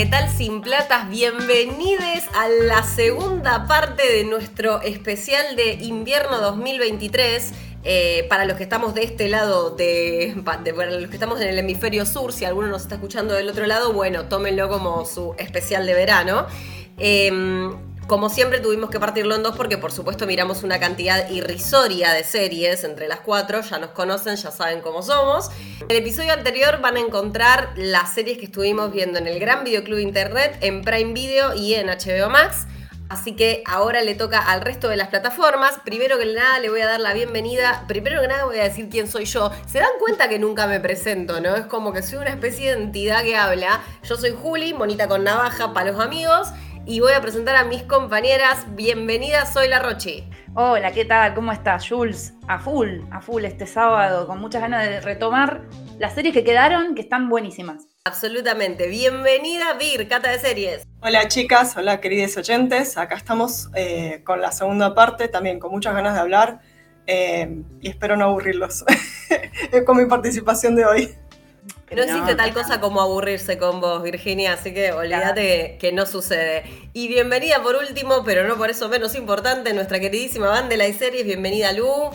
¿qué tal sin platas? Bienvenidos a la segunda parte de nuestro especial de invierno 2023. Eh, para los que estamos de este lado, de, para los que estamos en el hemisferio sur, si alguno nos está escuchando del otro lado, bueno, tómenlo como su especial de verano. Em, como siempre tuvimos que partirlo en dos porque por supuesto miramos una cantidad irrisoria de series entre las cuatro, ya nos conocen, ya saben cómo somos. En el episodio anterior van a encontrar las series que estuvimos viendo en el Gran Videoclub Internet, en Prime Video y en HBO Max. Así que ahora le toca al resto de las plataformas. Primero que nada le voy a dar la bienvenida. Primero que nada voy a decir quién soy yo. Se dan cuenta que nunca me presento, ¿no? Es como que soy una especie de entidad que habla. Yo soy Juli, monita con navaja para los amigos y voy a presentar a mis compañeras. Bienvenidas, soy La Rochi. Hola, ¿qué tal? ¿Cómo estás, Jules? A full, a full este sábado, con muchas ganas de retomar las series que quedaron, que están buenísimas. Absolutamente. Bienvenida, Vir, Cata de Series. Hola, chicas. Hola, queridos oyentes. Acá estamos eh, con la segunda parte, también con muchas ganas de hablar. Eh, y espero no aburrirlos con mi participación de hoy. No existe tal cosa como aburrirse con vos, Virginia, así que olvídate que no sucede. Y bienvenida por último, pero no por eso menos importante, nuestra queridísima banda de series. Bienvenida, Lu.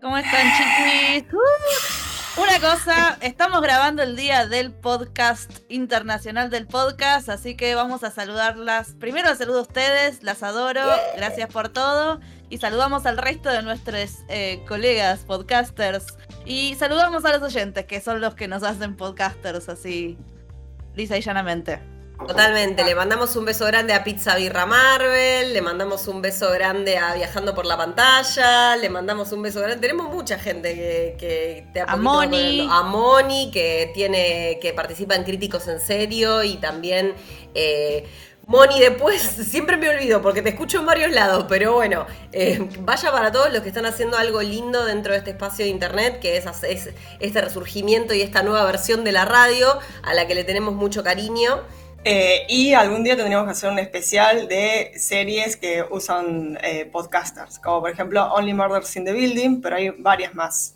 ¿Cómo están, chiquis? Uh, una cosa, estamos grabando el día del podcast internacional del podcast, así que vamos a saludarlas. Primero saludo a ustedes, las adoro, gracias por todo. Y saludamos al resto de nuestros eh, colegas podcasters y saludamos a los oyentes, que son los que nos hacen podcasters así, lisa y llanamente. Totalmente, le mandamos un beso grande a Pizza Birra Marvel, le mandamos un beso grande a Viajando por la Pantalla, le mandamos un beso grande. Tenemos mucha gente que, que te A Moni. A Moni, que tiene, que participa en Críticos en Serio y también eh, Moni, después siempre me olvido porque te escucho en varios lados, pero bueno, eh, vaya para todos los que están haciendo algo lindo dentro de este espacio de internet, que es, este resurgimiento y esta nueva versión de la radio, a la que le tenemos mucho cariño. Eh, y algún día tendríamos que hacer un especial de series que usan eh, podcasters, como por ejemplo Only Murders in the Building, pero hay varias más.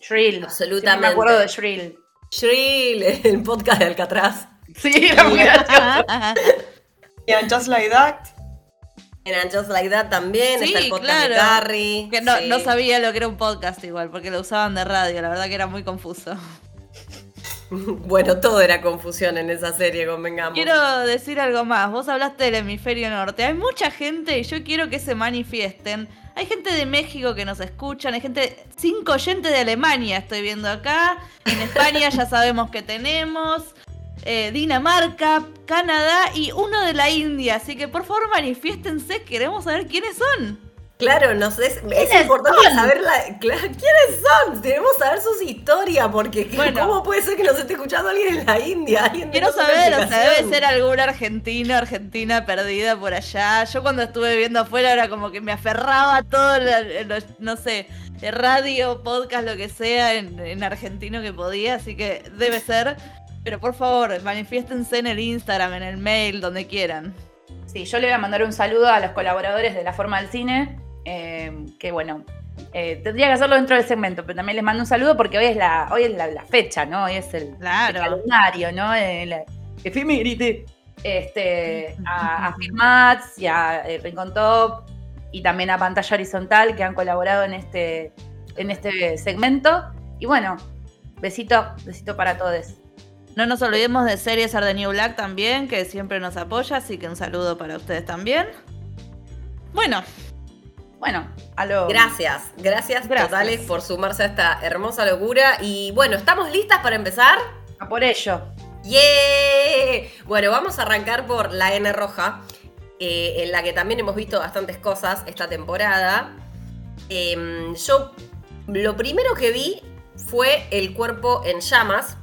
Shrill. Absolutamente. me acuerdo de Shrill. Shrill, el podcast de Alcatraz. Sí, era muy gracioso. Y en Just Like That. En Just Like That también está el podcast de Carrie. Que no, sabía lo que era un podcast igual, porque lo usaban de radio, la verdad que era muy confuso. Bueno, todo era confusión en esa serie, convengamos. Quiero decir algo más. Vos hablaste del hemisferio norte. Hay mucha gente y yo quiero que se manifiesten. Hay gente de México que nos escuchan, hay gente, cinco oyentes de Alemania estoy viendo acá. En España ya sabemos que tenemos. Eh, Dinamarca, Canadá y uno de la India. Así que por favor manifiéstense, queremos saber quiénes son. Claro, nos es, es importante saber quiénes son. Queremos saber sus historias, porque ¿cómo puede ser que nos esté escuchando alguien en la India? Quiero saber, o sea, debe ser algún argentino, argentina perdida por allá. Yo cuando estuve viviendo afuera era como que me aferraba a todo, no sé, radio, podcast, lo que sea en, en argentino que podía, así que debe ser. Pero por favor, manifiéstense en el Instagram, en el mail, donde quieran. Sí, yo le voy a mandar un saludo a los colaboradores de La Forma del Cine, eh, que bueno, eh, tendría que hacerlo dentro del segmento, pero también les mando un saludo porque hoy es la, hoy es la, fecha, ¿no? Hoy es el, calendario, ¿no? El, efeméride. Este, a, a y a eh, Rincon Top y también a Pantalla Horizontal que han colaborado en este, en este segmento. Y bueno, besito, besito para todos. No nos olvidemos de Series Are the New Black también, que siempre nos apoya, así que un saludo para ustedes también. Bueno. Bueno, a lo... Gracias, gracias, gracias totales por sumarse a esta hermosa locura. Y bueno, ¿estamos listas para empezar? A por ello. ¡Yeah! Bueno, vamos a arrancar por la N roja, eh, en la que también hemos visto bastantes cosas esta temporada. Em, yo lo primero que vi fue el cuerpo en llamas,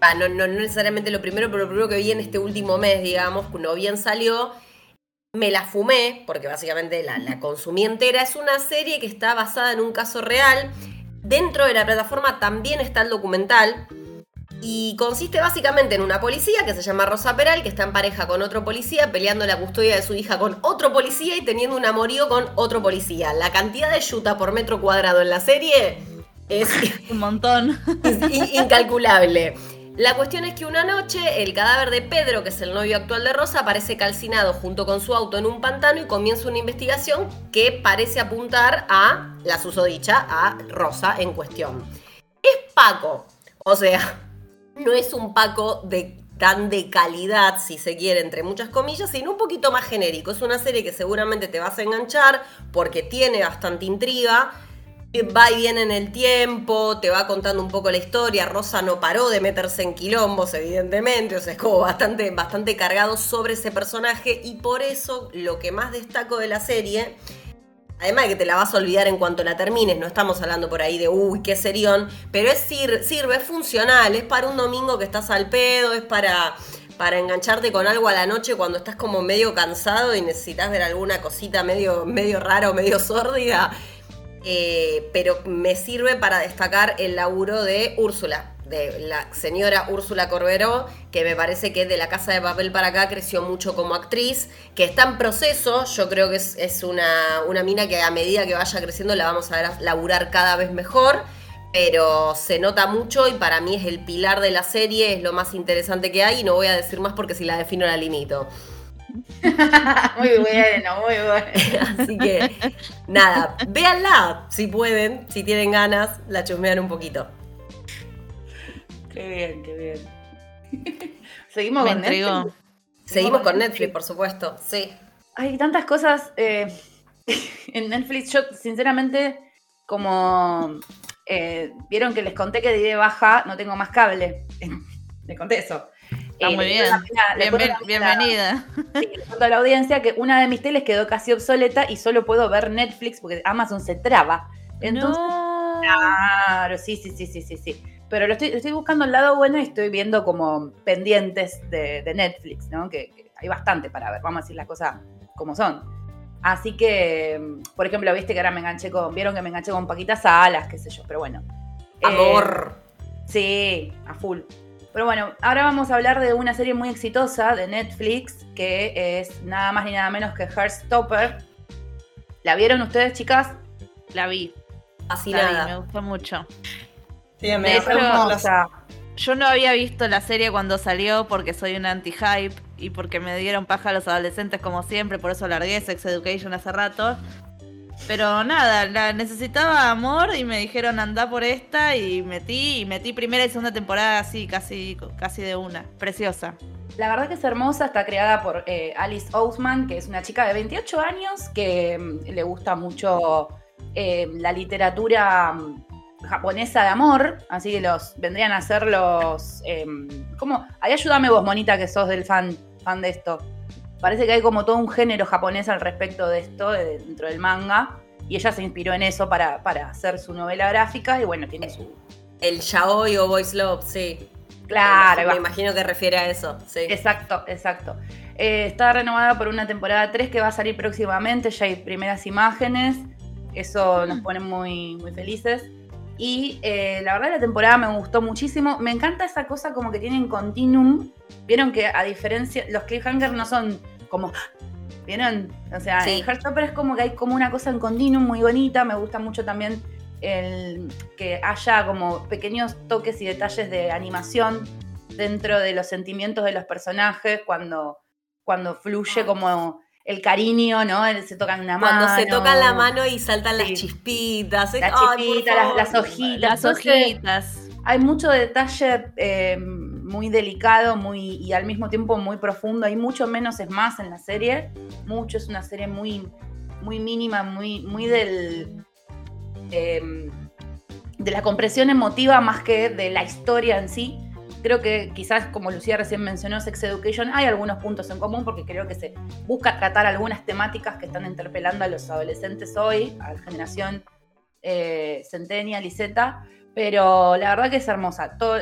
Ah, no, no, necesariamente lo primero, pero lo primero que vi en este último mes, digamos, cuando bien salió, me la fumé, porque básicamente la, la consumí entera. Es una serie que está basada en un caso real. Dentro de la plataforma también está el documental. Y consiste básicamente en una policía que se llama Rosa Peral, que está en pareja con otro policía, peleando la custodia de su hija con otro policía y teniendo un amorío con otro policía. La cantidad de yuta por metro cuadrado en la serie es un montón. incalculable. La cuestión es que una noche el cadáver de Pedro, que es el novio actual de Rosa, aparece calcinado junto con su auto en un pantano y comienza una investigación que parece apuntar a la susodicha, a Rosa en cuestión. Es Paco, o sea, no es un Paco de tan de calidad, si se quiere, entre muchas comillas, sino un poquito más genérico. Es una serie que seguramente te vas a enganchar porque tiene bastante intriga va y viene en el tiempo, te va contando un poco la historia. Rosa no paró de meterse en quilombos, evidentemente, o sea, es como bastante, bastante cargado sobre ese personaje y por eso lo que más destaco de la serie, además de que te la vas a olvidar en cuanto la termines, no estamos hablando por ahí de uy, qué serión, pero es sirve, es funcional, es para un domingo que estás al pedo, es para para engancharte con algo a la noche cuando estás como medio cansado y necesitas ver alguna cosita medio, medio rara o medio sórdida. Eh, pero me sirve para destacar el laburo de Úrsula, de la señora Úrsula Corberó, que me parece que de la Casa de Papel para acá creció mucho como actriz, que está en proceso, yo creo que es, una, una, mina que a medida que vaya creciendo la vamos a ver laburar cada vez mejor, pero se nota mucho y para mí es el pilar de la serie, es lo más interesante que hay y no voy a decir más porque si la defino la limito. Muy bueno, muy bueno. Así que, nada, véanla si pueden, si tienen ganas, la chusmean un poquito. Qué bien, qué bien. Seguimos con Netflix. Seguimos con Netflix, por supuesto, sí. Hay tantas cosas eh, en Netflix. Yo, sinceramente, como eh, vieron que les conté que di de baja, no tengo más cable. les conté eso. Está muy bien. bienvenida. Sí, a la audiencia que una de mis teles quedó casi obsoleta y solo puedo ver Netflix porque Amazon se traba. Entonces, claro, sí, sí, sí, sí, sí, sí. Pero lo estoy, estoy buscando el lado bueno y estoy viendo como pendientes de, Netflix, ¿no? Que, hay bastante para ver, vamos a decir las cosas como son. Así que, por ejemplo, viste que ahora me enganché con, vieron que me enganché con Paquitas Alas, qué sé yo, pero bueno. Amor. Eh, sí, a full. Pero bueno, ahora vamos a hablar de una serie muy exitosa de Netflix que es nada más ni nada menos que Heartstopper. ¿La vieron ustedes, chicas? La vi. Así nada. me gustó mucho. Sí, me Yo no había visto la serie cuando salió porque soy un anti-hype y porque me dieron paja a los adolescentes como siempre, por eso largué Sex Education hace rato. Pero nada, la necesitaba amor y me dijeron anda por esta y metí y metí primera y segunda temporada así, casi, casi de una. Preciosa. La verdad que es hermosa, está creada por eh, Alice Ousman, que es una chica de 28 años que mm, le gusta mucho eh, la literatura mm, japonesa de amor, así que los vendrían a ser los... Em, ¿Cómo? Ahí ayúdame vos, monita, que sos del fan, fan de esto parece que hay como todo un género japonés al respecto de esto dentro del manga. Y ella se inspiró en eso para, hacer su novela gráfica y bueno, tiene su... El yaoi o voice love, sí. Claro. Me imagino, que refiere a eso, sí. Exacto, exacto. Eh, está renovada por una temporada 3 que va a salir próximamente, ya hay primeras imágenes, eso nos pone muy, muy felices. Y eh, la verdad la temporada me gustó muchísimo. Me encanta esa cosa como que tienen continuum. Vieron que a diferencia, los cliffhangers no son como... ¿Vieron? O sea, en Heartstopper es como que hay como una cosa en continuum muy bonita. Me gusta mucho también el que haya como pequeños toques y detalles de animación dentro de los sentimientos de los personajes cuando, cuando fluye como el cariño, ¿no? Se tocan una mano. Cuando se tocan la mano y saltan las chispitas. Las chispitas, las, hojitas. Las hojitas. Hay mucho detalle eh, muy delicado muy, y al mismo tiempo muy profundo. Hay mucho menos es más en la serie. Mucho, es una serie muy, muy mínima, muy, muy del... Em, de la compresión emotiva más que de la historia en sí. Creo que quizás, como Lucía recién mencionó, Sex Education, hay algunos puntos en común porque creo que se busca tratar algunas temáticas que están interpelando a los adolescentes hoy, a la generación eh, Centennial y Z, pero la verdad que es hermosa. Todo,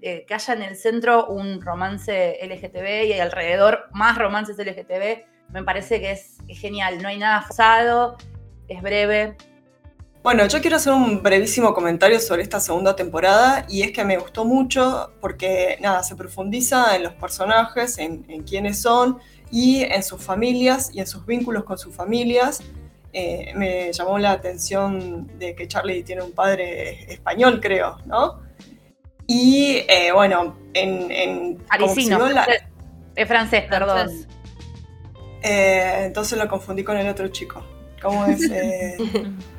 eh, que haya en el centro un romance LGTB y alrededor más romances LGTB, me parece que es, es genial. No hay nada forzado, es breve, bueno, yo quiero hacer un brevísimo comentario sobre esta segunda temporada y es que me gustó mucho porque, nada, se profundiza en los personajes, en, quiénes son y en sus familias y en sus vínculos con sus familias. Eh, me llamó la atención de que Charlie tiene un padre español, creo, ¿no? Y eh, bueno, en... en Parisino, es francés, perdón. Eh, entonces lo confundí con el otro chico. ¿Cómo es?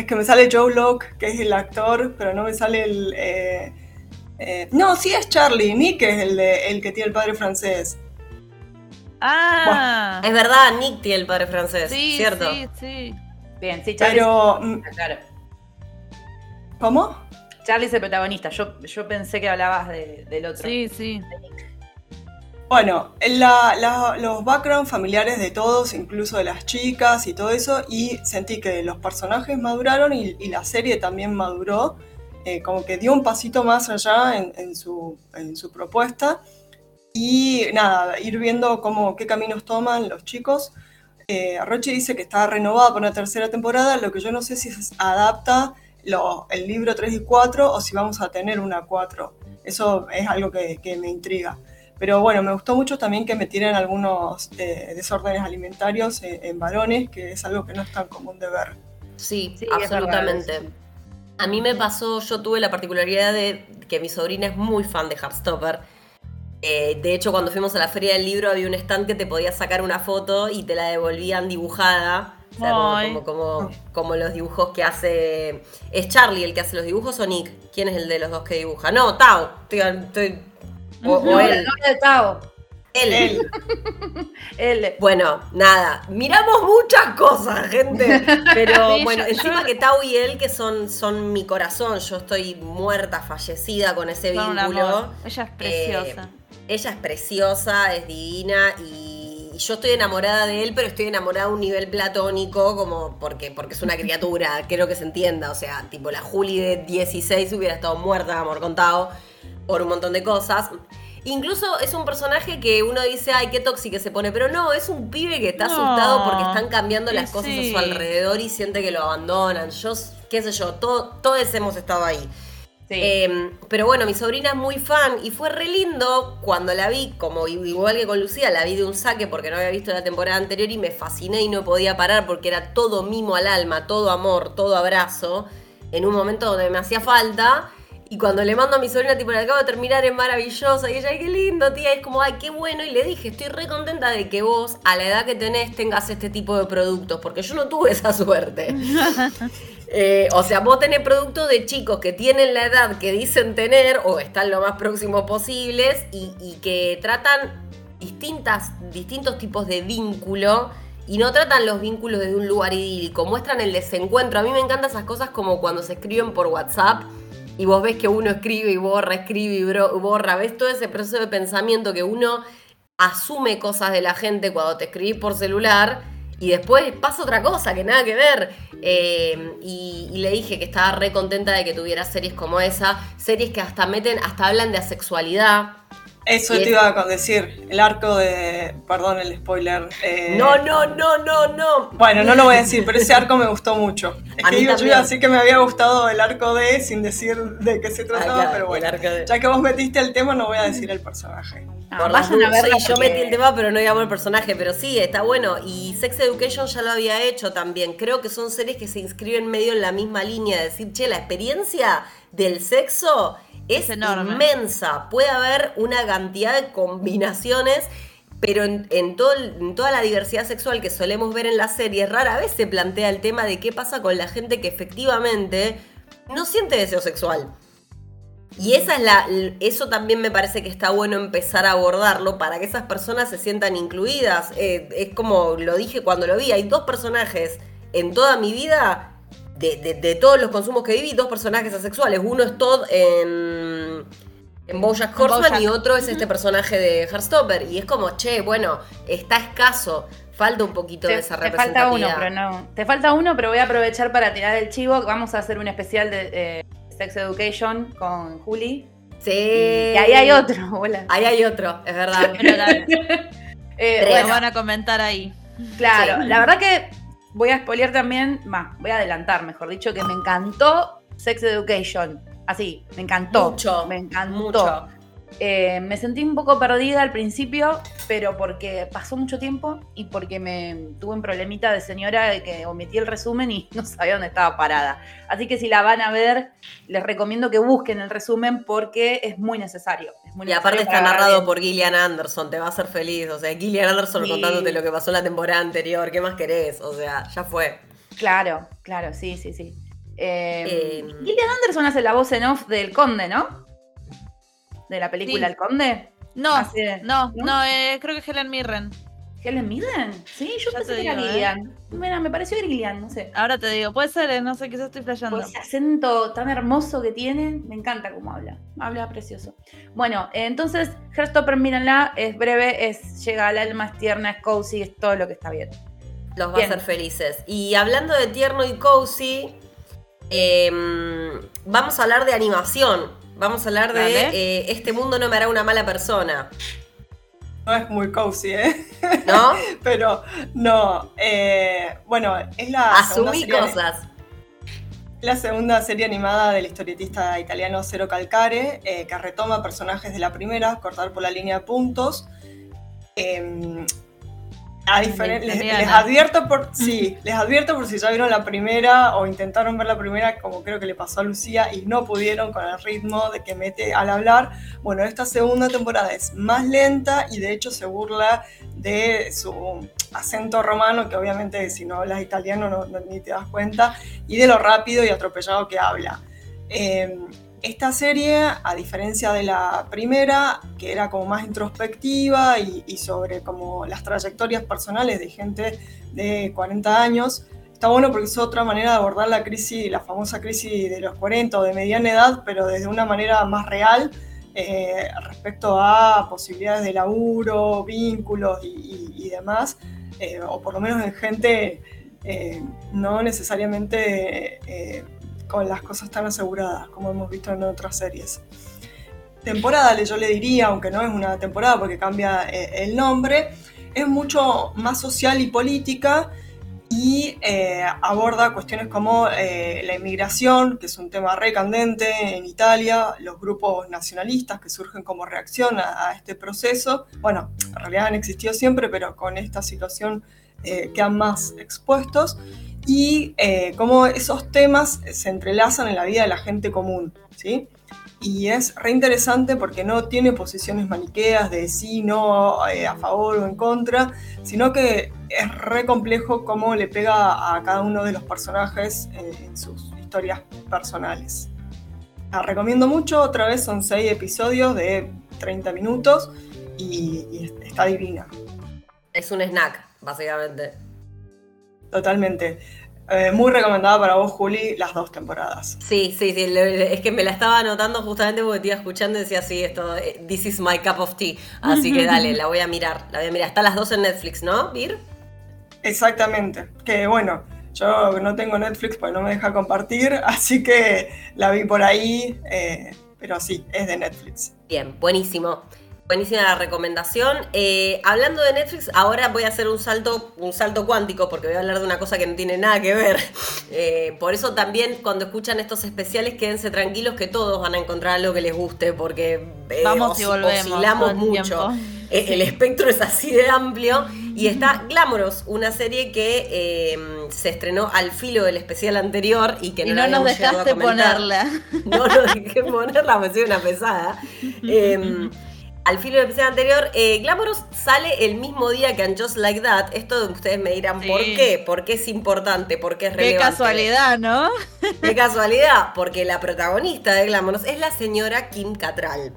Eh, es que me sale Joe Locke, que es el actor, pero no me sale el... Eh, no, sí es Charlie, Nick es el, el que tiene el padre francés. Ah, es verdad, Nick tiene el padre francés, sí, ¿cierto? Sí, sí. Bien, sí, Charlie. Pero. Claro. ¿Cómo? Charlie es el protagonista. Yo, yo pensé que hablabas del otro. Sí, sí. Bueno, los backgrounds familiares de todos, incluso de las chicas y todo eso, y sentí que los personajes maduraron y, la serie también maduró, eh, como que dio un pasito más allá en, su, propuesta. Y nada, ir viendo cómo, qué caminos toman los chicos. Eh, Roche dice que está renovada para una tercera temporada, lo que yo no sé si se adapta el libro 3 y 4 o si vamos a tener una 4. Eso es algo que, me intriga. Pero bueno, me gustó mucho también que metieran algunos eh, desórdenes alimentarios en, varones, que es algo que no es tan común de ver. Sí, sí absolutamente. A mí me pasó, yo tuve la particularidad de que mi sobrina es muy fan de Heartstopper eh, de hecho, cuando fuimos a la feria del libro había un stand que te podías sacar una foto y te la devolvían dibujada. como, como, los dibujos que hace. ¿Es Charlie el que hace los dibujos o Nick? ¿Quién es el de los dos que dibuja? No, Tao. Estoy, o, él. No, Tao. Él. él. Bueno, nada. Miramos muchas cosas, gente. Pero bueno, encima que Tao y él, que son, son mi corazón. Yo estoy muerta, fallecida con ese vínculo. Ella es preciosa. Eh, ella es preciosa, es divina y yo estoy enamorada de él, pero estoy enamorada a un nivel platónico, como porque, porque es una criatura, quiero que se entienda. O sea, tipo la Juli de 16 hubiera estado muerta, amor contado, por un montón de cosas. Incluso es un personaje que uno dice, ay, qué tóxico se pone, pero no, es un pibe que está asustado porque están cambiando las cosas a su alrededor y siente que lo abandonan. Yo, qué sé yo, todos hemos estado ahí. Em, pero bueno, mi sobrina es muy fan y fue re lindo cuando la vi, como igual que con Lucía, la vi de un saque porque no había visto la temporada anterior y me fasciné y no podía parar porque era todo mimo al alma, todo amor, todo abrazo, en un momento donde me hacía falta. Y cuando le mando a mi sobrina, tipo, la acabo de terminar, es maravillosa. Y ella, ay, qué lindo, tía. Es como, ay, qué bueno. Y le dije, estoy re contenta de que vos, a la edad que tenés, tengas este tipo de productos. Porque yo no tuve esa suerte. Eh, o sea, vos tenés productos de chicos que tienen la edad que dicen tener o están lo más próximos posibles y, que tratan distintas, distintos tipos de vínculo y no tratan los vínculos desde un lugar idílico, muestran el desencuentro. A mí me encantan esas cosas como cuando se escriben por WhatsApp y vos ves que uno escribe y borra, escribe y borra, ves todo ese proceso de pensamiento que uno asume cosas de la gente cuando te escribís por celular y después pasa otra cosa que nada que ver. Eh, y, le dije que estaba re contenta de que tuviera series como esa, series que hasta meten, hasta hablan de asexualidad. Eso te iba a decir, el arco de. Perdón el spoiler. Eh, no, no, no, no, no. Bueno, no lo voy a decir, pero ese arco me gustó mucho. Es que yo iba a que me había gustado el arco de, sin decir de qué se trataba, pero bueno. Ya que vos metiste el tema, no voy a decir el personaje. Ah, vayan a verla yo metí el tema, pero no digamos el personaje, pero sí, está bueno. Y Sex Education ya lo había hecho también. Creo que son series que se inscriben medio en la misma línea de decir, che, la experiencia del sexo es, inmensa. Puede haber una cantidad de combinaciones, pero en, todo, en, toda la diversidad sexual que solemos ver en la serie, rara vez se plantea el tema de qué pasa con la gente que efectivamente no siente deseo sexual. Y esa es la, eso también me parece que está bueno empezar a abordarlo para que esas personas se sientan incluidas. Eh, es como lo dije cuando lo vi, hay dos personajes en toda mi vida de, todos los consumos que viví, dos personajes asexuales. Uno es Todd en, en Bojack Horseman y otro es este personaje de Heartstopper. Y es como, che, bueno, está escaso. Falta un poquito de esa representatividad. Te falta uno, pero no. Te falta uno, pero voy a aprovechar para tirar el chivo. Vamos a hacer un especial de eh, Sex Education con Juli. Sí. Y ahí hay otro, hola. Ahí hay otro, es verdad. eh, van a comentar ahí. Claro, la verdad que voy a spoilear también, más, voy a adelantar, mejor dicho, que me encantó Sex Education. Así, me encantó. Mucho. Me encantó. Eh, me sentí un poco perdida al principio, pero porque pasó mucho tiempo y porque me tuve un problemita de señora de que omití el resumen y no sabía dónde estaba parada. Así que si la van a ver, les recomiendo que busquen el resumen porque es muy necesario. y aparte está narrado por Gillian Anderson, te va a hacer feliz. O sea, Gillian Anderson contándote lo que pasó en la temporada anterior, ¿qué más querés? O sea, ya fue. Claro, claro, sí, sí, sí. Eh, em, Gillian Anderson hace la voz en off del conde, ¿no? De la película El Conde? No, no, no, eh, creo que es Helen Mirren. ¿Helen Mirren? Sí, yo pensé que era ¿eh? Gillian. Mira, me pareció Gillian, no sé. Ahora te digo, puede ser, eh, no sé, quizás estoy flasheando. Pues ese acento tan hermoso que tiene, me encanta cómo habla. Habla precioso. Bueno, entonces, Herstopper, mírenla, es breve, es llega al alma, es tierna, es cozy, es todo lo que está bien. Los va a hacer felices. Y hablando de tierno y cozy, em, vamos a hablar de animación. Vamos a hablar de eh, Este mundo no me hará una mala persona. No es muy cozy, ¿eh? ¿No? Pero no. Eh, bueno, es la. Asumí cosas. La segunda serie animada del historietista italiano Cero Calcare, eh, que retoma personajes de la primera, cortar por la línea de puntos. Em, les, advierto por sí, les advierto por si ya vieron la primera o intentaron ver la primera, como creo que le pasó a Lucía, y no pudieron con el ritmo de que mete al hablar. Bueno, esta segunda temporada es más lenta y de hecho se burla de su acento romano, que obviamente si no hablas italiano no, ni te das cuenta, y de lo rápido y atropellado que habla. Eh, esta serie, a diferencia de la primera, que era como más introspectiva y, sobre como las trayectorias personales de gente de 40 años, está bueno porque es otra manera de abordar la crisis, la famosa crisis de los 40 o de mediana edad, pero desde una manera más real eh, respecto a posibilidades de laburo, vínculos y, demás, eh, o por lo menos en gente eh, no necesariamente con las cosas tan aseguradas como hemos visto en otras series. Temporada, yo le diría, aunque no es una temporada porque cambia eh, el nombre, es mucho más social y política y eh, aborda cuestiones como eh, la inmigración, que es un tema recandente en Italia, los grupos nacionalistas que surgen como reacción a, este proceso. Bueno, en realidad han existido siempre, pero con esta situación quedan más expuestos y eh, cómo esos temas se entrelazan en la vida de la gente común, ¿sí? Y es re interesante porque no tiene posiciones maniqueas de sí, no, eh, a favor o en contra, sino que es re complejo cómo le pega a cada uno de los personajes en sus historias personales. La recomiendo mucho, otra vez son seis episodios de 30 minutos y, y está divina. Es un snack, básicamente. Totalmente. Eh, muy recomendada para vos, Juli, las dos temporadas. Sí, sí, sí. Es que me la estaba anotando justamente porque te iba escuchando y decía, sí, esto, eh, this is my cup of tea. Así que dale, la voy a mirar. La voy a mirar. Están las dos en Netflix, ¿no, Vir? Exactamente. Que bueno, yo no tengo Netflix porque no me deja compartir, así que la vi por ahí. Eh, pero sí, es de Netflix. Bien, buenísimo. Buenísima la recomendación. Eh, hablando de Netflix, ahora voy a hacer un salto, un salto cuántico, porque voy a hablar de una cosa que no tiene nada que ver. Eh, por eso también cuando escuchan estos especiales, quédense tranquilos que todos van a encontrar algo que les guste, porque eh, Vamos y volvemos oscilamos mucho. El espectro es así de amplio. Y está Glamorous, una serie que se estrenó al filo del especial anterior y que no, no nos dejaste ponerla. No nos dejé ponerla, me sido una pesada. Al filo del episodio anterior, eh, Glamorous sale el mismo día que en Just Like That. Esto ustedes me dirán, ¿por qué? ¿Por qué es importante? ¿Por qué es relevante? Qué casualidad, ¿no? Qué casualidad, porque la protagonista de Glamorous es la señora Kim Cattrall.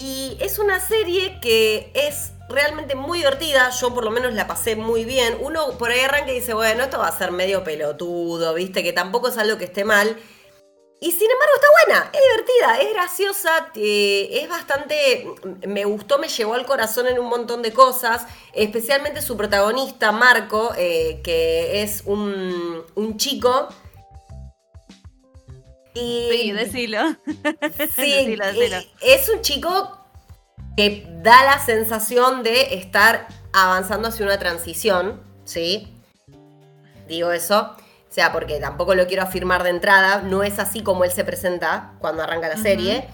Y es una serie que es realmente muy divertida, yo por lo menos la pasé muy bien. Uno por ahí arranca y dice, bueno, esto va a ser medio pelotudo, viste, que tampoco es algo que esté mal. Y sin embargo está buena, es divertida, es graciosa, es bastante, me gustó, me llevó al corazón en un montón de cosas, especialmente su protagonista, Marco, eh, que es un, chico. sí, decilo. Sí, es un chico que da la sensación de estar avanzando hacia una transición, ¿sí? Digo eso. Sea, porque tampoco lo quiero afirmar de entrada, no es así como él se presenta cuando arranca la serie.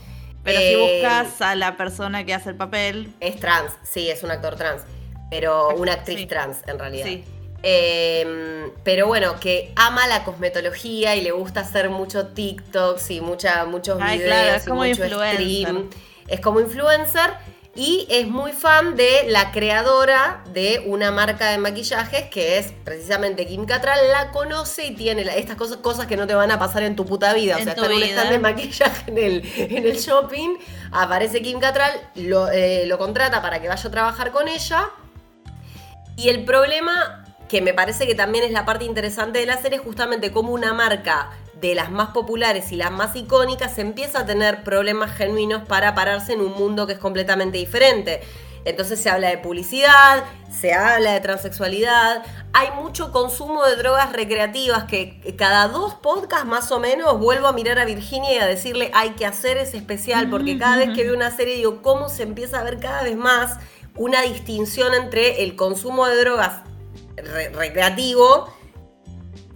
Pero si buscas a la persona que hace el papel. Es trans, sí, es un actor trans. Pero una actriz trans, en realidad. Sí. Em, pero bueno, que ama la cosmetología y le gusta hacer mucho TikToks y mucha, muchos videos es como influencer. Es como influencer y es muy fan de la creadora de una marca de maquillajes que es precisamente Kim Cattrall. La conoce y tiene estas cosas, cosas que no te van a pasar en tu puta vida. o sea, está en un stand de maquillaje en el, en el shopping. Aparece Kim Cattrall, lo, eh, lo contrata para que vaya a trabajar con ella. Y el problema que me parece que también es la parte interesante de la serie, justamente como una marca de las más populares y las más icónicas empieza a tener problemas genuinos para pararse en un mundo que es completamente diferente. Entonces se habla de publicidad, se habla de transexualidad, hay mucho consumo de drogas recreativas que cada dos podcasts más o menos vuelvo a mirar a Virginia y a decirle hay que hacer ese especial porque cada vez que veo una serie digo cómo se empieza a ver cada vez más una distinción entre el consumo de drogas recreativo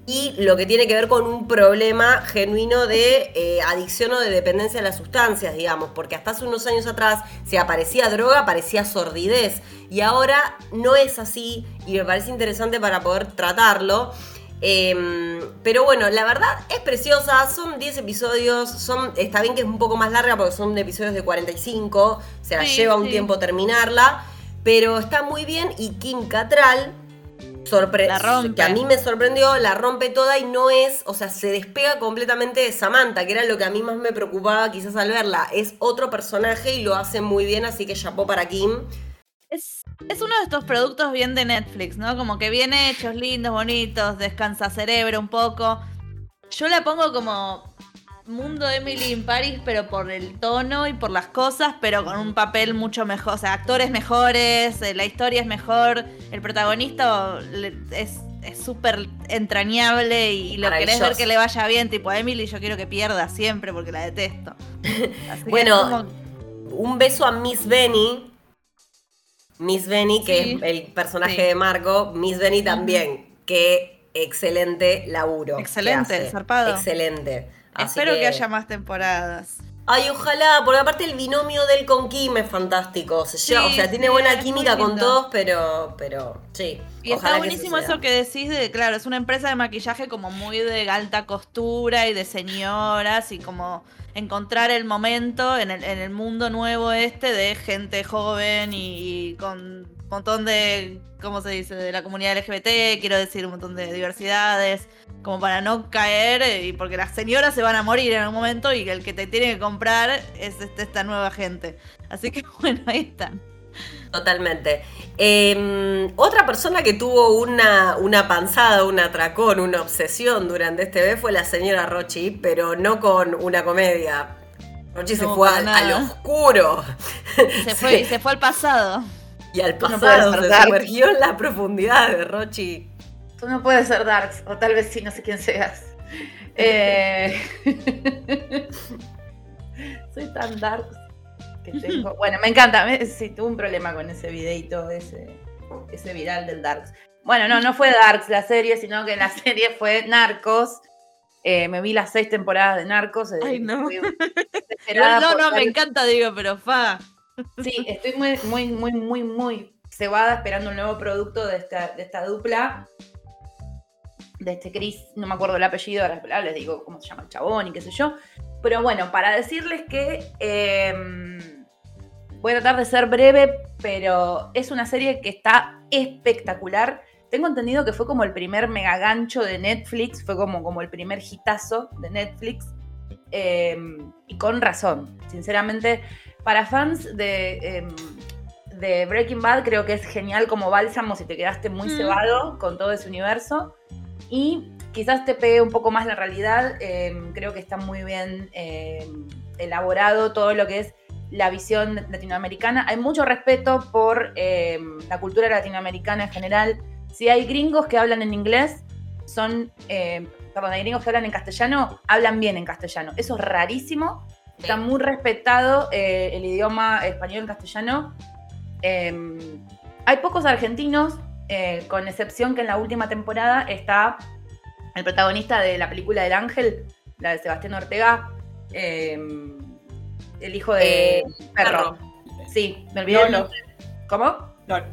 y lo que tiene que ver con un problema genuino de eh, adicción o de dependencia de las sustancias, digamos, porque hasta hace unos años atrás, si aparecía droga, aparecía sordidez, y ahora no es así, y me parece interesante para poder tratarlo. Em, pero bueno, la verdad es preciosa, son 10 episodios, son, está bien que es un poco más larga porque son episodios de 45, o sea, lleva un tiempo terminarla, pero está muy bien y Kim Catral que a mí me sorprendió, la rompe toda y no es, o sea, se despega completamente de Samantha, que era lo que a mí más me preocupaba quizás al verla. Es otro personaje y lo hace muy bien, así que chapó para Kim. Es, es, uno de estos productos bien de Netflix, ¿no? Como que bien hechos, lindos, bonitos, descansa cerebro un poco. Yo la pongo como mundo Emily in Paris, pero por el tono y por las cosas, pero con un papel mucho mejor. O sea, actores mejores, eh, la historia es mejor, el protagonista es súper entrañable y, lo querés ver que le vaya bien. Tipo a Emily, yo quiero que pierda siempre porque la detesto. bueno, un beso a Miss Benny. Miss Benny, que es el personaje de Marco. Miss Benny también. Que excelente laburo. Excelente, zarpado. Excelente. Espero que... haya más temporadas. Ay, ojalá, porque aparte el binomio del con Kim es fantástico. o sea, tiene buena química con todos, pero, pero sí. Y está buenísimo eso que decís de, claro, es una empresa de maquillaje como muy de alta costura y de señoras y como encontrar el momento en el, en el mundo nuevo este de gente joven y, con un montón de, ¿cómo se dice?, de la comunidad LGBT, quiero decir, un montón de diversidades, como para no caer, eh, y porque las señoras se van a morir en un momento y el que te tiene que comprar es este, esta nueva gente. Así que bueno, ahí están. Totalmente. Em, otra persona que tuvo una, una panzada, un atracón, una obsesión durante este mes fue la señora Rochi, pero no con una comedia. Rochi se fue al, oscuro. Se fue, se fue al pasado. Y al pasado se sumergió en la profundidad de Rochi. Tú no puedes ser Darks, o tal vez sí, no sé quién seas. Eh, soy tan Darks. Bueno, me encanta. Sí, tuve un problema con ese videito, ese, ese viral del Darks. Bueno, no, no fue Darks la serie, sino que la serie fue Narcos. Eh, me vi las seis temporadas de Narcos. Eh, Ay, no. no, no, me encanta, digo, pero fa. Sí, estoy muy, muy, muy, muy, muy cebada esperando un nuevo producto de esta, de esta dupla. De este Chris, no me acuerdo el apellido, ahora les digo cómo se llama el chabón y qué sé yo. Pero bueno, para decirles que em, Voy a tratar de ser breve, pero es una serie que está espectacular. Tengo entendido que fue como el primer mega gancho de Netflix, fue como, como el primer hitazo de Netflix. Em, y con razón, sinceramente, para fans de, em, de, Breaking Bad creo que es genial como bálsamo si te quedaste muy mm. cebado con todo ese universo. Y quizás te pegue un poco más la realidad, em, creo que está muy bien elaborado todo lo que es la visión latinoamericana. Hay mucho respeto por eh, la cultura latinoamericana en general. Si hay gringos que hablan en inglés, son, eh, perdón, hay gringos que hablan en castellano, hablan bien en castellano. Eso es rarísimo. Está muy respetado eh, el idioma español en castellano. Em, hay pocos argentinos, con excepción que en la última temporada está el protagonista de la película del Ángel, la de Sebastián Ortega. El hijo de Perro. Sí, me olvidé. ¿Cómo?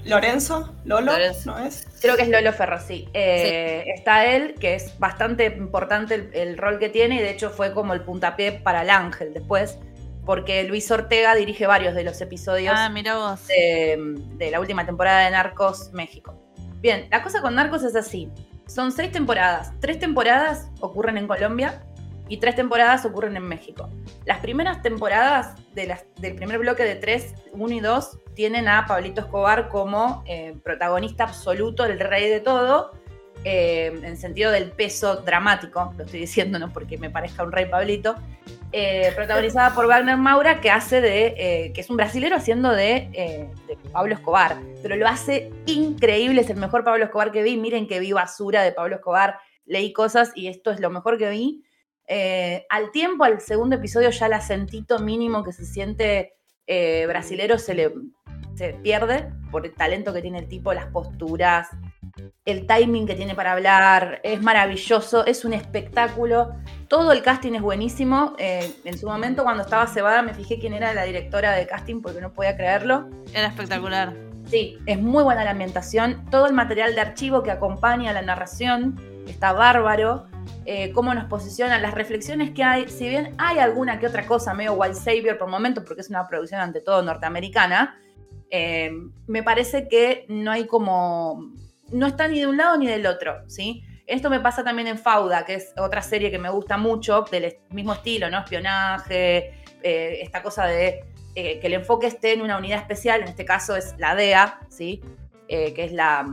Lorenzo, Lolo, ¿no es? Creo que es Lolo Ferro, sí. Eh, está él, que es bastante importante el, rol que tiene y de hecho fue como el puntapié para el ángel después, porque Luis Ortega dirige varios de los episodios ah, mira vos. De, la última temporada de Narcos México. Bien, la cosa con Narcos es así. Son seis temporadas. Tres temporadas ocurren en Colombia y tres temporadas ocurren en México. Las primeras temporadas de del primer bloque de tres, uno y dos, tienen a Pablito Escobar como eh, protagonista absoluto, el rey de todo, eh, en sentido del peso dramático, lo estoy diciendo no porque me parezca un rey Pablito, eh, protagonizada por Wagner Maura, que hace de, que es un brasilero haciendo de, de, Pablo Escobar, pero lo hace increíble, es el mejor Pablo Escobar que vi, miren que vi basura de Pablo Escobar, leí cosas y esto es lo mejor que vi. Al tiempo, al segundo episodio, ya el acentito mínimo que se siente brasilero se le, se pierde por el talento que tiene el tipo, las posturas, el timing que tiene para hablar, es maravilloso, es un espectáculo. Todo el casting es buenísimo. Eh, en su momento, cuando estaba cebada, me fijé quién era la directora de casting porque no podía creerlo. Era espectacular. Sí, es muy buena la ambientación. Todo el material de archivo que acompaña la narración está bárbaro. Eh, cómo nos posicionan, las reflexiones que hay, si bien hay alguna que otra cosa medio Wild Savior por momentos, porque es una producción ante todo norteamericana, eh, me parece que no hay como, no está ni de un lado ni del otro, ¿sí? Esto me pasa también en Fauda, que es otra serie que me gusta mucho, del mismo estilo, ¿no? Espionaje, eh, esta cosa de eh, que el enfoque esté en una unidad especial, en este caso es la DEA, ¿sí? Que es la,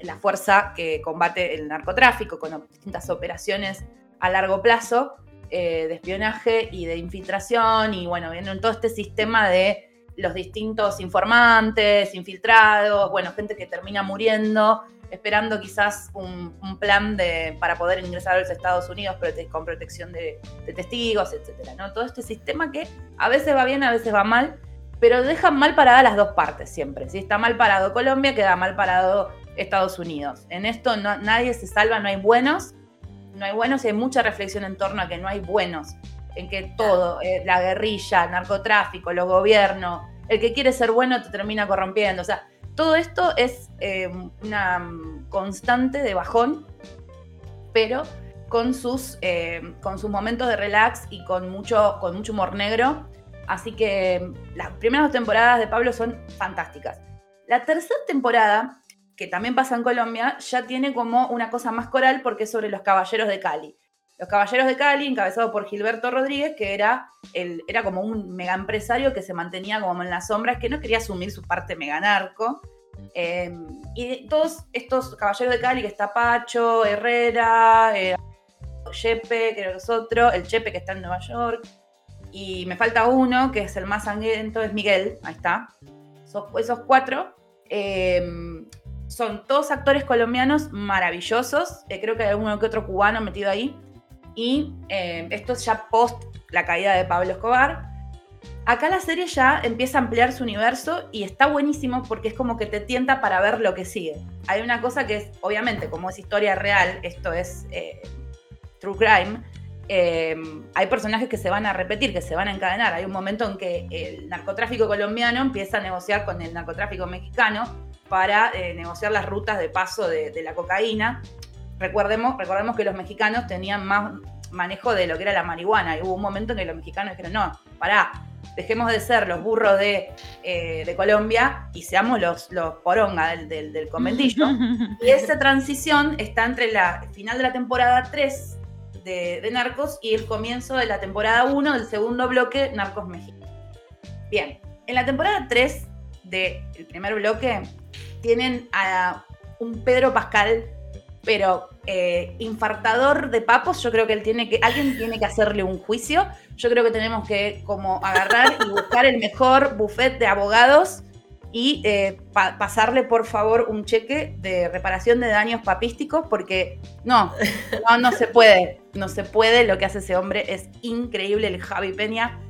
la, fuerza que combate el narcotráfico con distintas operaciones a largo plazo de espionaje y de infiltración y bueno, viendo en todo este sistema de los distintos informantes, infiltrados, bueno, gente que termina muriendo, esperando quizás un, plan de, para poder ingresar a los Estados Unidos con protección de, testigos, etcétera, ¿no? Todo este sistema que a veces va bien, a veces va mal, pero dejan mal paradas las dos partes siempre. Si está mal parado Colombia, queda mal parado Estados Unidos. En esto nadie se salva, no hay buenos, no hay buenos y hay mucha reflexión en torno a que no hay buenos en que todo, eh, la guerrilla, el narcotráfico, los gobiernos, el que quiere ser bueno te termina corrompiendo. O sea, todo esto es eh, una constante de bajón, pero con sus, eh, con sus momentos de relax y con mucho, con mucho humor negro. Así que las primeras dos temporadas de Pablo son fantásticas. La tercera temporada, que también pasa en Colombia, ya tiene como una cosa más coral porque es sobre los caballeros de Cali. Los Caballeros de Cali, encabezado por Gilberto Rodríguez, que era, el, era como un mega empresario que se mantenía como en las sombras, que no quería asumir su parte mega narco. Em, y todos estos Caballeros de Cali, que está Pacho, Herrera, eh, Chepe, que es otro, el Chepe que está en Nueva York, y me falta uno, que es el más sangriento, es Miguel, ahí está. esos cuatro em, son todos actores colombianos maravillosos. Eh, creo que hay alguno que otro cubano metido ahí y eh, esto es ya post la caída de Pablo Escobar. Acá la serie ya empieza a ampliar su universo y está buenísimo porque es como que te tienta para ver lo que sigue. Hay una cosa que es, obviamente, como es historia real, esto es eh, true crime, eh, hay personajes que se van a repetir, que se van a encadenar. Hay un momento en que el narcotráfico colombiano empieza a negociar con el narcotráfico mexicano para negociar las rutas de paso de la cocaína recordemos, recordemos que los mexicanos tenían más manejo de lo que era la marihuana y hubo un momento en que los mexicanos dijeron, no, pará, dejemos de ser los burros de, eh, Colombia y seamos los, los poronga del, del, conventillo. y esa transición está entre la final de la temporada 3 de, Narcos y el comienzo de la temporada 1 del segundo bloque Narcos México. Bien, en la temporada 3 del primer bloque tienen a un Pedro Pascal pero eh, infartador de papos, yo creo que él tiene que, alguien tiene que hacerle un juicio. Yo creo que tenemos que como agarrar y buscar el mejor buffet de abogados y eh, pasarle por favor un cheque de reparación de daños papísticos porque no, no, no se puede, no se puede, lo que hace ese hombre es increíble, el Javi Peña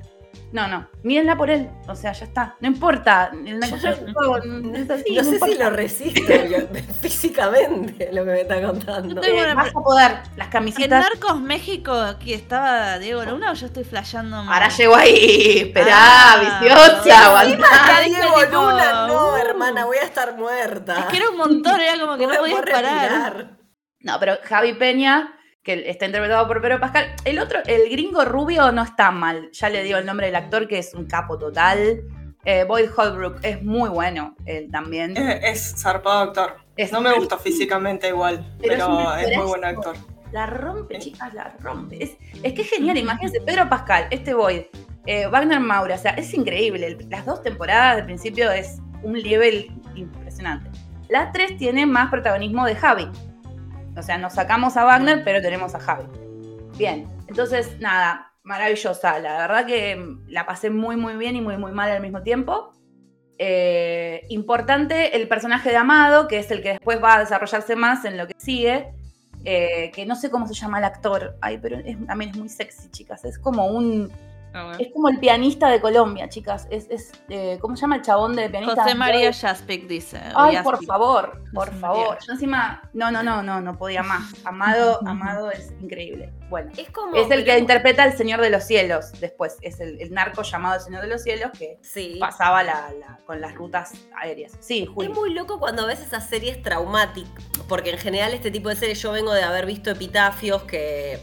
No, no. Mírenla por él. O sea, ya está. No importa. no, sé si lo resisto físicamente lo que me está contando. Eh, vas a poder. Las camisetas. ¿En Narcos México aquí estaba Diego Luna o yo estoy flasheando Ahora llego ahí. Esperá, ah, viciosa. Diego Luna. No, hermana, voy a estar muerta. Es que era un montón, era como que no, no podías parar. No, pero Javi Peña que está interpretado por Pedro Pascal. El otro, el gringo rubio no está mal. Ya le digo el nombre del actor, que es un capo total. Eh, Boyd Holbrook es muy bueno, él también. Es, zarpado actor. no me gusta físicamente igual, pero, es, muy buen actor. La rompe, chicas, la rompe. Es, que es genial, imagínense, Pedro Pascal, este Boyd, eh, Wagner Maura, o sea, es increíble. Las dos temporadas de principio es un nivel impresionante. La tres tiene más protagonismo de Javi, o sea, nos sacamos a Wagner, pero tenemos a Javi. Bien, entonces, nada, maravillosa. La verdad que la pasé muy, muy bien y muy, muy mal al mismo tiempo. Eh, importante el personaje de Amado, que es el que después va a desarrollarse más en lo que sigue. Eh, que no sé cómo se llama el actor. Ay, pero también es muy sexy, chicas. Es como un es como el pianista de Colombia, chicas. Es, es eh, ¿Cómo se llama el chabón de pianista? José María Jaspic dice. Ay, por favor, por favor. Yo encima, no, no, no, no, no podía más. Amado, Amado es increíble. Bueno, es, como, es el que interpreta al Señor de los Cielos después. Es el, narco llamado el Señor de los Cielos que pasaba con las rutas aéreas. Sí, Es muy loco cuando ves esas series traumáticas, porque en general este tipo de series yo vengo de haber visto epitafios que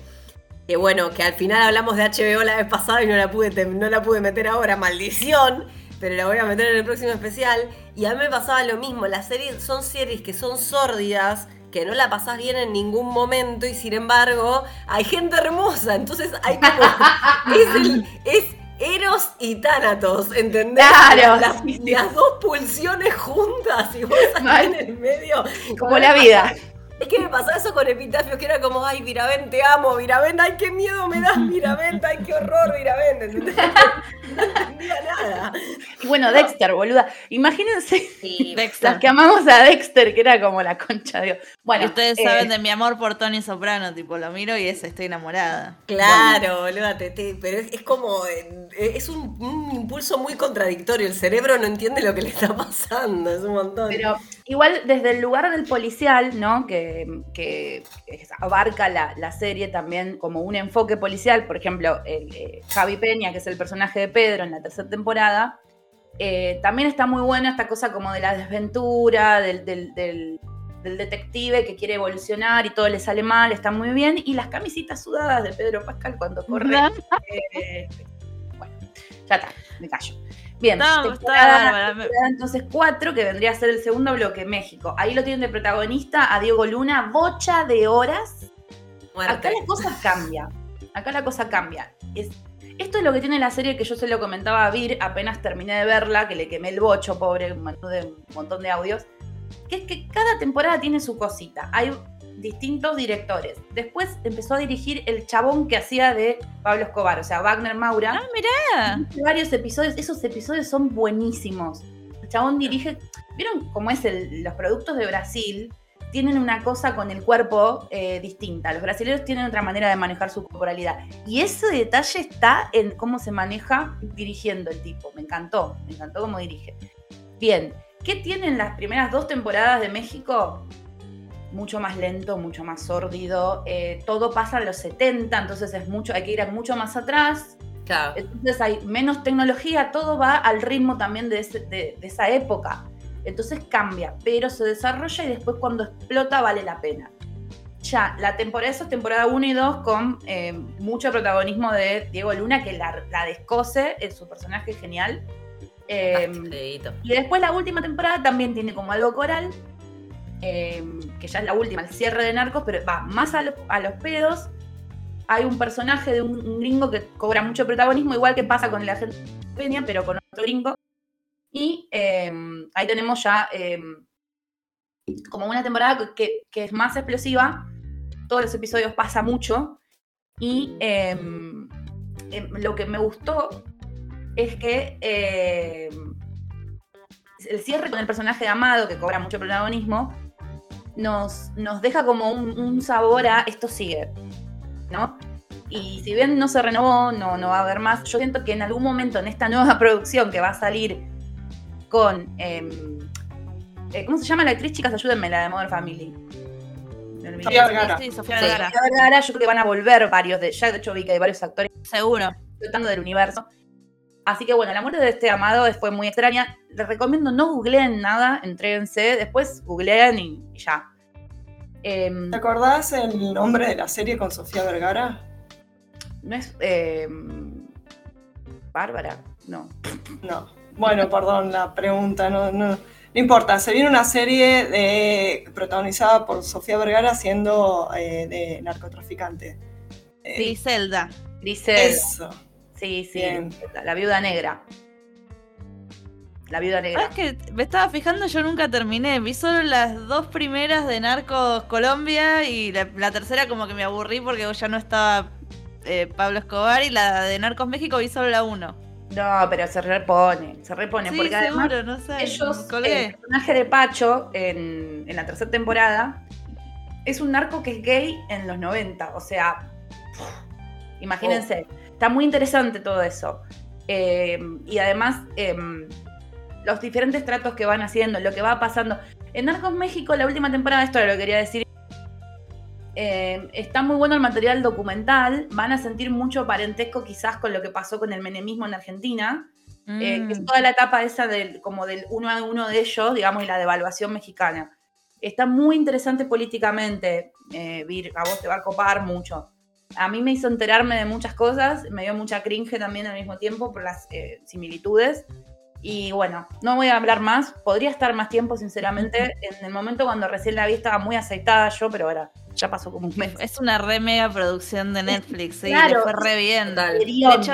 que bueno, que al final hablamos de HBO la vez pasada y no la pude, no la pude meter ahora, maldición, pero la voy a meter en el próximo especial. Y a mí me pasaba lo mismo, las series son series que son sórdidas, que no la pasás bien en ningún momento y sin embargo hay gente hermosa, entonces hay como... es, Eros y Tánatos, ¿entendés? Claro. Las, dos pulsiones juntas y vos ahí en el medio. Como la vida. Es que me pasaba eso con Epitafio, que era como, ay, Viravent, te amo, Viravent, ay, qué miedo me das, Viravent, ay, qué horror, Viravent. No entendía nada. Y bueno, Dexter, boluda. Imagínense sí, Dexter. las que amamos a Dexter, que era como la concha de Bueno, ustedes eh, saben de mi amor por Tony Soprano, tipo, lo miro y es, estoy enamorada. Claro, boluda, pero es, como, eh, es un, un, impulso muy contradictorio. El cerebro no entiende lo que le está pasando, es un montón. Pero igual, desde el lugar del policial, ¿no? Que que, abarca la, serie también como un enfoque policial. Por ejemplo, el, eh, Javi Peña, que es el personaje de Pedro en la tercera temporada, eh, también está muy buena esta cosa como de la desventura, del, del, detective que quiere evolucionar y todo le sale mal, está muy bien. Y las camisitas sudadas de Pedro Pascal cuando corre. Eh, bueno, ya está, me callo. Bien, entonces cuatro, que vendría a ser el segundo bloque, México. Ahí lo tienen de protagonista a Diego Luna, bocha de horas. Acá la cosa cambia. Acá la cosa cambia. Es, esto es lo que tiene la serie que yo se lo comentaba a Vir apenas terminé de verla, que le quemé el bocho, pobre, un montón de audios. Que es que cada temporada tiene su cosita. Hay distintos directores. Después empezó a dirigir el chabón que hacía de Pablo Escobar, o sea, Wagner Maura. Ah, mirá. Varios episodios, esos episodios son buenísimos. El chabón dirige, ¿vieron cómo es el, los productos de Brasil? Tienen una cosa con el cuerpo eh, distinta. Los brasileños tienen otra manera de manejar su corporalidad. Y ese detalle está en cómo se maneja dirigiendo el tipo. Me encantó, me encantó cómo dirige. Bien, ¿qué tienen las primeras dos temporadas de México? Mucho más lento, mucho más sórdido. Eh, todo pasa a los 70, entonces es mucho, hay que ir mucho más atrás. Entonces hay menos tecnología, todo va al ritmo también de, esa época. Entonces cambia, pero se desarrolla y después cuando explota vale la pena. Ya, la temporada, eso es temporada 1 y 2 con eh, mucho protagonismo de Diego Luna, que la, la descose, es su personaje genial. Eh, y después la última temporada también tiene como algo coral, Em, que ya es la última, el cierre de Narcos, pero va más a, los pedos. Hay un personaje de un, gringo que cobra mucho protagonismo, igual que pasa con el agente Peña, pero con otro gringo. Y em, ahí tenemos ya em, como una temporada que, es más explosiva. Todos los episodios pasa mucho. Y lo que me gustó es que el cierre con el personaje de Amado, que cobra mucho protagonismo, nos, nos deja como un, sabor a esto sigue, ¿no? Y si bien no se renovó, no, no va a haber más, yo siento que en algún momento en esta nueva producción que va a salir con. Em, eh, ¿Cómo se llama la actriz? Chicas, ayúdenme, la de Modern Family. Sofía Vergara. Sí, Sofía Vergara. Sofía Vergara, yo creo que van a volver varios de. Ya de hecho vi que hay varios actores Seguro. flotando del universo. Así que bueno, la muerte de este amado fue muy extraña. Les recomiendo no googleen nada, entréguense, después googleen y, y ya. Em, ¿Te acordás el nombre de la serie con Sofía Vergara? no es. em, Bárbara, no. No. Bueno, perdón la pregunta, no, no, no importa. Se viene una serie de, protagonizada por Sofía Vergara siendo eh, de narcotraficante. Eh, Sí, Zelda. Dice. Eso. Sí, sí. Bien. La, la viuda negra. La viuda negra. ¿Sabes que me estaba fijando? Yo nunca terminé. Vi solo las dos primeras de Narcos Colombia y la, la tercera como que me aburrí porque ya no estaba eh, Pablo Escobar y la de Narcos México vi solo la uno. No, pero se repone, se repone. Sí, porque además seguro, no sé. ellos, el personaje de Pacho en, en la tercera temporada es un narco que es gay en los 90. O sea, imagínense. Está muy interesante todo eso. Eh, y además, em, los diferentes tratos que van haciendo, lo que va pasando. En Narcos México, la última temporada, esto lo que quería decir. eh, está muy bueno el material documental. Van a sentir mucho parentesco quizás con lo que pasó con el menemismo en Argentina. Eh, que es Mm. toda la etapa esa del, como del uno a uno de ellos, digamos, y la devaluación mexicana. Está muy interesante políticamente, eh, Vir, a vos te va a copar mucho. A mí me hizo enterarme de muchas cosas, me dio mucha cringe también al mismo tiempo por las eh, similitudes. Y bueno, no voy a hablar más, podría estar más tiempo, sinceramente. En el momento cuando recién la vi estaba muy aceitada yo, pero ahora ya pasó como un mes. Es una re mega producción de Netflix, sí, Claro, le fue re bien. De hecho,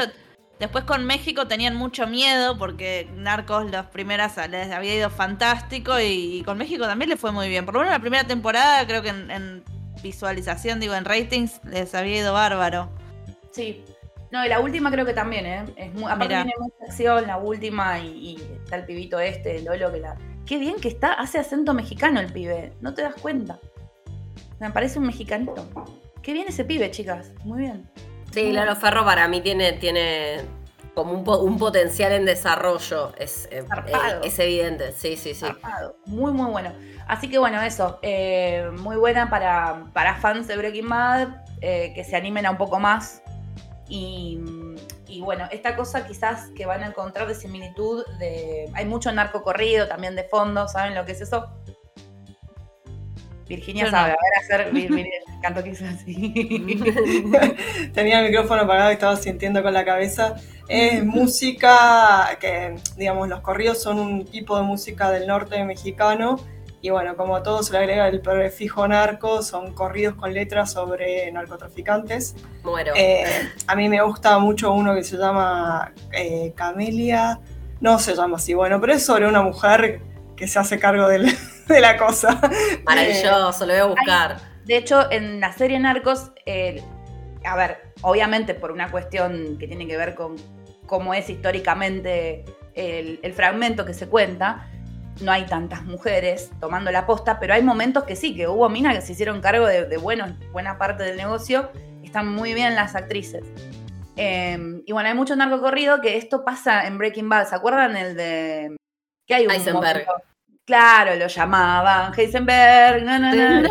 después con México tenían mucho miedo porque Narcos las primeras les había ido fantástico y, y con México también le fue muy bien. Por lo menos la primera temporada creo que en, en visualización, digo, en ratings les había ido bárbaro. Sí. No, y la última creo que también, ¿eh? Es muy, aparte Mirá. tiene mucha acción la última y, y está el pibito este, Lolo, que la... Qué bien que está, hace acento mexicano el pibe, no te das cuenta. Me parece un mexicanito. Qué bien ese pibe, chicas, muy bien. Sí, Lalo Ferro para mí tiene, tiene como un, po- un potencial en desarrollo. Es, eh, eh, es evidente, sí, sí, sí. Zarpado. Muy, muy bueno. Así que bueno, eso, eh, muy buena para, para fans de Breaking Bad, eh, que se animen a un poco más. Y, y bueno, esta cosa quizás que van a encontrar de similitud, de hay mucho narco corrido también de fondo, ¿saben lo que es eso? Virginia Yo no. sabe, a ver hacer, Vir- encantó que hizo así. Tenía el micrófono apagado y estaba sintiendo con la cabeza. Es música que, digamos, los corridos son un tipo de música del norte mexicano. Y bueno, como a todo se le agrega el prefijo narco, son corridos con letras sobre narcotraficantes. Muero. Eh, a mí me gusta mucho uno que se llama eh, Camelia. No se llama así, bueno, pero es sobre una mujer que se hace cargo del- de la cosa. Maravilloso, lo voy a buscar. De hecho, en la serie Narcos, eh, a ver, obviamente por una cuestión que tiene que ver con cómo es históricamente el, el fragmento que se cuenta, no hay tantas mujeres tomando la posta, pero hay momentos que sí, que hubo minas que se hicieron cargo de, de bueno, buena parte del negocio, están muy bien las actrices. Eh, y bueno, hay mucho narco corrido que esto pasa en Breaking Bad. ¿Se acuerdan el de... que hay un Heisenberg. Claro, lo llamaban Heisenberg. no, no, no, no.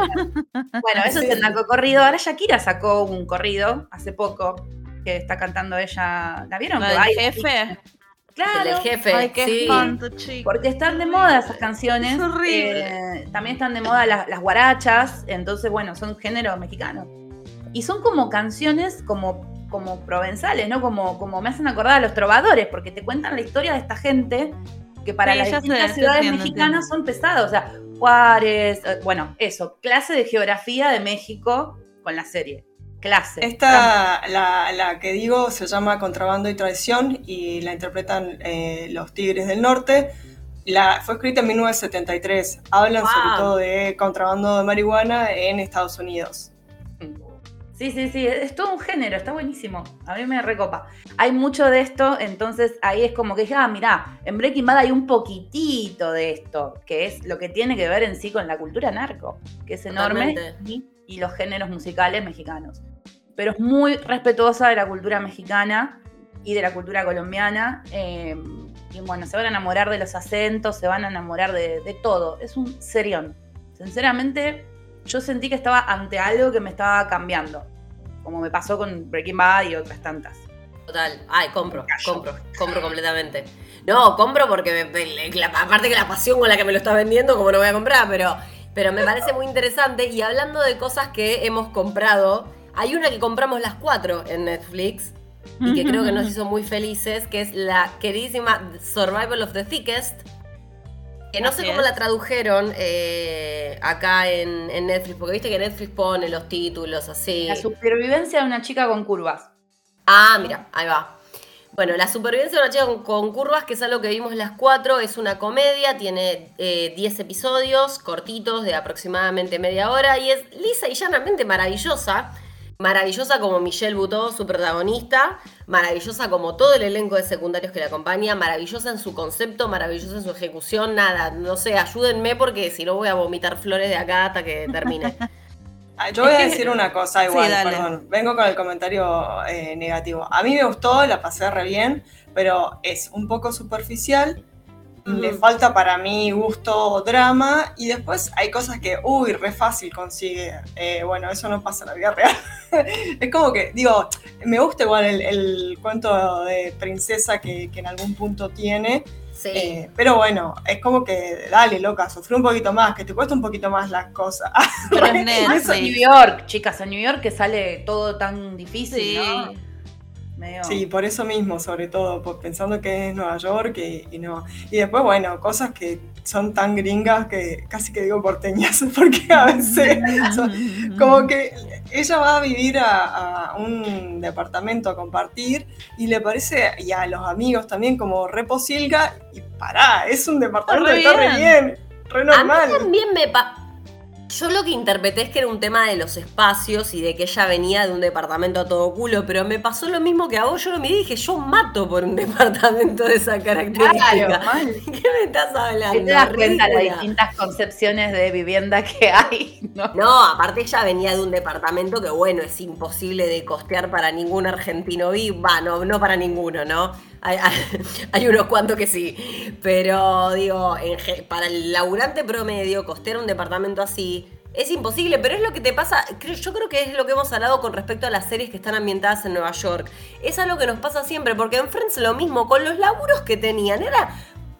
Bueno, eso es el narco corrido. Ahora Shakira sacó un corrido hace poco que está cantando ella. ¿La vieron? ¿La del jefe? Claro. El del jefe, Ay, qué sí. espanto, chico. Porque están de moda esas canciones. Es horrible. Eh, también están de moda las, las guarachas. Entonces, bueno, son género mexicano. Y son como canciones como, como provenzales, ¿no? Como, como me hacen acordar a los trovadores, porque te cuentan la historia de esta gente que para Sí, las sé, distintas te ciudades entiendo, mexicanas son pesadas. O sea, Juárez, eh, bueno, eso, clase de geografía de México con la serie. Clase. Esta, la, la que digo, se llama Contrabando y Traición y la interpretan eh, los Tigres del Norte. La, fue escrita en 1973. Hablan Wow. sobre todo de contrabando de marihuana en Estados Unidos. Sí, sí, sí, es todo un género, está buenísimo. A mí me recopa. Hay mucho de esto, entonces ahí es como que dije, ah, mirá, en Breaking Bad hay un poquitito de esto, que es lo que tiene que ver en sí con la cultura narco, que es enorme, y los géneros musicales mexicanos. Pero es muy respetuosa de la cultura mexicana y de la cultura colombiana. Eh, y bueno, se van a enamorar de los acentos, se van a enamorar de, de todo. Es un serión. Sinceramente, yo sentí que estaba ante algo que me estaba cambiando, como me pasó con Breaking Bad y otras tantas. Total. Ay, compro, compro, compro completamente. No, compro porque me- la- aparte que la pasión con la que me lo está vendiendo, como no voy a comprar, pero, pero me parece muy interesante. Y hablando de cosas que hemos comprado, hay una que compramos las cuatro en Netflix y que creo que nos hizo muy felices, que es la queridísima Survival of the Thickest. Que no sé cómo es. la tradujeron eh, acá en, en Netflix, porque viste que Netflix pone los títulos así. La supervivencia de una chica con curvas. Ah, mira, ahí va. Bueno, La supervivencia de una chica con, con curvas, que es algo que vimos las cuatro, es una comedia, tiene eh, 10 episodios cortitos de aproximadamente media hora y es lisa y llanamente maravillosa. Maravillosa como Michelle Buteau, su protagonista, maravillosa como todo el elenco de secundarios que la acompaña, maravillosa en su concepto, maravillosa en su ejecución, nada, no sé, ayúdenme porque si no voy a vomitar flores de acá hasta que termine. Yo voy a decir una cosa igual, Sí, perdón. Vengo con el comentario eh, negativo. A mí me gustó, la pasé re bien, pero es un poco superficial. Le falta para mí gusto, drama, y después hay cosas que, uy, re fácil consigue. Eh, bueno, eso no pasa en la vida real. es como que, digo, me gusta igual el, el cuento de princesa que, que en algún punto tiene, Sí. eh, pero bueno, es como que, dale, loca, sufrí un poquito más, que te cuesta un poquito más las cosas. Pero En. New York, chicas, en New York que sale todo tan difícil, Sí. ¿no? Medio- Sí, por eso mismo, sobre todo, por- pensando que es Nueva York y, y no. Y después, bueno, cosas que son tan gringas que casi que digo porteñas, porque a veces son- como que ella va a vivir a, a un departamento a compartir y le parece, y a los amigos también, como reposilga, y pará, es un departamento que está re bien. re A normal. mí también me pa- Yo lo que interpreté es que era un tema de los espacios y de que ella venía de un departamento a todo culo, pero me pasó lo mismo que a vos. Yo lo miré y dije, yo mato por un departamento de esa característica. Claro. ¿Qué me estás hablando? Te das cuenta las Ridícula. distintas concepciones de vivienda que hay, ¿no? No, aparte ella venía de un departamento que, bueno, es imposible de costear para ningún argentino vivo. Va, no, no para ninguno, ¿no? Hay, unos cuantos que sí. Pero, digo, para el laburante promedio, costear un departamento así es imposible. Pero es lo que te pasa, yo creo que es lo que hemos hablado con respecto a las series que están ambientadas en Nueva York. Es algo que nos pasa siempre, porque en Friends lo mismo, con los laburos que tenían, era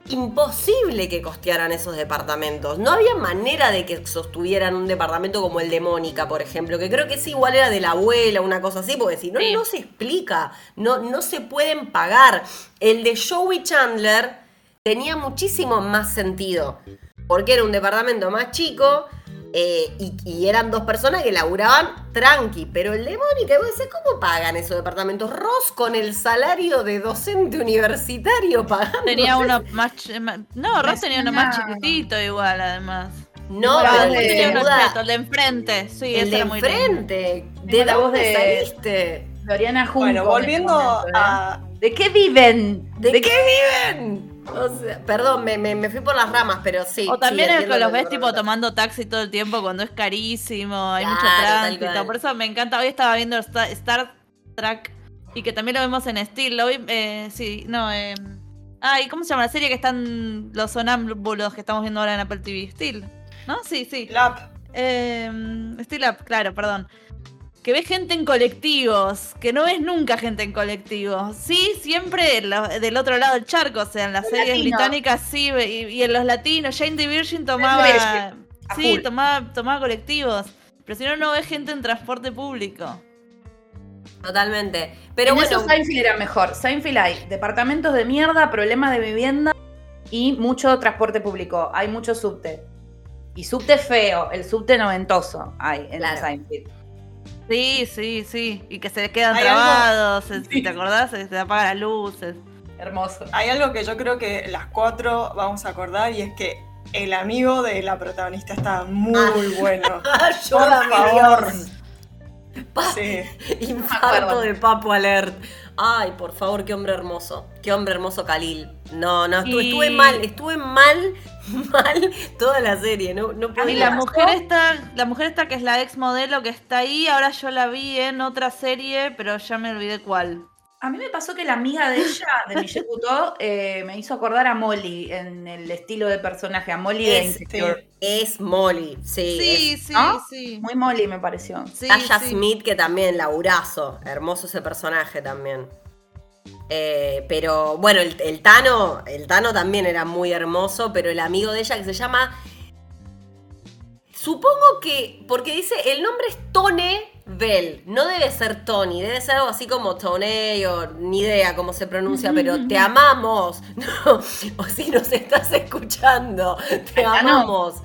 imposible que costearan esos departamentos. No había manera de que sostuvieran un departamento como el de Mónica, por ejemplo, que creo que sí, igual era de la abuela, una cosa así, porque si no, Sí. no se explica, no, no se pueden pagar. El de Joey Chandler tenía muchísimo más sentido, porque era un departamento más chico. Eh, y, y eran dos personas que laburaban tranqui, pero el de Mónica, vos decís, ¿cómo pagan esos departamentos? Ross con el salario de docente universitario pagando. Tenía uno más. No, Ross tenía uno más chiquitito igual, además. No, pero el de- tenía uno cheto, el de enfrente. Sí, el de enfrente. ¿De Tengo la voz dónde de- saliste? Floriana Junco. Bueno, en volviendo momento, ¿eh? a, ¿De qué viven? ¿De, qué viven? O sea, perdón, me, me- me fui por las ramas, pero sí. O también sí, es que los lo ves tipo tomando taxi todo el tiempo cuando es carísimo, hay mucho Claro, tal tránsito. Por eso me encanta. Hoy estaba viendo Star, Star Trek y que también lo vemos en Steel. Lo vi, eh, sí, no, eh. Ah, ¿y cómo se llama la serie que están los sonámbulos que estamos viendo ahora en Apple TV? Steel. ¿No? Sí, sí. Lap. Eh, Steel Up, claro, perdón. Que ves gente en colectivos, que no ves nunca gente en colectivos. Sí, siempre del otro lado del charco, o sea, en las series británicas sí, y, y en los latinos, Jane the Virgin tomaba... Virgin, Sí, tomaba, tomaba colectivos. Pero si no, no ves gente en transporte público. Totalmente. Pero en bueno, eso Seinfeld era mejor. Seinfeld hay departamentos de mierda, problemas de vivienda y mucho transporte público. Hay mucho subte. Y subte feo, el subte noventoso hay en Claro. Seinfeld. Sí, sí, sí. Y que se quedan trabados, Sí. ¿te acordás? Se, se apagan las luces. Hermoso. Hay algo que yo creo que las cuatro vamos a acordar y es que el amigo de la protagonista está muy Ah. bueno. Por favor. Dios. Infarto de Papo Alert. Ay, por favor, qué hombre hermoso. Qué hombre hermoso Khalil. No, no, estuve, mal, estuve mal, mal toda la serie. No, no Y la mujer esta, la mujer esta que es la ex modelo que está ahí, ahora yo la vi en otra serie, pero ya me olvidé cuál. A mí me pasó que la amiga de ella, de Michelle Couto, eh, me hizo acordar a Molly en el estilo de personaje, a Molly es, de Es Molly, sí. Sí, sí, sí. Muy Molly me pareció. Sí, Smith, que también, laburazo. Hermoso ese personaje también. Eh, pero bueno, el, el, Tano, el Tano también era muy hermoso, pero el amigo de ella que se llama. Supongo que. Porque dice, el nombre es Tone Bell. No debe ser Tony, debe ser algo así como Tony o ni idea cómo se pronuncia, pero te amamos. o si nos estás escuchando, te amamos.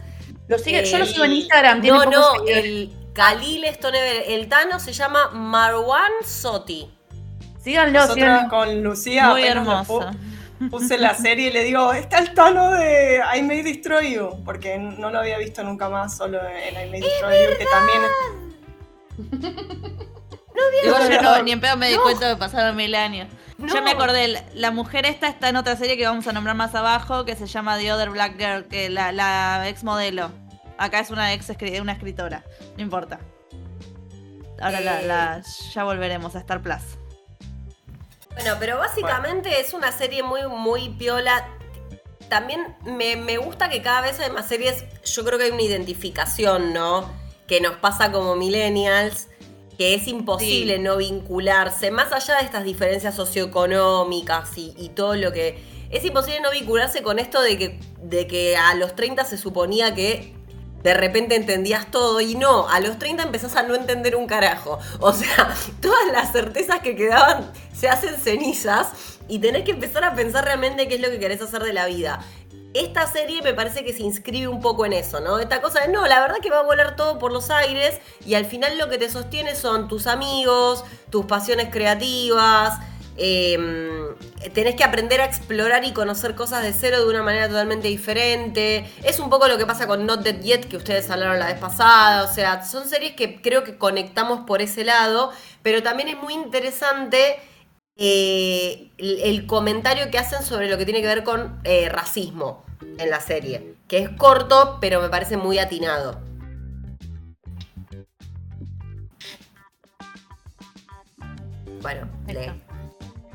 Lo sigue, yo lo sigo en Instagram. No, no, el Khalil es Tony Bell. El Tano se llama Marwan Soti. Síganlo, Nosotros con Lucía Muy hermosa. Puse la serie y le digo, está el tono de I May Destroy You, porque no lo había visto nunca más, solo en I May Destroy You, que también no, no, ni en pedo me di cuenta de pasaron mil años. Yo me acordé, la mujer esta está en otra serie que vamos a nombrar más abajo, que se llama The Other Black Girl, que la, la ex modelo. Acá es una ex una escritora, no importa. Ahora la, eh. ya volveremos a Star Plus. Bueno, pero básicamente es una serie muy, muy piola. También me, me gusta que cada vez hay más series, yo creo que hay una identificación, ¿no? Que nos pasa como millennials, que es imposible no vincularse, más allá de estas diferencias socioeconómicas y, todo lo que... Es imposible no vincularse con esto de que, de que a los 30 se suponía que de repente entendías todo y no, a los 30 empezás a no entender un carajo. O sea, todas las certezas que quedaban se hacen cenizas y tenés que empezar a pensar realmente qué es lo que querés hacer de la vida esta serie me parece que se inscribe un poco en eso, ¿no? Esta cosa de, no, la verdad que va a volar todo por los aires y al final lo que te sostiene son tus amigos, tus pasiones creativas, em, tenés que aprender a explorar y conocer cosas de cero de una manera totalmente diferente. Es un poco lo que pasa con Not Dead Yet, que ustedes hablaron la vez pasada, o sea, son series que creo que conectamos por ese lado, pero también es muy interesante eh, el, comentario que hacen sobre lo que tiene que ver con eh, racismo en la serie, que es corto, pero me parece muy atinado. Bueno,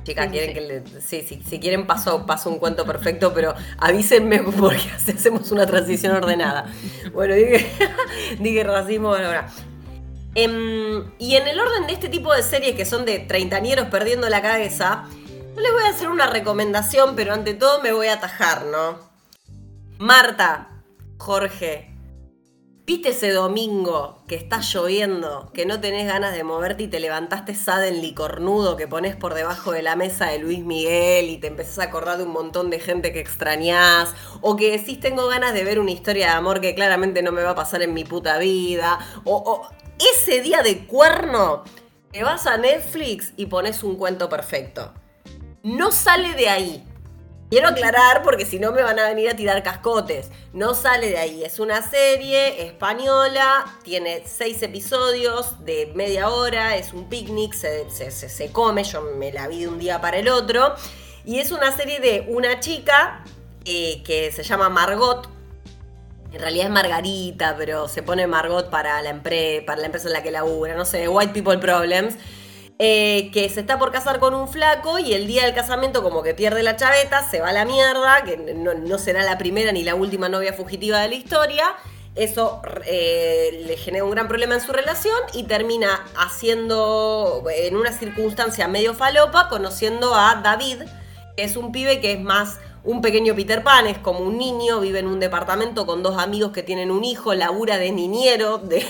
Chicas, quieren que le, sí, sí, si quieren paso, paso un cuento perfecto, pero avísenme porque hacemos una transición ordenada. Bueno, dije, dije racismo, bueno, ahora. Em, y en el orden de este tipo de series que son de treintañeros perdiendo la cabeza, no les voy a hacer una recomendación, pero ante todo me voy a atajar, ¿no? Marta, Jorge, ¿viste ese domingo que está lloviendo, que no tenés ganas de moverte y te levantaste en licornudo que pones por debajo de la mesa de Luis Miguel y te empezás a acordar de un montón de gente que extrañás? O que decís tengo ganas de ver una historia de amor que claramente no me va a pasar en mi puta vida? o ese día de cuerno, te vas a Netflix y pones un cuento perfecto. No sale de ahí. Quiero aclarar porque si no me van a venir a tirar cascotes. No sale de ahí. Es una serie española, tiene seis episodios de media hora, es un picnic, se, se come, yo me la vi de un día para el otro. Y es una serie de una chica eh, que se llama Margot, en realidad es Margarita, pero se pone Margot para la, para la empresa en la que labura, no sé, White People Problems. Eh, que se está por casar con un flaco y el día del casamiento como que pierde la chaveta, se va a la mierda, que no, será la primera ni la última novia fugitiva de la historia. Eso eh, le genera un gran problema en su relación y termina haciendo, en una circunstancia medio falopa, conociendo a David, que es un pibe que es más un pequeño Peter Pan, es como un niño, vive en un departamento con dos amigos que tienen un hijo, labura de niñero de,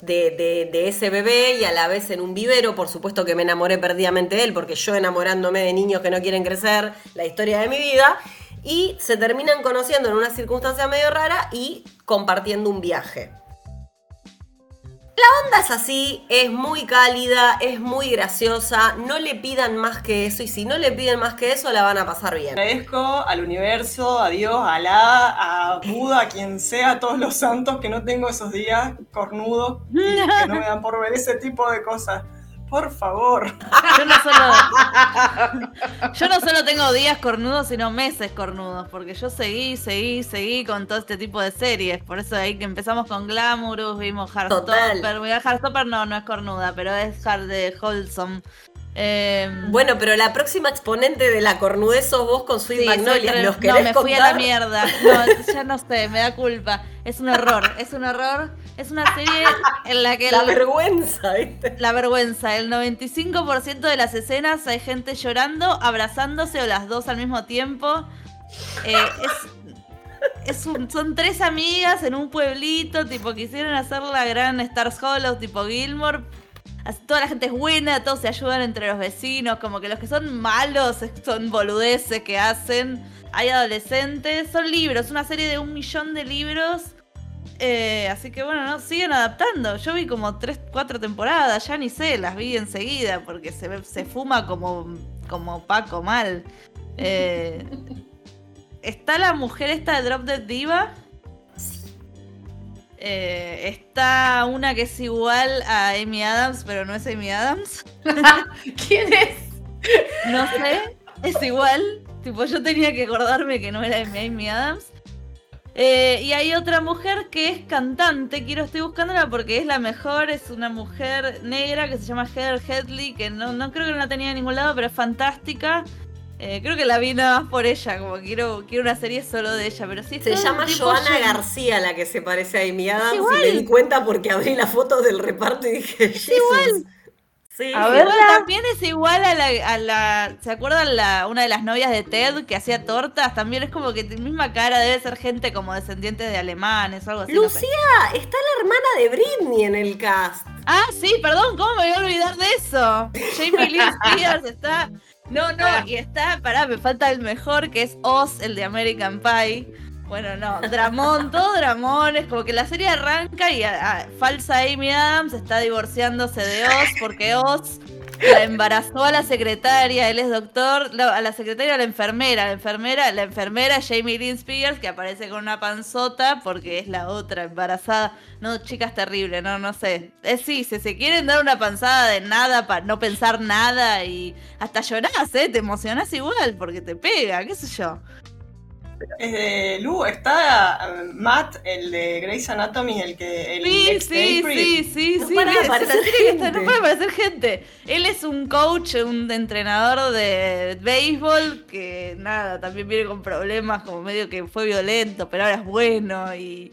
de, ese bebé y a la vez en un vivero. Por supuesto que me enamoré perdidamente de él, porque yo enamorándome de niños que no quieren crecer, la historia de mi vida. Y se terminan conociendo en una circunstancia medio rara y compartiendo un viaje. La onda es así, es muy cálida, es muy graciosa, no le pidan más que eso y si no le piden más que eso la van a pasar bien. Agradezco al universo, a Dios, a Alá, a Buda, a quien sea, a todos los santos que no tengo esos días cornudos y que no me dan por ver ese tipo de cosas. Por favor. Yo no, solo, yo no solo tengo días cornudos, sino meses cornudos, porque yo seguí, seguí, seguí con todo este tipo de series. Por eso ahí que empezamos con Glamorous, vimos Heartstopper. Heartstopper no, no es cornuda, pero es hard de Wholesome. Em, bueno, pero la próxima exponente de la cornudez sos vos con Sweet Magnolia. ¿Los no, me fui a la mierda. No, ya no sé, me da culpa. Es un error, es un error. Es una serie en la que... la vergüenza, ¿viste? La vergüenza. El 95% de las escenas hay gente llorando, abrazándose o las dos al mismo tiempo. Eh, es, son tres amigas en un pueblito, tipo, quisieron hacer la gran Stars Hollow, tipo Gilmore, toda la gente es buena, todos se ayudan entre los vecinos, como que los que son malos son boludeces que hacen. Hay adolescentes, son libros, una serie de un millón de libros. Eh, así que bueno, no, siguen adaptando. Yo vi como tres, cuatro temporadas, ya ni sé, las vi enseguida porque se, se fuma como, como Paco mal. Eh, está la mujer esta de Drop Dead Diva eh, está una que es igual a Amy Adams, pero no es Amy Adams. ¿Quién es? No sé, es igual. Tipo, yo tenía que acordarme que no era Amy Adams. Eh, y hay otra mujer que es cantante, quiero estoy buscándola porque es la mejor, es una mujer negra que se llama Heather Headley, que no, no creo que no la tenía en ningún lado, pero es fantástica. Eh, creo que la vi nada más por ella, como quiero, quiero una serie solo de ella, pero sí. Se llama Joana García la que se parece a Amy Adams y me di cuenta porque abrí la foto del reparto y dije, es igual. Sí, a ver, también es igual a la, a la ¿se acuerdan la, una de las novias de Ted que hacía tortas? También es como que misma cara, debe ser gente como descendiente de alemanes o algo así. Lucía, está la hermana de Britney en el cast. Ah, sí, perdón, ¿cómo me voy a olvidar de eso? Jamie Lee Spears está no, no, y está, pará, me falta el mejor, que es Oz, el de American Pie. Bueno, no, Dramón, todo Dramón, es como que la serie arranca y a, falsa Amy Adams está divorciándose de Oz porque Oz la embarazó a la secretaria, él es doctor, a la secretaria a la enfermera, la enfermera, la enfermera Jamie Lynn Spears, que aparece con una panzota porque es la otra embarazada. No, chicas, terrible, no, no sé. Es sí, si se quieren dar una panzada de nada para no pensar nada y hasta llorás, ¿eh? Te emocionás igual porque te pega, qué sé yo. Eh, Lu, está eh, Matt, el de Grey's Anatomy, el que. El sí, sí, sí, sí, no sí, para no puede aparecer gente. Él es un coach, un entrenador de béisbol que nada, también viene con problemas, como medio que fue violento, pero ahora es bueno y.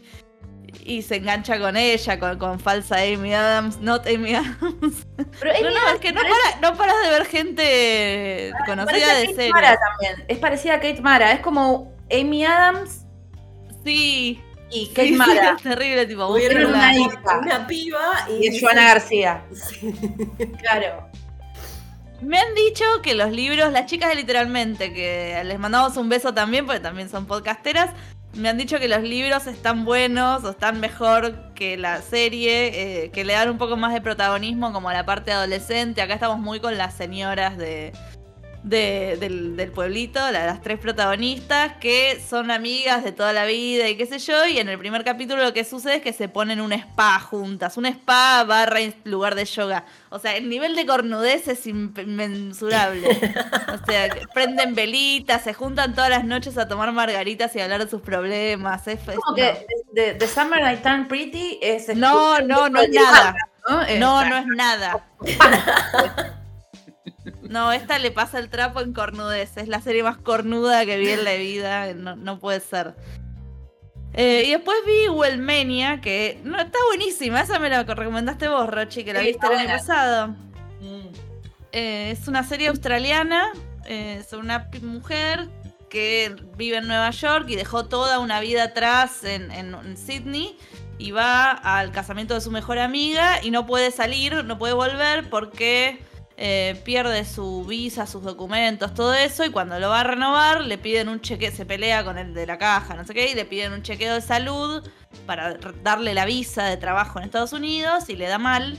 Y se engancha con ella, con, falsa Amy Adams, not Amy Adams. Pero no, no, es que no, no paras de ver gente conocida de serie. también. Es parecida a Kate Mara, es como Amy Adams. Sí. Y Kate Mara. es terrible, tipo, una, una piba y, es Joana García. Claro. Me han dicho que los libros, las chicas literalmente, que les mandamos un beso también, porque también son podcasteras, me han dicho que los libros están buenos o están mejor que la serie, eh, que le dan un poco más de protagonismo como a la parte adolescente. Acá estamos muy con las señoras de, del, pueblito, las tres protagonistas, que son amigas de toda la vida y qué sé yo, y en el primer capítulo lo que sucede es que se ponen un spa juntas, un spa barra lugar de yoga. O sea, el nivel de cornudez es inmensurable. o sea, prenden velitas, se juntan todas las noches a tomar margaritas y hablar de sus problemas. Es, que The, Summer Night Turn Pretty es... No, no, no es nada. No, no es nada. No, esta le pasa el trapo en cornudez. Es la serie más cornuda que vi en la vida. No, puede ser. Eh, y después vi Wellmania, que no, está buenísima. Esa me la recomendaste vos, Rochi, que la viste el año pasado. Mm. Eh, es una serie australiana eh, sobre una mujer que vive en Nueva York y dejó toda una vida atrás en, en Sydney y va al casamiento de su mejor amiga y no puede salir, no puede volver porque eh, pierde su visa, sus documentos, todo eso, y cuando lo va a renovar le piden un cheque, se pelea con el de la caja, no sé qué, y le piden un chequeo de salud para darle la visa de trabajo en Estados Unidos y le da mal.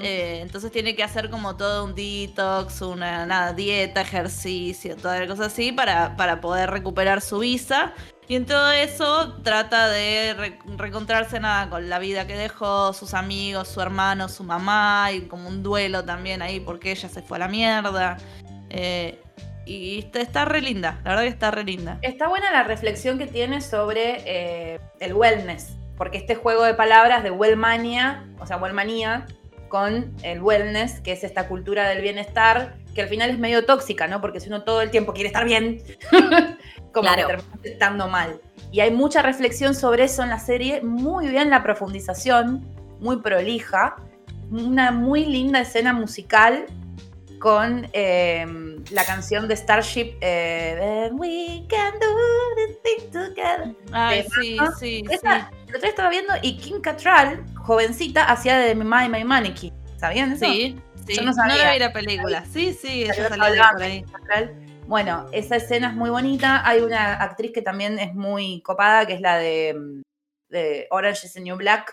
Eh, entonces tiene que hacer como todo un detox, una nada, dieta, ejercicio, toda la cosa así para, para poder recuperar su visa. Y en todo eso trata de reencontrarse nada con la vida que dejó, sus amigos, su hermano, su mamá, y como un duelo también ahí porque ella se fue a la mierda. Eh, y está, re linda, la verdad que está re linda. Está buena la reflexión que tiene sobre eh, el wellness, porque este juego de palabras de wellmania, o sea, wellmanía, con el wellness, que es esta cultura del bienestar, que al final es medio tóxica, ¿no? Porque si uno todo el tiempo quiere estar bien, como que termina estando mal. Y hay mucha reflexión sobre eso en la serie, muy bien la profundización, muy prolija, una muy linda escena musical con em, la canción de Starship eh, We Can Do This Together. Ay, sí, sí, Esa, sí. Lo estaba viendo y Kim Cattrall, jovencita, hacía de My My Mannequin. ¿Sabían eso? Sí, sí. Yo no sabía. No vi la película. Sí, sí, ella salió por ahí. Bueno, esa escena es muy bonita. Hay una actriz que también es muy copada, que es la de, de Orange is the New Black,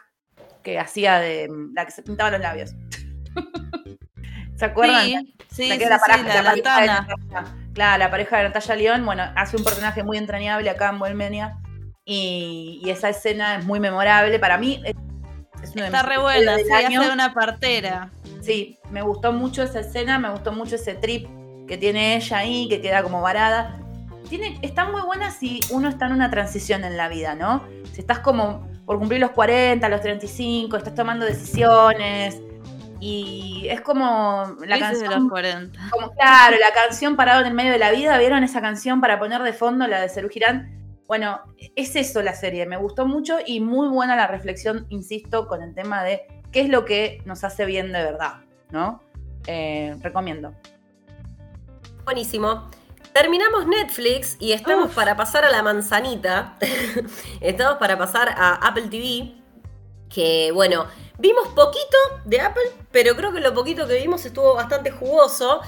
que hacía de la que se pintaba los labios. ¿Se acuerdan? Sí, sí, la, la, pareja, la, de Claro, la pareja de Natalia León, bueno, hace un personaje muy entrañable acá en Bohemia. Y, y esa escena es muy memorable. Para mí, es Está re buena, sí, hace una partera. Sí, me gustó mucho esa escena, me gustó mucho ese trip que tiene ella ahí, que queda como varada. Tiene, está muy buena si uno está en una transición en la vida, ¿no? Si estás como por cumplir los 40, los 35, estás tomando decisiones. Y es como la canción. De los 40. Como, claro, la canción parado en el medio de la vida. ¿Vieron esa canción para poner de fondo, la de Cerú Girán? Bueno, es eso la serie. Me gustó mucho y muy buena la reflexión, insisto, con el tema de qué es lo que nos hace bien de verdad, ¿no? Eh, recomiendo. Buenísimo. Terminamos Netflix y estamos para pasar a la manzanita. estamos para pasar a Apple TV. Que bueno, vimos poquito de Apple, pero creo que lo poquito que vimos estuvo bastante jugoso.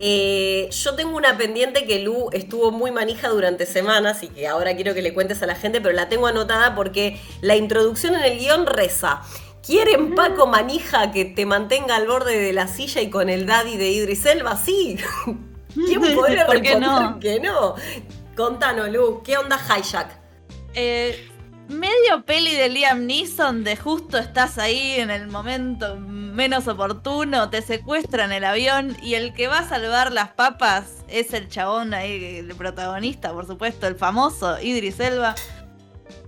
Eh, yo tengo una pendiente que Lu estuvo muy manija durante semanas y que ahora quiero que le cuentes a la gente, pero la tengo anotada porque la introducción en el guion reza. ¿Quieren Paco Manija que te mantenga al borde de la silla y con el daddy de Idris Elba? Sí. ¿Quién podría ¿Por qué no? que no? Contanos, Lu, ¿qué onda Hijack? Eh, medio peli de Liam Neeson de justo estás ahí en el momento menos oportuno, te secuestran el avión y el que va a salvar las papas es el chabón ahí, el protagonista, por supuesto, el famoso Idris Elba.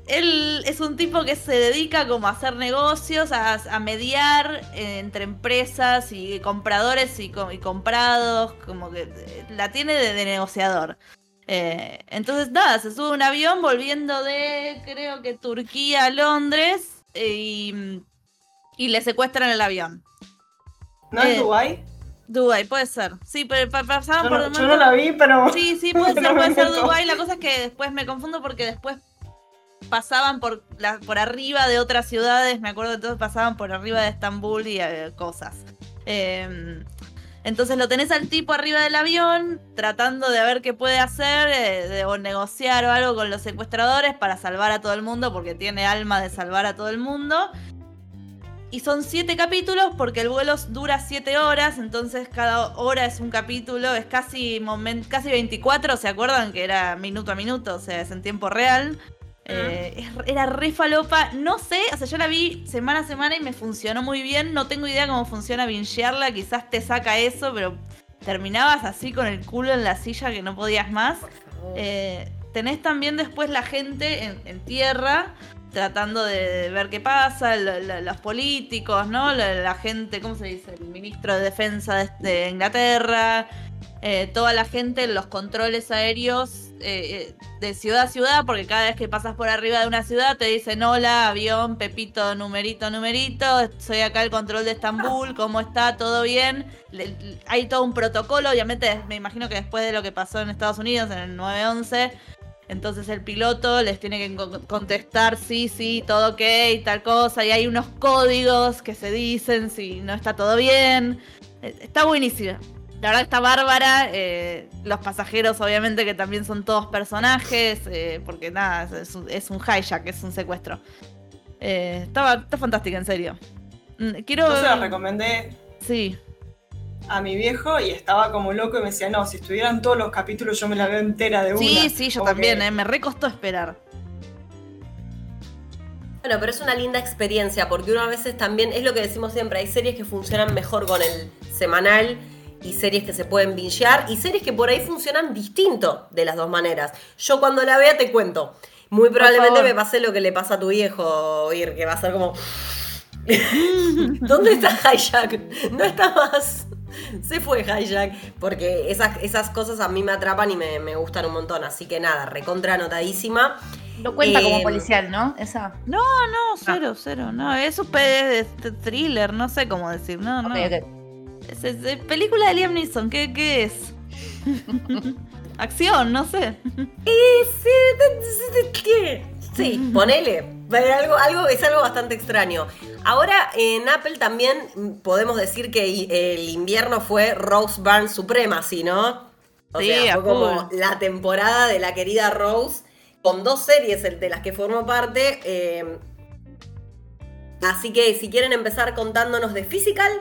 Él es un tipo que se dedica como a hacer negocios, a, mediar entre empresas y compradores y, comprados, como que la tiene de negociador. Eh, entonces, nada, se sube un avión volviendo de, creo que Turquía a Londres y, le secuestran el avión. ¿No es eh, Dubái? Dubái, puede ser. Sí, pero pasaban por. No, yo no la vi, pero. Sí, sí, puede ser, puede ser Dubái. La cosa es que después me confundo porque después pasaban por, por arriba de otras ciudades. Me acuerdo que todos pasaban por arriba de Estambul y eh, cosas. Eh, entonces lo tenés al tipo arriba del avión, tratando de ver qué puede hacer, eh, o negociar o algo con los secuestradores para salvar a todo el mundo, porque tiene alma de salvar a todo el mundo. Y son siete capítulos porque el vuelo dura siete horas, entonces cada hora es un capítulo, es casi, casi 24, ¿se acuerdan? Que era minuto a minuto, o sea, es en tiempo real. Eh, era re falopa. No sé, o sea, yo la vi semana a semana y me funcionó muy bien. No tengo idea cómo funciona bingearla. Quizás te saca eso, pero terminabas así con el culo en la silla que no podías más. Eh, tenés también después la gente en, tierra tratando de ver qué pasa, los políticos, ¿no? La, gente, ¿cómo se dice? El ministro de Defensa de, Inglaterra, eh, toda la gente en los controles aéreos eh, de ciudad a ciudad, porque cada vez que pasas por arriba de una ciudad te dicen hola, avión, Pepito, numerito, numerito, soy acá el control de Estambul, ¿cómo está? ¿Todo bien? hay todo un protocolo, obviamente me imagino que después de lo que pasó en Estados Unidos en el 911, entonces el piloto les tiene que contestar sí, sí, todo ok, tal cosa, y hay unos códigos que se dicen si no está todo bien. Eh, está buenísima. La verdad está bárbara. Eh, los pasajeros, obviamente, que también son todos personajes. Eh, porque nada, es un, es un hijack, es un secuestro. está, está fantástica, en serio. Mm, quiero. Yo se la recomendé. Sí. A mi viejo y estaba como loco y me decía, no, si estuvieran todos los capítulos yo me la veo entera de una. Sí, sí, yo también, me recostó esperar. Bueno, pero es una linda experiencia porque uno a veces también, es lo que decimos siempre, hay series que funcionan mejor con el semanal y series que se pueden bingear y series que por ahí funcionan distinto de las dos maneras. Yo cuando la vea te cuento. Muy probablemente me pase lo que le pasa a tu viejo, Ir, que va a ser como... ¿Dónde está Hijack? No está más. Se fue Hijack. Porque esas, esas cosas a mí me atrapan y me, me gustan un montón. Así que nada, recontra anotadísima. Lo cuenta como em, policial, ¿no? Esa. No, no, cero, cero. No, es un de thriller, no sé cómo decir. No, no. Es, película de Liam Neeson, ¿qué, qué es? Acción, no sé. ¿Qué? Sí, ponele. Algo, algo, es algo bastante extraño. Ahora en Apple también podemos decir que el invierno fue Rose Byrne Supremacy, ¿no? O sí, sea, fue como la temporada de la querida Rose con dos series de las que formo parte. Eh, así que si quieren empezar contándonos de Physical.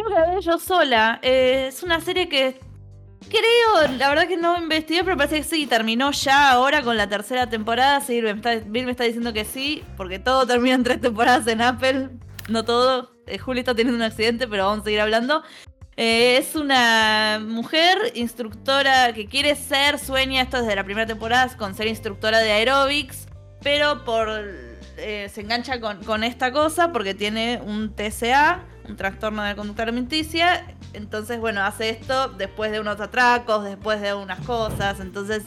Creo que la yo sola. Eh, es una serie que creo, la verdad que no investigué, pero parece que sí, terminó ya ahora con la tercera temporada. Sí, me está, Bill me está diciendo que sí, porque todo termina en tres temporadas en Apple. No todo. Eh, Juli está teniendo un accidente, pero vamos a seguir hablando. Eh, es una mujer instructora que quiere ser, sueña esto desde la primera temporada con ser instructora de aerobics, pero por eh, se engancha con, esta cosa porque tiene un TCA, un trastorno de conducta alimenticia. Entonces, bueno, hace esto después de unos atracos, después de unas cosas. Entonces,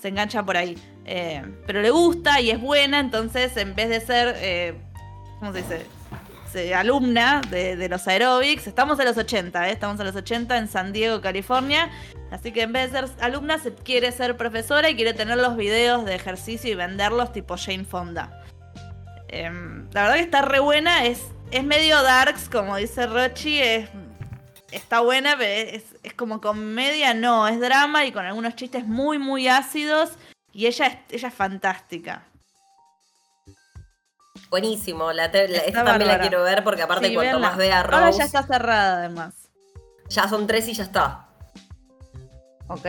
se engancha por ahí. Eh, pero le gusta y es buena, entonces en vez de ser, ¿cómo se dice? Eh, alumna de, los aerobics. Estamos en los 80, ¿eh? estamos en los 80 en San Diego, California. Así que en vez de ser alumna, se quiere ser profesora y quiere tener los videos de ejercicio y venderlos tipo Jane Fonda. Em, la verdad que está re buena, es, es medio darks, como dice Rochi, es, está buena, pero es, es, como comedia, no, es drama y con algunos chistes muy, muy ácidos. Y ella ella es fantástica. Buenísimo, la, esta también la quiero ver porque aparte cuanto más vea Rose... Ahora ya está cerrada además. Ya son tres y ya está. Ok.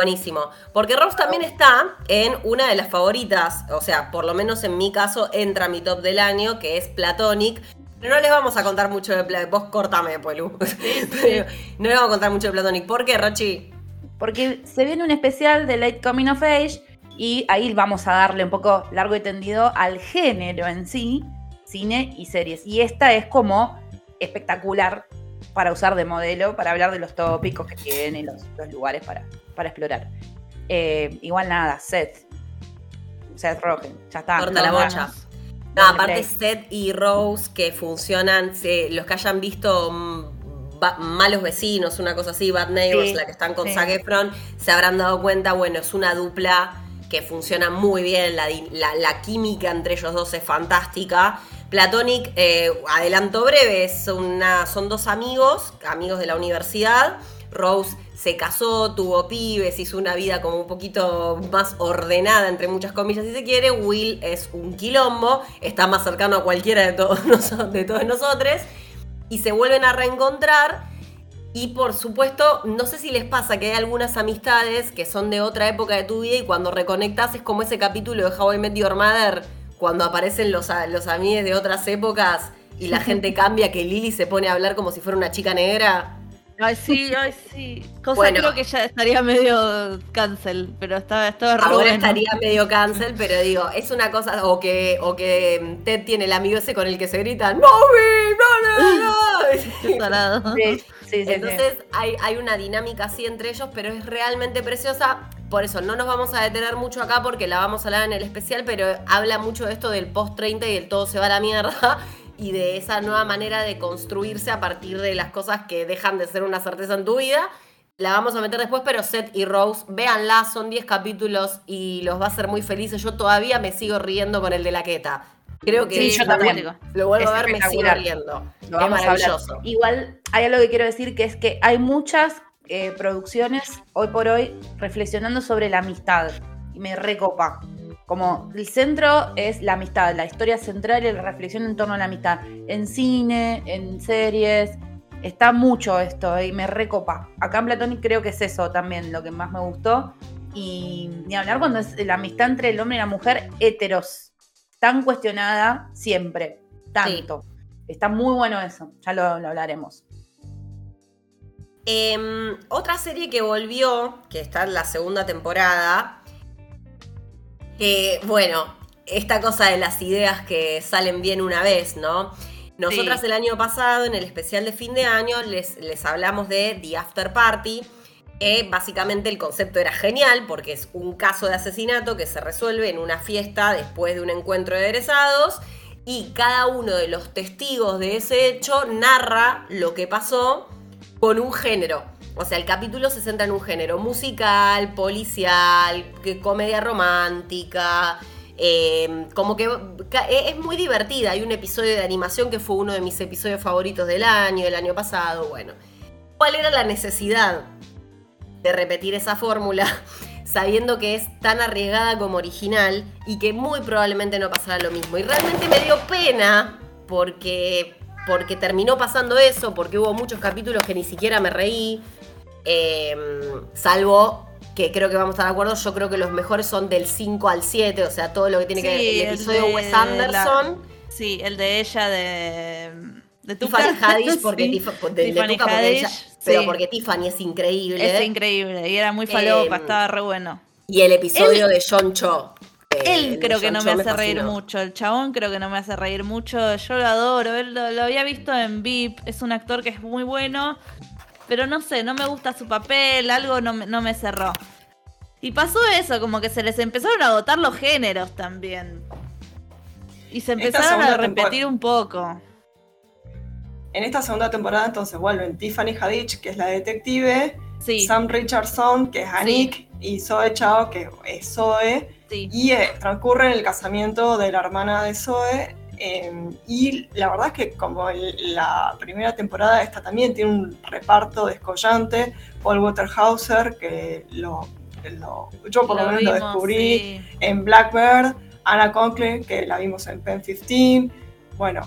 Buenísimo. Porque Rose también está en una de las favoritas, o sea, por lo menos en mi caso entra a mi top del año, que es Platonic. Pero no les vamos a contar mucho de Platonic. Vos cortame, Polu. no les vamos a contar mucho de Platonic. ¿Por qué, Rochi? Porque se viene un especial de Late Coming of Age y ahí vamos a darle un poco largo y tendido al género en sí, cine y series. Y esta es como espectacular para usar de modelo, para hablar de los tópicos que tiene, los, los lugares para, para explorar. Eh, igual nada, Seth. Seth Rogen, ya está. Corta la bocha. No, aparte Seth y Rose que funcionan, los que hayan visto mm, Malos Vecinos, una cosa así, Bad Neighbors, la que están con Zac Efron, se habrán dado cuenta, bueno, es una dupla que funciona muy bien, la, química entre ellos dos es fantástica. Platonic, eh, adelanto breve, son dos amigos, amigos de la universidad. Rose se casó, tuvo pibes, hizo una vida como un poquito más ordenada, entre muchas comillas, si se quiere. Will es un quilombo, está más cercano a cualquiera de todos, de todos nosotros. Y se vuelven a reencontrar y por supuesto, no sé si les pasa que hay algunas amistades que son de otra época de tu vida y cuando reconectas es como ese capítulo de How I Met Your Mother, cuando aparecen los, los amigos de otras épocas y la gente cambia, que Lily se pone a hablar como si fuera una chica negra. Ay, sí, ay, sí. Cosa creo que ya estaría medio cancel, pero estaba, estaba Ahora estaría medio cancel, pero digo, es una cosa, o que, o que Ted tiene el amigo ese con el que se grita ¡No, no, no, no! sí, sí, Entonces Hay, hay una dinámica así entre ellos, pero es realmente preciosa. Por eso no nos vamos a detener mucho acá porque la vamos a hablar en el especial, pero habla mucho de esto del post 30 y del todo se va a la mierda y de esa nueva manera de construirse a partir de las cosas que dejan de ser una certeza en tu vida. La vamos a meter después, pero Seth y Rose, véanla, son 10 capítulos y los va a hacer muy felices. Yo todavía me sigo riendo con el de la queta. Creo que Sí, yo también. lo vuelvo Es a ver, me sigo riendo. Lo Es maravilloso. Igual hay algo que quiero decir que es que hay muchas eh, producciones hoy por hoy reflexionando sobre la amistad y me recopa. Como el centro es la amistad, la historia central y la reflexión en torno a la amistad. En cine, en series, está mucho esto y me recopa. Acá en Platonic creo que es eso también lo que más me gustó. Y ni hablar cuando es la amistad entre el hombre y la mujer heteros, tan cuestionada siempre, tanto. Está muy bueno eso, ya lo, lo hablaremos. Em, otra serie que volvió, que está en la segunda temporada, que bueno, esta cosa de las ideas que salen bien una vez, ¿no? Nosotras Sí. el año pasado, en el especial de fin de año, les, les hablamos de The After Party. que básicamente el concepto era genial porque es un caso de asesinato que se resuelve en una fiesta después de un encuentro de egresados y cada uno de los testigos de ese hecho narra lo que pasó con un género. O sea, el capítulo se centra en un género musical, policial, comedia romántica. eh, como que e- es muy divertida. Hay un episodio de animación que fue uno de mis episodios favoritos del año, del año pasado. Bueno, ¿cuál era la necesidad de repetir esa fórmula? Sabiendo que es tan arriesgada como original y que muy probablemente no pasará lo mismo. Y realmente me dio pena porque porque terminó pasando eso, porque hubo muchos capítulos que ni siquiera me reí, eh, salvo que creo que vamos a estar de acuerdo, yo creo que los mejores son del 5 al 7, o sea, todo lo que tiene que ver el el episodio de Wes la- Anderson, Sí, el de ella de. de Tiffany. Haddish, porque, Sí. De- de Tiffany porque ella- pero porque Tiffany es increíble. Es increíble. Y era muy falopa, Eh, estaba re bueno. Y el episodio de John Cho. eh, Él creo que no Cho me hace reír mucho. El chabón creo que no me hace reír mucho. Yo lo adoro. Él lo, lo había visto en VIP. Es un actor que es muy bueno. Pero no sé, no me gusta su papel. Algo no me, no me cerró. Y pasó eso, como que se les empezaron a agotar los géneros también. Y se empezaron a repetir un poco. En esta segunda temporada entonces vuelven Tiffany Haddish, que es la detective, Sí, Sam Richardson, que es Anik, y Zoe Chao, que es Zoe, sí. y eh, transcurre en el casamiento de la hermana de Zoe. Eh, y la verdad es que como el- la primera temporada esta también tiene un reparto descollante, Paul Waterhauser, que lo, lo- yo por lo, menos lo descubrí sí. en Blackbird, Anna Conklin, que la vimos en Pen 15, bueno,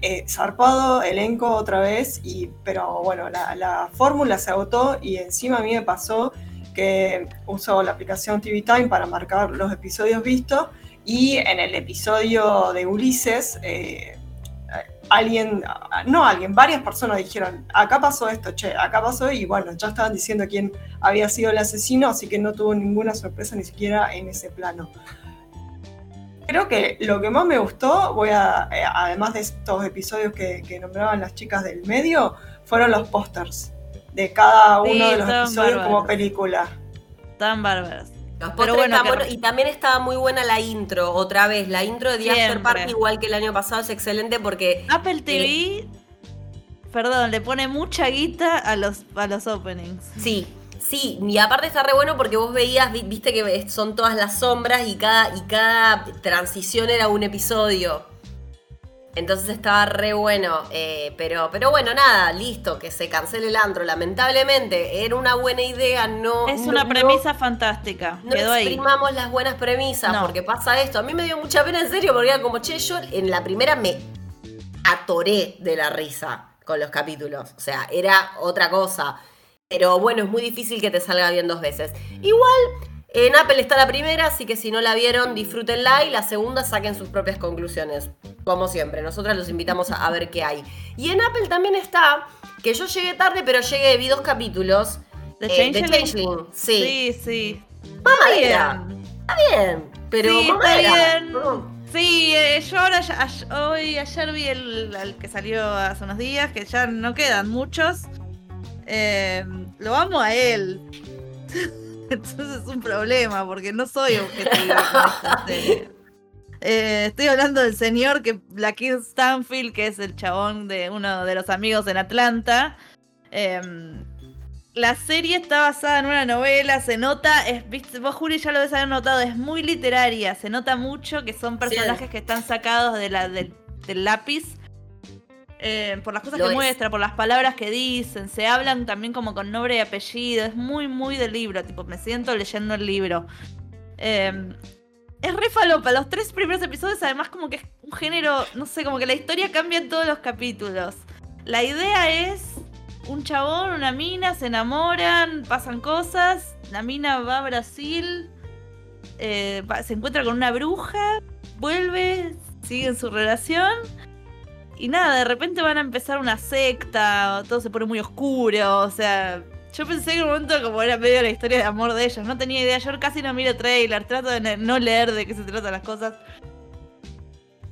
eh, zarpado, elenco otra vez, y, pero bueno, la, la fórmula se agotó y encima a mí me pasó que uso la aplicación TV Time para marcar los episodios vistos y en el episodio de Ulises, eh, alguien, no alguien, varias personas dijeron, acá pasó esto, che, acá pasó y bueno, ya estaban diciendo quién había sido el asesino, así que no tuvo ninguna sorpresa ni siquiera en ese plano. Creo que lo que más me gustó, voy a, eh, además de estos episodios que, que nombraban las chicas del medio, fueron los pósters de cada Sí, uno de los episodios como bárbaros. película. Tan bárbaros. Los postres bueno, están que- buenos, y también estaba muy buena la intro, otra vez. La intro de The After Siempre. Party, igual que el año pasado, es excelente porque Apple TV, perdón, le pone mucha guita a los, a los openings. Sí, sí, y aparte está re bueno porque vos veías, vi- viste que son todas las sombras y cada, y cada transición era un episodio. Entonces estaba re bueno, eh, pero, pero bueno, nada, listo, que se cancele el antro, lamentablemente, era una buena idea, no... Es una no- premisa fantástica. No, Quedó ahí. exprimamos las buenas premisas, No. porque pasa esto. A mí me dio mucha pena en serio, porque era como, che, yo en la primera me atoré de la risa con los capítulos. O sea, era otra cosa. Pero bueno, es muy difícil que te salga bien dos veces. Igual, en Apple está la primera, así que si no la vieron, disfrútenla y la segunda saquen sus propias conclusiones. Como siempre, nosotras los invitamos a, a ver qué hay. Y en Apple también está, que yo llegué tarde, pero llegué, vi dos capítulos. ¿The eh, de Changeling? Changeling, sí. Sí, sí. Mamadera. Está bien, pero sí, está bien. Sí, eh, yo ahora, ya- ay- hoy, ayer vi el, el que salió hace unos días, que ya no quedan muchos. Eh, lo amo a él. Entonces es un problema, porque no soy objetiva con esta serie. Eh, estoy hablando del señor que Blackir Stanfield, que es el chabón de uno de los amigos en Atlanta. Eh, la serie está basada en una novela, se nota, es, vos Juli ya lo debes haber notado, es muy literaria, se nota mucho que son personajes que están sacados de la, del lápiz. Eh, por las cosas que muestra, por las palabras que dicen, se hablan también como con nombre y apellido, es muy, muy del libro, tipo, me siento leyendo el libro. Eh, es re falopa, los tres primeros episodios además como que es un género, no sé, como que la historia cambia en todos los capítulos. La idea es un chabón, una mina, se enamoran, pasan cosas, la mina va a Brasil, eh, se encuentra con una bruja, vuelve, siguen su relación. Y nada, de repente van a empezar una secta, todo se pone muy oscuro, o sea, yo pensé que un momento como era medio la historia de amor de ellos, no tenía idea, yo casi no miro trailer, trato de no leer de qué se tratan las cosas.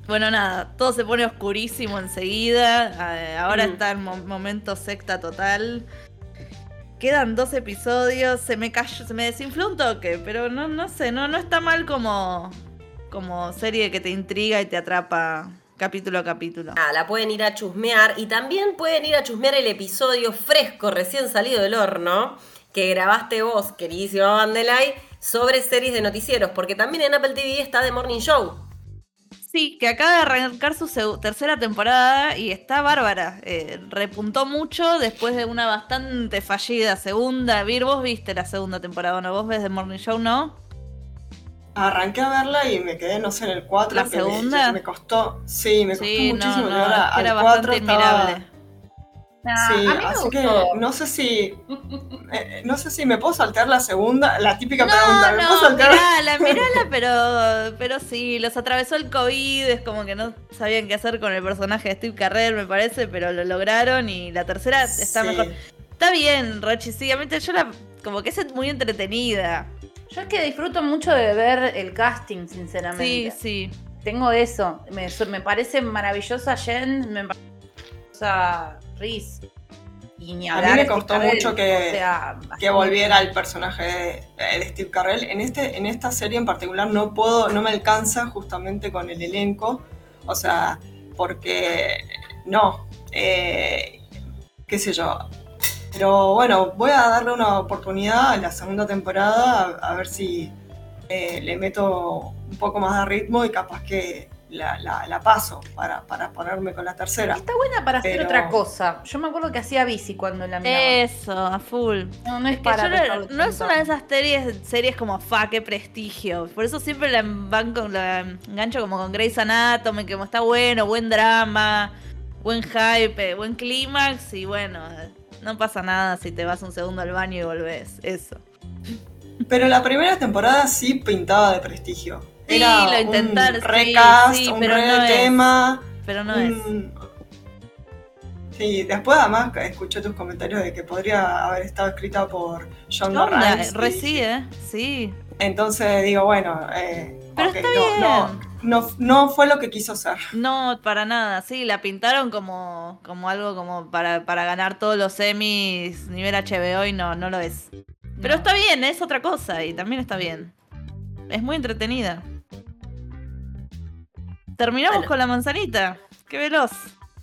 Bueno, nada, todo se pone oscurísimo enseguida, eh, ahora mm. está el momento secta total. Quedan dos episodios, se me cayó, se me desinfló un toque, pero no, no sé, no, no está mal como, como serie que te intriga y te atrapa capítulo a capítulo. Ah, la pueden ir a chusmear y también pueden ir a chusmear el episodio fresco, recién salido del horno, que grabaste vos, queridísima Vandelay, sobre series de noticieros, porque también en Apple TV está The Morning Show. Sí, que acaba de arrancar su tercera temporada y está bárbara. Eh, repuntó mucho después de una bastante fallida segunda. Vir, vos viste la segunda temporada, ¿no? ¿Vos ves The Morning Show, no? Arranqué a verla y me quedé, no sé, en el 4. ¿La segunda? Me, costó, sí, me costó muchísimo. No, no, era bastante admirable. sí, así que no sé si eh, no sé si me puedo saltear la segunda, la típica pregunta. ¿Me no, puedo saltear? Mirala, mirala, pero, pero sí, los atravesó el COVID, es como que no sabían qué hacer con el personaje de Steve Carrer, me parece, pero lo lograron y la tercera está mejor. Está bien, Rochi, sí, a mí yo la como que es muy entretenida. Yo es que disfruto mucho de ver el casting, sinceramente. Sí, sí. Tengo eso. Me, me parece maravillosa Jen, me parece maravillosa Reese. Y ni a mí me costó mucho que, que volviera el personaje de, Steve Carell. En, este, en esta serie en particular no puedo, no me alcanza justamente con el elenco. O sea, porque no. Eh, qué sé yo, pero bueno, voy a darle una oportunidad a la segunda temporada, a, ver si eh, le meto un poco más de ritmo y capaz que la, paso para, ponerme con la tercera. Está buena para hacer otra cosa. Yo me acuerdo que hacía bici cuando la miraba. Eso, a full. No, no es para. no, es una de esas series, series como fa, qué prestigio. Por eso siempre la, banco, la engancho como con Grey's Anatomy, que como está bueno, buen drama, buen hype, buen clímax y bueno no pasa nada si te vas un segundo al baño y volvés. Eso. Pero la primera temporada sí pintaba de prestigio. Sí, lo intentaron. Un recast, sí, un pero no tema. Pero no es. Sí, después además escuché tus comentarios de que podría haber estado escrita por John Rhimes. Reside, sí. Entonces digo, bueno, eh, pero está bien no, no fue lo que quiso ser. No, para nada. Sí, la pintaron como, como algo como para, para ganar todos los semis nivel HBO y no, no lo es. Pero está bien, es otra cosa y también está bien. Es muy entretenida. Terminamos con la manzanita. Qué veloz.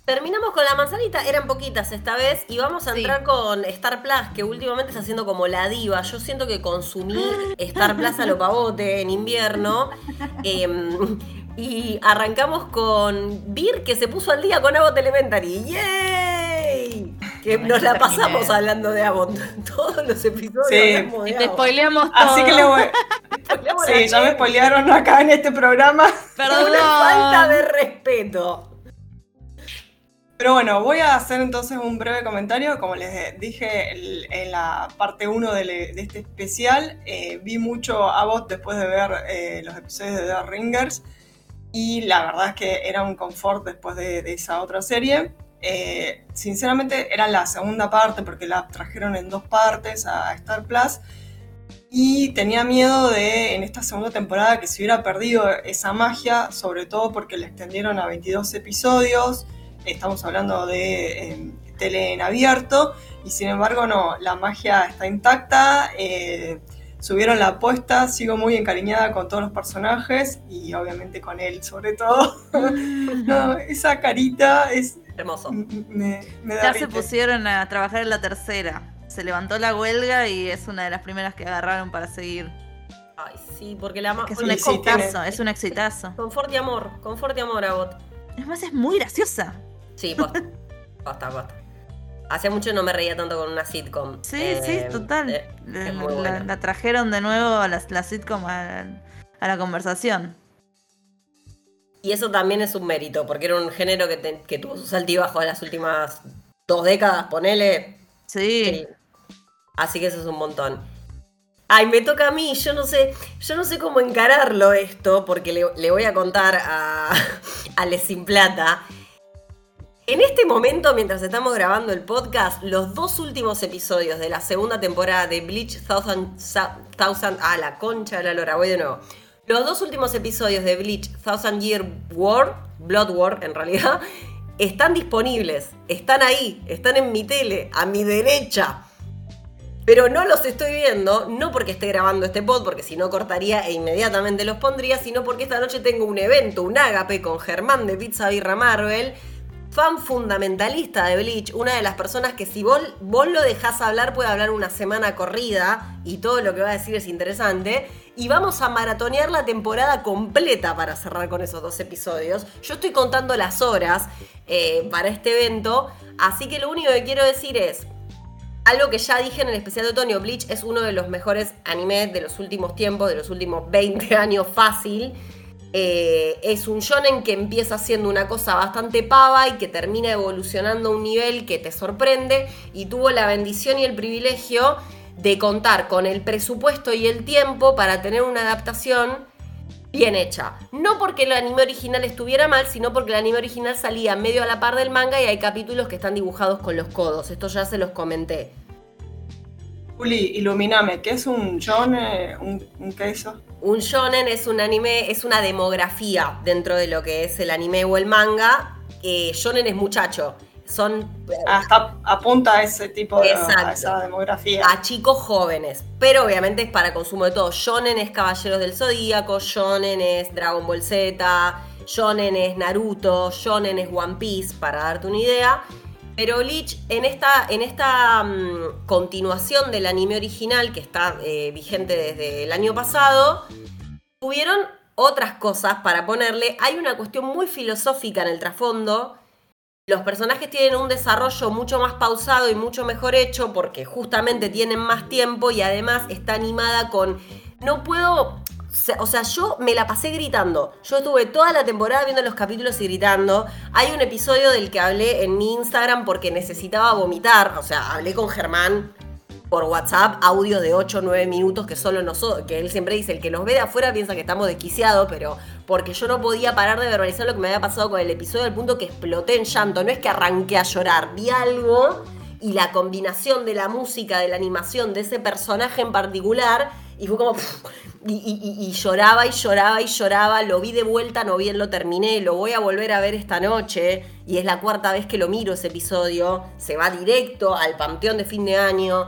Terminamos con la manzanita, eran poquitas esta vez, y vamos a entrar con Star Plus, que últimamente está haciendo como la diva. Yo siento que consumí Star Plus a lo pavote en invierno. Em, y arrancamos con Vir, que se puso al día con Abbott Elementary. ¡Yay! Que nos la pasamos hablando de Abbott. Todos los episodios. Sí. Y te spoileamos todo. Así que le voy. sí, ya me spoilearon acá en este programa. Perdón. Una falta de respeto. Pero bueno, voy a hacer entonces un breve comentario. Como les dije en la parte 1 de, este especial, eh, vi mucho a vos después de ver eh, los episodios de The Ringers y la verdad es que era un confort después de, esa otra serie. Eh, sinceramente era la segunda parte porque la trajeron en dos partes a Star Plus y tenía miedo de en esta segunda temporada que se hubiera perdido esa magia, sobre todo porque la extendieron a 22 episodios estamos hablando de eh, tele en abierto, y sin embargo no, la magia está intacta, eh, subieron la apuesta, sigo muy encariñada con todos los personajes y obviamente con él sobre todo. esa carita es hermoso. ya se pusieron a trabajar en la tercera. se levantó la huelga y es una de las primeras que agarraron para seguir. Ay, sí, porque la es un exitazo, es un exitazo. Confort y amor, confort y amor a bot. Además es muy graciosa. Sí, posta, posta, posta. Hacía mucho no me reía tanto con una sitcom. Sí, sí, eh, total. Eh, la, trajeron de nuevo a la, sitcom a, la conversación. Y eso también es un mérito, porque era un género que, que tuvo sus altibajos en las últimas dos décadas, ponele. Sí. Así que eso es un montón. Ay, me toca a mí, yo no sé, yo no sé cómo encararlo esto, porque le, voy a contar a, a Sin Plata. En este momento, mientras estamos grabando el podcast, los dos últimos episodios de la segunda temporada de Bleach Thousand, Thousand ah, la concha de la lora, voy de nuevo. Los dos últimos episodios de Bleach Thousand Year War, Blood War en realidad, están disponibles, están ahí, están en mi tele, a mi derecha. Pero no los estoy viendo, no porque esté grabando este pod, porque si no cortaría e inmediatamente los pondría, sino porque esta noche tengo un evento, un ágape con Germán de Pizza Birra Marvel, fan fundamentalista de Bleach, una de las personas que si vos, vos lo dejás hablar puede hablar una semana corrida y todo lo que va a decir es interesante. Y vamos a maratonear la temporada completa para cerrar con esos dos episodios. Yo estoy contando las horas eh, para este evento, así que lo único que quiero decir es, algo que ya dije en el especial de otoño, Bleach es uno de los mejores animes de los últimos tiempos, de los últimos 20 años fácil. Eh, es un shonen que empieza siendo una cosa bastante pava y que termina evolucionando a un nivel que te sorprende y tuvo la bendición y el privilegio de contar con el presupuesto y el tiempo para tener una adaptación bien hecha. No porque el anime original estuviera mal, sino porque el anime original salía medio a la par del manga y hay capítulos que están dibujados con los codos. Esto ya se los comenté. Juli, ilumíname, ¿qué es un shonen? ¿Un, un qué Un shonen es un anime, es una demografía dentro de lo que es el anime o el manga. Eh, shonen es muchacho son... Hasta apunta a ese tipo de esa demografía. A chicos jóvenes. Pero obviamente es para consumo de todo. Shonen es Caballeros del Zodíaco, Shonen es Dragon Ball Z, Shonen es Naruto, Shonen es One Piece, para darte una idea. Pero Bleach, en esta, en esta mm, continuación del anime original, que está eh, vigente desde el año pasado, tuvieron otras cosas para ponerle. Hay una cuestión muy filosófica en el trasfondo los personajes tienen un desarrollo mucho más pausado y mucho mejor hecho porque justamente tienen más tiempo y además está animada con... No puedo... O sea, yo me la pasé gritando. Yo estuve toda la temporada viendo los capítulos y gritando. Hay un episodio del que hablé en mi Instagram porque necesitaba vomitar. O sea, hablé con Germán por WhatsApp audio de 8 o 9 minutos que solo nosotros, que él siempre dice, el que nos ve de afuera piensa que estamos desquiciados, pero porque yo no podía parar de verbalizar lo que me había pasado con el episodio al punto que exploté en llanto. No es que arranqué a llorar, vi algo y la combinación de la música, de la animación, de ese personaje en particular, y fue como... Y, lloraba y lloraba y lloraba, lo vi de vuelta, no bien lo terminé, lo voy a volver a ver esta noche, y es la cuarta vez que lo miro ese episodio, se va directo al panteón de fin de año.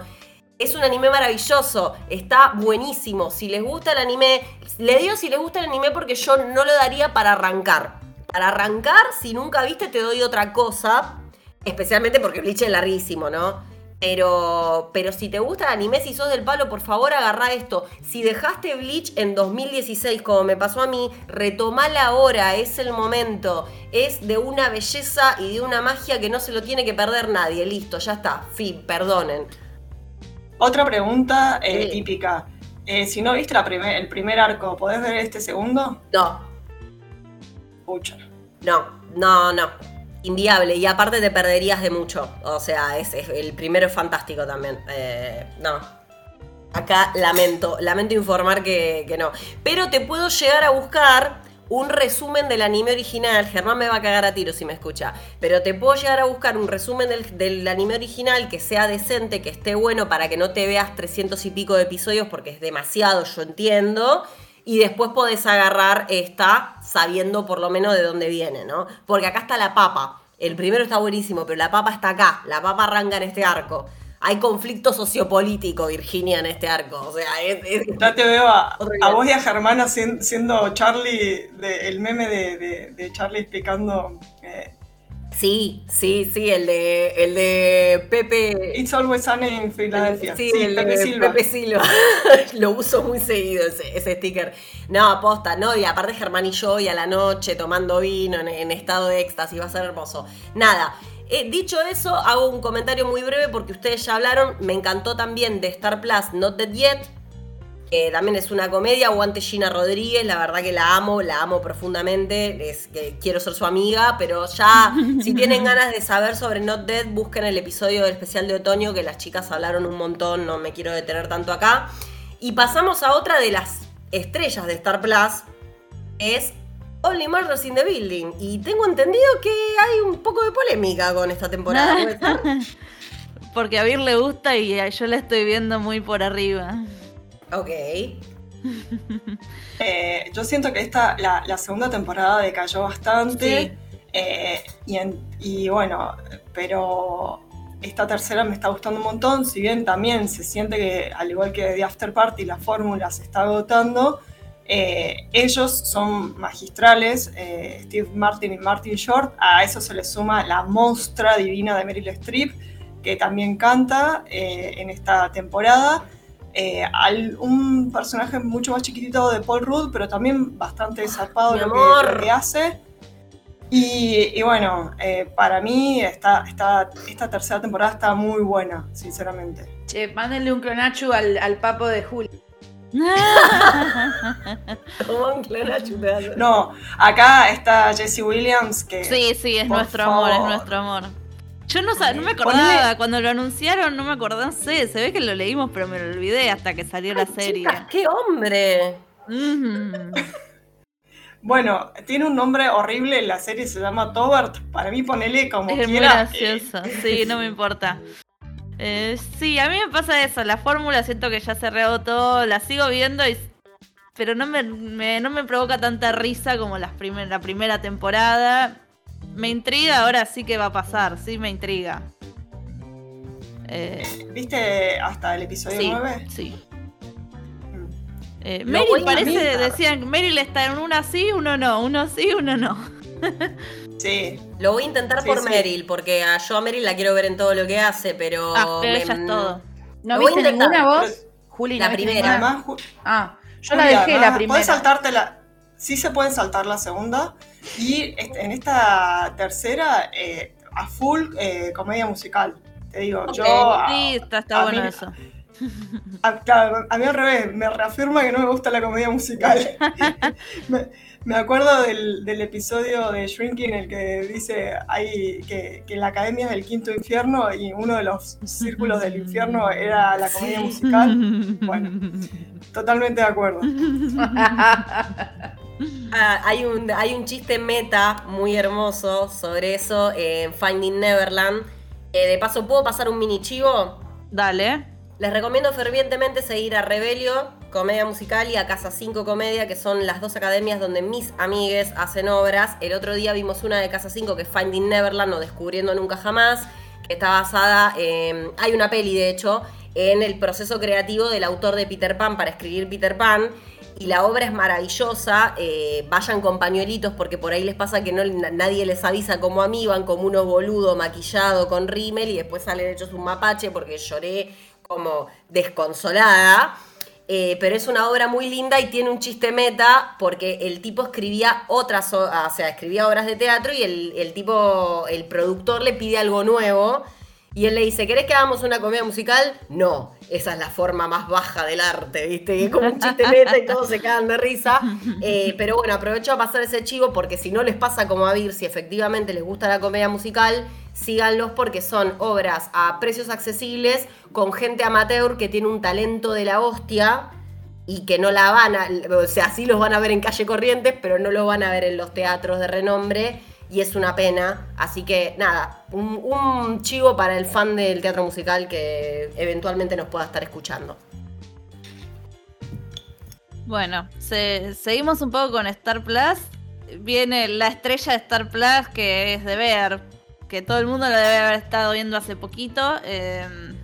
Es un anime maravilloso, está buenísimo. Si les gusta el anime, le digo si les gusta el anime porque yo no lo daría para arrancar. Para arrancar, si nunca viste, te doy otra cosa. Especialmente porque Bleach es larguísimo, ¿no? Pero, pero si te gusta el anime, si sos del palo, por favor agarrá esto. Si dejaste Bleach en 2016, como me pasó a mí, retomala ahora, es el momento. Es de una belleza y de una magia que no se lo tiene que perder nadie. Listo, ya está. Fin, perdonen. Otra pregunta eh, típica. Eh, si no viste el primer arco, ¿podés ver este segundo? No. Pucha. No, no, no. Inviable. Y aparte te perderías de mucho. O sea, es, el primero es fantástico también. Eh, no. Acá lamento, lamento informar que, no. Pero te puedo llegar a buscar un resumen del anime original. Germán me va a cagar a tiro si me escucha. Pero te puedo llegar a buscar un resumen del, anime original que sea decente, que esté bueno para que no te veas 300 y pico de episodios porque es demasiado, yo entiendo. Y después podés agarrar esta sabiendo por lo menos de dónde viene, ¿no? Porque acá está la papa. El primero está buenísimo, pero la papa está acá. La papa arranca en este arco hay conflicto sociopolítico, Virginia, en este arco. O sea, es, ya te veo a, vos y a Germana siendo Charlie, el meme de, Charlie explicando. Eh, Sí, sí, sí, el de, el de Pepe. It's always sunny in Philadelphia. Sí, el Pepe de Silva. Pepe Silva. Lo uso muy seguido ese, sticker. No, aposta, ¿no? Y aparte Germán y yo, y a la noche tomando vino en, estado de éxtasis, va a ser hermoso. Nada. Eh, dicho eso, hago un comentario muy breve porque ustedes ya hablaron. Me encantó también de Star Plus Not Dead Yet, también es una comedia, aguante Gina Rodríguez, la verdad que la amo, la amo profundamente, es que quiero ser su amiga, pero ya si tienen ganas de saber sobre Not Dead, busquen el episodio del especial de otoño que las chicas hablaron un montón, no me quiero detener tanto acá. Y pasamos a otra de las estrellas de Star Plus, es Only Murders in the Building. Y tengo entendido que hay un poco de polémica con esta temporada. Porque a Vir le gusta y yo la estoy viendo muy por arriba. Ok. Eh, yo siento que esta, la, segunda temporada decayó bastante. Eh, y, bueno, pero esta tercera me está gustando un montón. Si bien también se siente que, al igual que The After Party, la fórmula se está agotando. Eh, ellos son magistrales, Steve Martin y Martin Short. A eso se le suma la monstrua divina de Meryl Streep, que también canta en esta temporada. Eh, un personaje mucho más chiquitito de Paul Rudd, pero también bastante zarpado lo que, que, hace. Y, bueno, eh, para mí esta, esta, esta tercera temporada está muy buena, sinceramente. Che, mándenle un clonachu al, al papo de Julio. no, acá está Jesse Williams que... Sí, sí, es nuestro amor, es nuestro amor. Yo no, no me acordaba, cuando lo anunciaron no me acordaba, no sé, se ve que lo leímos pero me lo olvidé hasta que salió la serie. ¡Qué hombre! Bueno, tiene un nombre horrible en la serie, se llama Tobert. Para mí ponele como es muy gracioso, sí, no me importa. Eh, sí, a mí me pasa eso, la fórmula siento que ya se rebotó, la sigo viendo y pero no me, no me provoca tanta risa como las la primera temporada me intriga, ahora sí que va a pasar, sí me intriga. Eh, ¿Viste hasta el episodio 9? Sí. Mm. Eh, Meryl parece, decían, Meryl está en una sí, uno no, uno sí, uno no. sí. Lo voy a intentar por Meryl, porque a yo a Meryl la quiero ver en todo lo que hace, pero. Ah, pero ella es todo. ¿No viste ninguna voz? Juli, la primera. ah, yo la dejé la primera. Puedes saltarte la. Sí se pueden saltar la segunda, y en esta tercera, eh, a full eh, comedia musical. Te digo, yo. Sí, está, bueno eso. A, mí al revés, me reafirma que no me gusta la comedia musical. me, acuerdo del, episodio de Shrinking en el que dice hay, que, que, la academia es el quinto infierno y uno de los círculos del infierno era la comedia musical. Bueno, totalmente de acuerdo. Ah, hay, un, hay un chiste meta muy hermoso sobre eso en Finding Neverland. Eh, de paso, ¿puedo pasar un mini chivo? Dale. Les recomiendo fervientemente seguir a Rebelio, Comedia Musical, y a Casa 5 Comedia, que son las dos academias donde mis amigues hacen obras. El otro día vimos una de Casa 5 que es Finding Neverland o Descubriendo Nunca Jamás, que está basada en... Hay una peli, de hecho, en el proceso creativo del autor de Peter Pan para escribir Peter Pan y la obra es maravillosa. Eh, vayan con pañuelitos porque por ahí les pasa que no, nadie les avisa como a mí, van como unos boludos maquillados con rímel y después salen hechos un mapache porque lloré como desconsolada. Eh, pero es una obra muy linda y tiene un chiste meta porque el tipo escribía otras, o sea, escribía obras de teatro y el tipo, el productor le pide algo nuevo y él le dice, ¿querés que hagamos una comedia musical? No, esa es la forma más baja del arte, ¿viste? es como un chiste meta y todos se cagan de risa. Eh, pero bueno, aprovecho a pasar ese chivo porque si no les pasa como a Vir, si efectivamente les gusta la comedia musical, síganlos porque son obras a precios accesibles con gente amateur que tiene un talento de la hostia y que no la van a, o sea, sí los van a ver en calle Corrientes, pero no los van a ver en los teatros de renombre y es una pena. Así que nada, un, chivo para el fan del teatro musical que eventualmente nos pueda estar escuchando. Bueno, seguimos un poco con Star Plus. Viene la estrella de Star Plus que es de ver, que todo el mundo la debe haber estado viendo hace poquito. Em,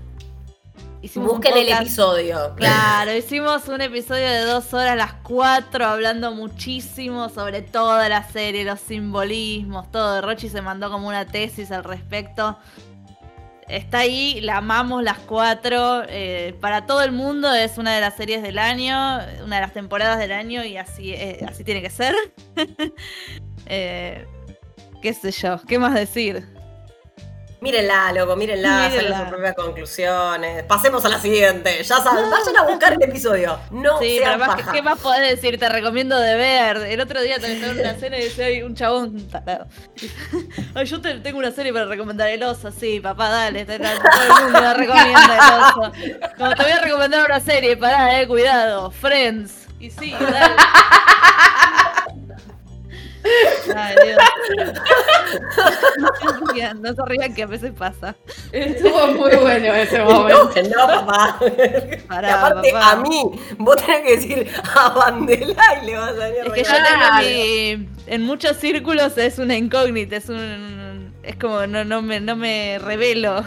hicimos Busquen el episodio. Claro, hicimos un episodio de dos horas, las cuatro, hablando muchísimo sobre toda la serie, los simbolismos, todo. Rochi se mandó como una tesis al respecto. Está ahí, la amamos las cuatro. Eh, para todo el mundo es una de las series del año, una de las temporadas del año y así, eh, así tiene que ser. eh, qué sé yo, ¿qué más decir? Mírenla, loco, mírenla, saquen sus propias conclusiones. Pasemos a la siguiente. Ya saben, vayan a buscar el episodio. No sí, sean paja. ¿Qué más podés decir? Te recomiendo de ver. El otro día te en una cena y decía un chabón Ay, yo te, tengo una serie para recomendar el oso. Sí, papá, dale. todo el mundo recomienda el oso. Como te voy a recomendar una serie, pará, eh, cuidado. Friends. Y sí, dale. Ay, Dios. no se rían que a veces pasa. Estuvo muy bueno ese momento. No, papá. aparte, a mí, vos tenés que decir a Bandela y le vas a salir Es que yo tengo mi. En muchos círculos es una incógnita, es un es como no, no, me, no me revelo.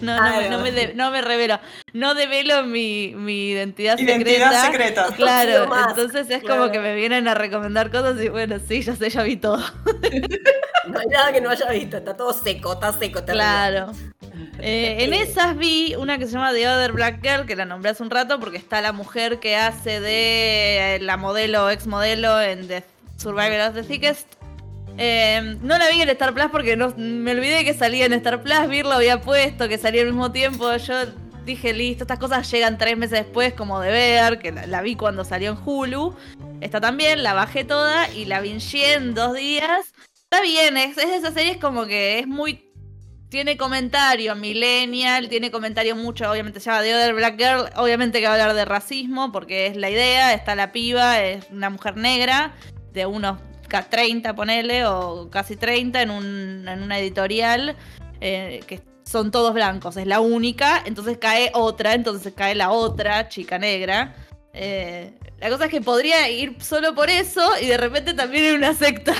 no, no, no, me no me revelo. No develo mi, mi identidad, identidad secreta. Claro, entonces es como que me vienen a recomendar cosas y bueno, sí, ya sé, ya vi todo. no hay nada que no haya visto, está todo seco, está seco. Claro. Eh, en esas vi una que se llama The Other Black Girl, que la nombré hace un rato porque está la mujer que hace de la modelo, ex modelo en The Survivor of the Thickest Em, no la vi en Star Plus porque no, me olvidé que salía en Star Plus. Vir lo había puesto, que salía al mismo tiempo. Yo dije, listo, estas cosas llegan tres meses después, como de ver, que la, vi cuando salió en Hulu. Esta también, la bajé toda y la vi en dos días. Está bien, es, es de esas series como que es muy tiene comentario millennial, tiene comentario mucho, obviamente se llama The Other Black Girl, obviamente que va a hablar de racismo, porque es la idea, está la piba, es una mujer negra, de unos 30, ponele, o casi 30 en, un, en una editorial, eh, que son todos blancos, es la única, entonces cae otra, entonces cae la otra chica negra. Eh, la cosa es que podría ir solo por eso y de repente también en una secta.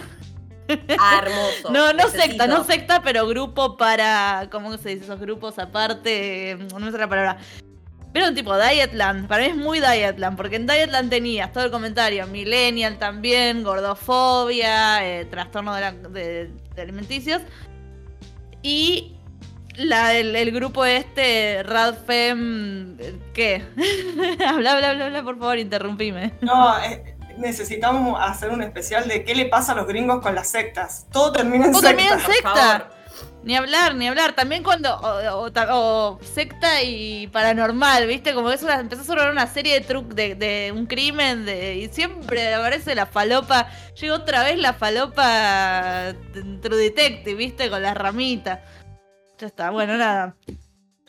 Ah, hermoso. no, no secta, no secta, pero grupo para. ¿Cómo se dice? Esos grupos aparte. No me la palabra. Pero un tipo Dietland, para mí es muy Dietland, porque en Dietland tenías todo el comentario, millennial también, gordofobia, eh, trastorno de, alimenticios. Y la, el, grupo este, Radfem, ¿qué? habla, habla, habla, habla, por favor, interrumpime. No, eh, necesitamos hacer un especial de qué le pasa a los gringos con las sectas. Todo termina en Todo termina en secta. Ni hablar, ni hablar. También cuando. O, secta y paranormal, ¿viste? Como eso empezó a sonar una serie de trucos de, un crimen de, y siempre aparece la falopa. Llegó otra vez la falopa True Detective, ¿viste? Con las ramitas. Ya está, bueno, nada.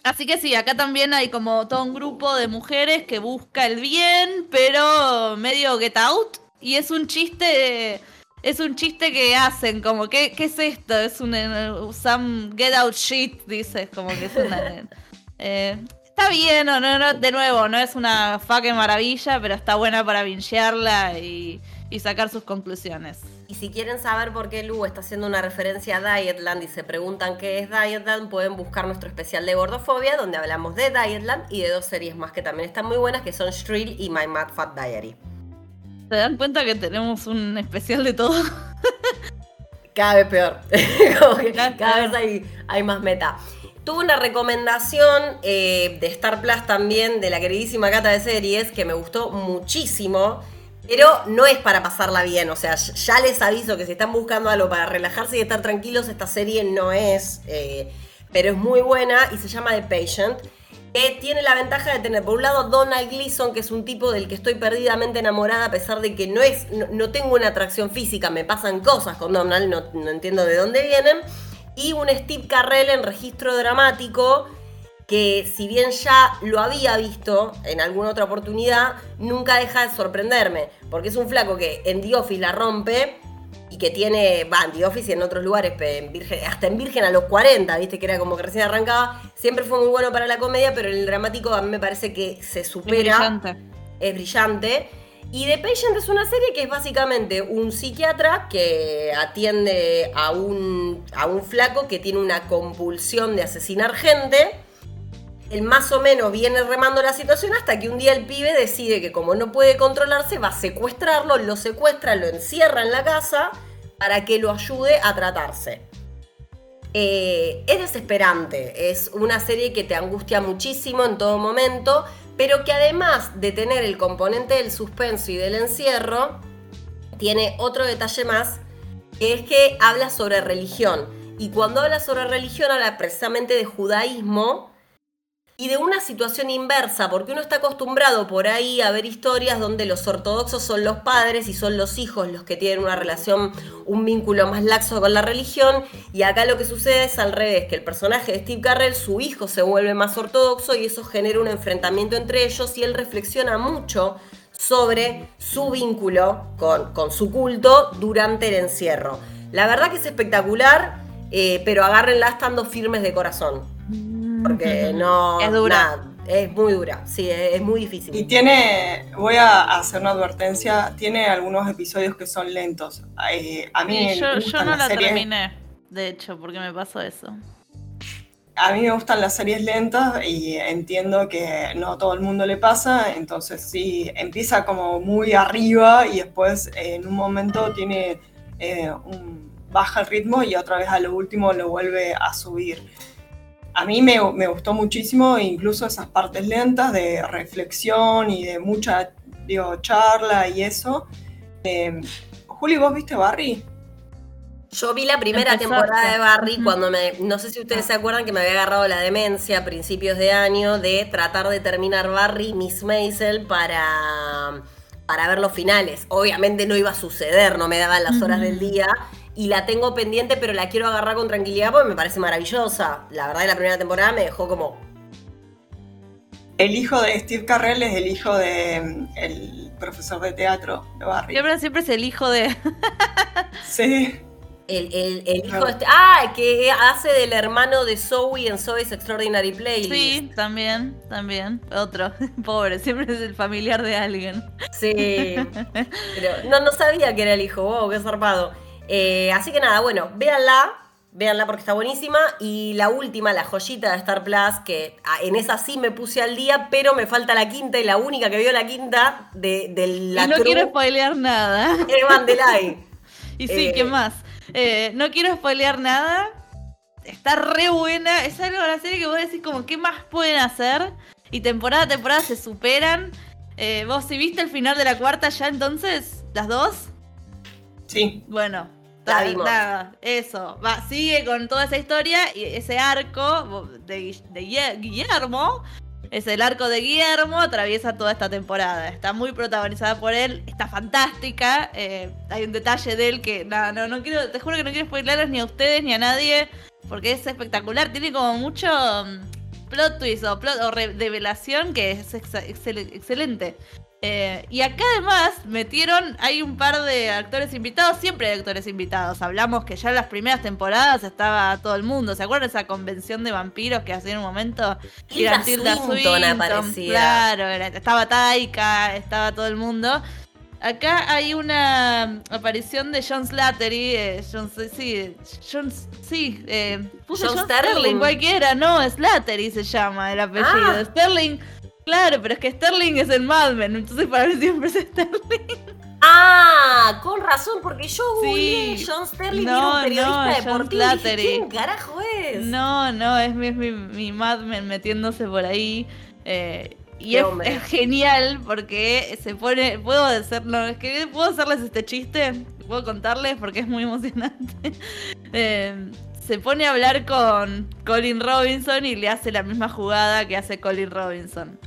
Así que sí, acá también hay como todo un grupo de mujeres que busca el bien, pero medio get out. Y es un chiste es un chiste que hacen, como, ¿qué, qué es esto? Es un uh, some get out shit, dices, como que es una... Eh, está bien, no, no, de nuevo, no es una fucking maravilla, pero está buena para vinchearla y, y sacar sus conclusiones. Y si quieren saber por qué Lu está haciendo una referencia a Dietland y se preguntan qué es Dietland, pueden buscar nuestro especial de gordofobia, donde hablamos de Dietland y de dos series más que también están muy buenas, que son Shrill y My Mad Fat Diary. ¿Se dan cuenta que tenemos un especial de todo? cada vez peor. cada vez hay, más meta. Tuve una recomendación eh, de Star Plus también de la queridísima Cata de Series que me gustó muchísimo. Pero no es para pasarla bien, o sea, ya les aviso que si están buscando algo para relajarse y estar tranquilos, esta serie no es, eh, pero es muy buena y se llama The Patient que tiene la ventaja de tener por un lado Donald Gleason, que es un tipo del que estoy perdidamente enamorada, a pesar de que no es, no, tengo una atracción física, me pasan cosas con Donald, no, entiendo de dónde vienen. Y un Steve Carrell en registro dramático, que si bien ya lo había visto en alguna otra oportunidad, nunca deja de sorprenderme, porque es un flaco que en The la rompe, y que tiene, va, The Office y en otros lugares, hasta en Virgen a los 40, viste, que era como que recién arrancaba, siempre fue muy bueno para la comedia, pero en el dramático a mí me parece que se supera. Es brillante. Es brillante. Y The Patient es una serie que es básicamente un psiquiatra que atiende a un, a un flaco que tiene una compulsión de asesinar gente él más o menos viene remando la situación hasta que un día el pibe decide que como no puede controlarse, va a secuestrarlo, lo secuestra, lo encierra en la casa para que lo ayude a tratarse. Eh, es desesperante, es una serie que te angustia muchísimo en todo momento, pero que además de tener el componente del suspenso y del encierro, tiene otro detalle más, que es que habla sobre religión. Y cuando habla sobre religión habla precisamente de judaísmo, y de una situación inversa, porque uno está acostumbrado por ahí a ver historias donde los ortodoxos son los padres y son los hijos los que tienen una relación, un vínculo más laxo con la religión, y acá lo que sucede es al revés, que el personaje de Steve Carrell, su hijo se vuelve más ortodoxo y eso genera un enfrentamiento entre ellos y él reflexiona mucho sobre su vínculo con, su culto durante el encierro. La verdad que es espectacular, eh, pero agárrenla estando firmes de corazón. Porque no. Es dura. es muy dura, sí, es, muy difícil. Y tiene, voy a hacer una advertencia, tiene algunos episodios que son lentos. Eh, a mí yo, yo no la terminé, de hecho, porque me pasó eso. A mí me gustan las series lentas y entiendo que no a todo el mundo le pasa, entonces sí, empieza como muy arriba y después en un momento tiene eh, un, baja el ritmo y otra vez a lo último lo vuelve a subir a mí me, gustó muchísimo, incluso esas partes lentas de reflexión y de mucha digo, charla y eso. Eh, Juli, ¿vos viste Barry? Yo vi la primera temporada de Barry cuando me, no sé si ustedes se acuerdan que me había agarrado la demencia a principios de año de tratar de terminar Barry, Miss Maisel para, para ver los finales. Obviamente no iba a suceder, no me daban las horas del día y la tengo pendiente, pero la quiero agarrar con tranquilidad porque me parece maravillosa. La verdad, que la primera temporada me dejó como. El hijo de Steve Carrell es el hijo de mm, el profesor de teatro de Barry. Siempre, siempre es el hijo de. sí. El, hijo de este. Ah, que hace del hermano de Zoe en Zoe's Extraordinary Playlist. Sí, también, también. Otro. Pobre, siempre es el familiar de alguien. Sí. Pero no, no sabía que era el hijo. Wow, qué zarpado. Eh, así que nada, bueno, véanla, véanla porque está buenísima. Y la última, la joyita de Star Plus, que ah, en esa sí me puse al día, pero me falta la quinta y la única que vio la quinta de, la Y no quiero spoilear nada. Es Mandelay. y sí, ¿qué eh, más? Eh, no quiero spoilear nada. Está re buena. Es algo de la serie que vos decís como, ¿qué más pueden hacer? Y temporada a temporada se superan. ¿Vos si viste el final de la cuarta ya entonces? ¿Las dos? Sí. Bueno, Nada, eso. Va, sigue con toda esa historia y ese arco de, Guillermo. Es el arco de Guillermo, atraviesa toda esta temporada. Está muy protagonizada por él, está fantástica. Eh, hay un detalle de él que, no, no, no quiero, te juro que no quiero spoileros ni a ustedes ni a nadie, porque es espectacular. Tiene como mucho mm, plot twist o, plot, o revelación que es excelente. Eh, y acá además metieron, hay un par de actores invitados, siempre hay actores invitados. Hablamos que ya en las primeras temporadas estaba todo el mundo. ¿Se acuerdan de esa convención de vampiros que hacía en un momento? Tilda Tilda Swinton, Claro, estaba Taika, estaba todo el mundo. Acá hay una aparición de John Slattery, eh, John, sí, John, sí, eh, John, Sterling. cualquiera, no, Slattery se llama el apellido. Ah. Sterling Claro, pero es que Sterling es el Mad Men, entonces para mí siempre es Sterling. Ah, con razón, porque yo sí. John Sterling no, un periodista no, deportivo. ¿Quién carajo es? No, no, es mi, mi, Mad Men metiéndose por ahí. Eh, y es, genial porque se pone. Puedo hacerlo. Es que puedo hacerles este chiste. Puedo contarles porque es muy emocionante. Eh, se pone a hablar con Colin Robinson y le hace la misma jugada que hace Colin Robinson.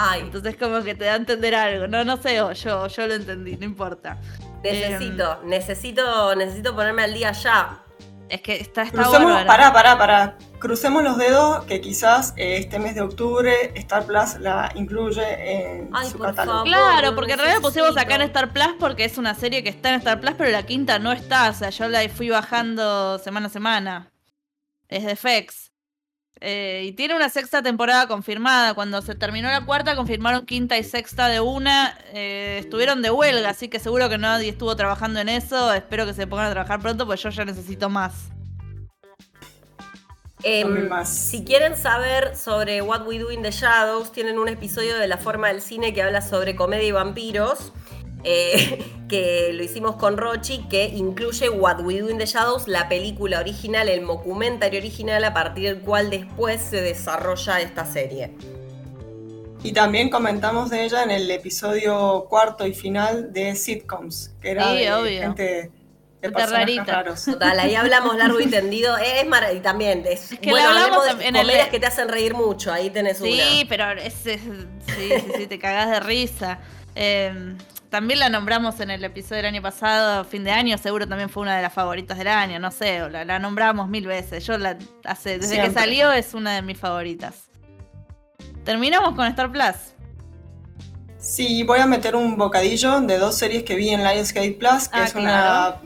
Ay. Entonces como que te da a entender algo. No, no sé, yo, yo lo entendí, no importa. Necesito, em, necesito, necesito ponerme al día ya. Es que está, está Crucemos, pará, pará, pará. Crucemos los dedos que quizás eh, este mes de octubre Star Plus la incluye en su catálogo. claro, porque en realidad pusimos acá en Star Plus porque es una serie que está en Star Plus, pero la quinta no está. O sea, yo la fui bajando semana a semana. Es de FX. Eh, y tiene una sexta temporada confirmada. Cuando se terminó la cuarta, confirmaron quinta y sexta de una. Eh, estuvieron de huelga, así que seguro que nadie estuvo trabajando en eso. Espero que se pongan a trabajar pronto, pues yo ya necesito más. Em, si quieren saber sobre What We Do in the Shadows, tienen un episodio de La Forma del Cine que habla sobre comedia y vampiros. Eh, que lo hicimos con Rochi, que incluye What We Do in the Shadows, la película original, el documentario original, a partir del cual después se desarrolla esta serie. Y también comentamos de ella en el episodio cuarto y final de sitcoms, que era de gente de personajes raros. Total, ahí hablamos largo y tendido. Es y también es, que bueno, hablamos de comedias que te hacen reír mucho. Ahí tenés sí, una. Sí, pero es, sí, sí, sí, te cagás de risa. Eh, también la nombramos en el episodio del año pasado, fin de año, seguro también fue una de las favoritas del año, no sé, la, nombramos mil veces. Yo la hace, desde que salió es una de mis favoritas. Terminamos con Star Plus. Sí, voy a meter un bocadillo de dos series que vi en Lionsgate Plus, que ah, es una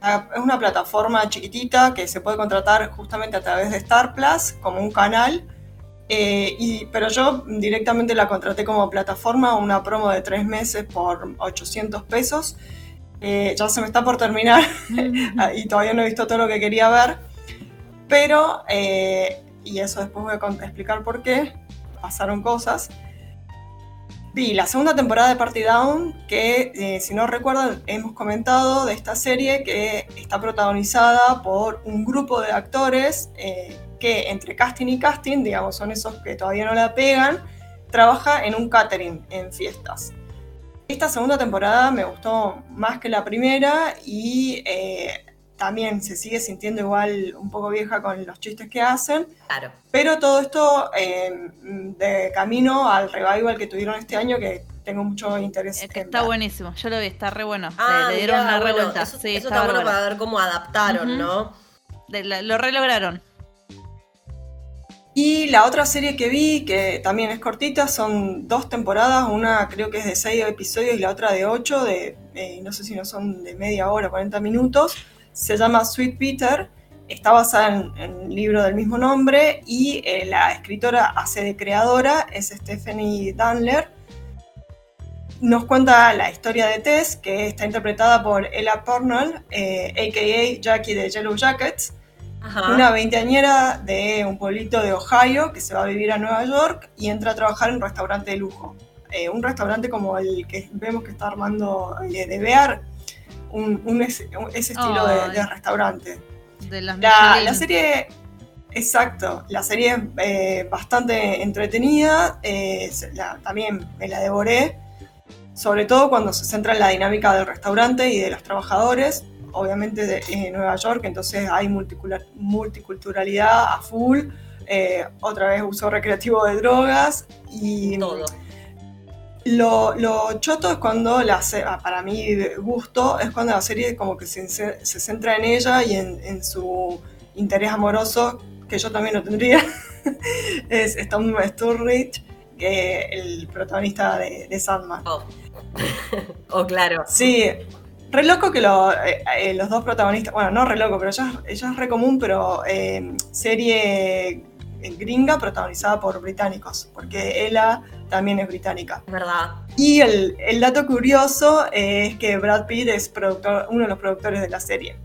es una plataforma chiquitita que se puede contratar justamente a través de Star Plus como un canal eh, pero yo directamente la contraté como plataforma, una promo de tres meses por 800 pesos. Eh, ya se me está por terminar y todavía no he visto todo lo que quería ver. Pero, eh, y eso después voy a explicar por qué, pasaron cosas. Vi la segunda temporada de Party Down, que si no recuerdan, hemos comentado de esta serie que está protagonizada por un grupo de actores que entre casting y casting, digamos, son esos que todavía no la pegan, trabaja en un catering en fiestas. Esta segunda temporada me gustó más que la primera y eh, también se sigue sintiendo igual un poco vieja con los chistes que hacen. Claro. Pero todo esto eh, de camino al revival que tuvieron este año, que tengo mucho interés. Es que está buenísimo, yo lo vi, está re bueno. Ah, le, dieron una revuelta. Eso, sí, está, bueno para ver cómo adaptaron, ¿no? lo relograron. Y la otra serie que vi, que también es cortita, son dos temporadas, una creo que es de seis episodios y la otra de ocho, de, eh, no sé si no son de media hora, 40 minutos. Se llama Sweet Peter, está basada en, un libro del mismo nombre y eh, la escritora hace de creadora, es Stephanie Danler. Nos cuenta la historia de Tess, que está interpretada por Ella Purnell, a.k.a. Eh, Jackie de Yellow Jackets una veinteañera de un pueblito de Ohio que se va a vivir a Nueva York y entra a trabajar en un restaurante de lujo. Eh, un restaurante como el que vemos que está armando eh, de Bear, un, ese, estilo de, restaurante. la, serie, exacto, la serie es eh, bastante entretenida, también me la devoré, sobre todo cuando se centra en la dinámica del restaurante y de los trabajadores obviamente de Nueva York, entonces hay multiculturalidad a full, eh, otra vez uso recreativo de drogas y todo. Lo, choto es cuando la ah, para mí gusto, es cuando la serie como que se, centra en ella y en, su interés amoroso, que yo también lo tendría, es Tom Sturridge, que el protagonista de, de Sandman. Oh. oh, claro. Sí, Re loco que eh, eh, los dos protagonistas, bueno, no re loco, pero ella, ella es re común, pero eh, serie gringa protagonizada por británicos, porque ella también es británica. ¿Verdad? Y el, dato curioso es que Brad Pitt es productor, uno de los productores de la serie.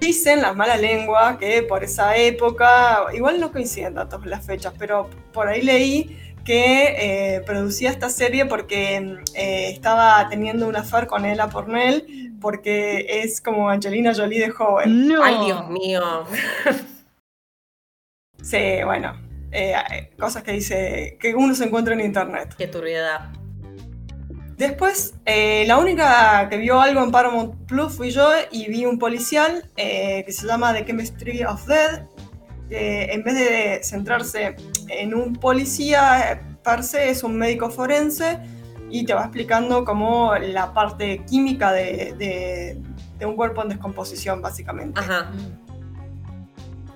Dicen las malas lenguas que por esa época, igual no coinciden datos las fechas, pero por ahí leí que eh, producía esta serie porque eh, estaba teniendo un affair con Ella Pornell, porque es como Angelina Jolie de joven. ¡Ay, Dios mío! sí, bueno, eh, cosas que dice, que uno se encuentra en internet. Qué turbiedad. Después, la única que vio algo en Paramount Plus fui yo y vi un policial que se llama The Chemistry of Dead, en vez de centrarse en un policía, Parse es un médico forense y te va explicando cómo la parte química de, un cuerpo en descomposición, básicamente.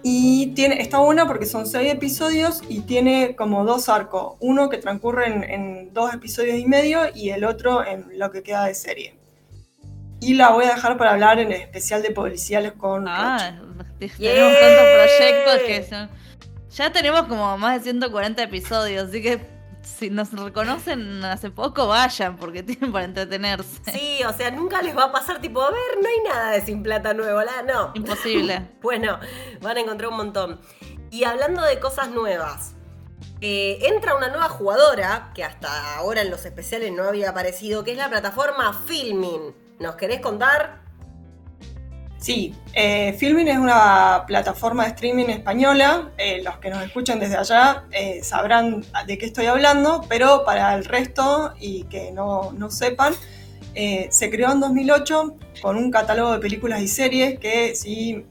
Y tiene, está buena porque son seis episodios y tiene como dos arcos. Uno que transcurre en, dos episodios y medio y el otro en lo que queda de serie. Y la voy a dejar para hablar en el especial de policiales con. Ah, tenemos tantos proyectos que son. Ya tenemos como más de 140 episodios, así que si nos reconocen hace poco, vayan, porque tienen para entretenerse. Sí, o sea, nunca les va a pasar tipo, a ver, no hay nada de Sin Plata Nuevo, ¿la? no. Imposible. bueno, van a encontrar un montón. Y hablando de cosas nuevas, eh, entra una nueva jugadora, que hasta ahora en los especiales no había aparecido, que es la plataforma Filmin. ¿Nos querés contar? Sí, eh, Filmin es una plataforma de streaming española. Eh, los que nos escuchan desde allá eh, sabrán de qué estoy hablando, pero para el resto y que no, no sepan, se creó en 2008 con un catálogo de películas y series que, si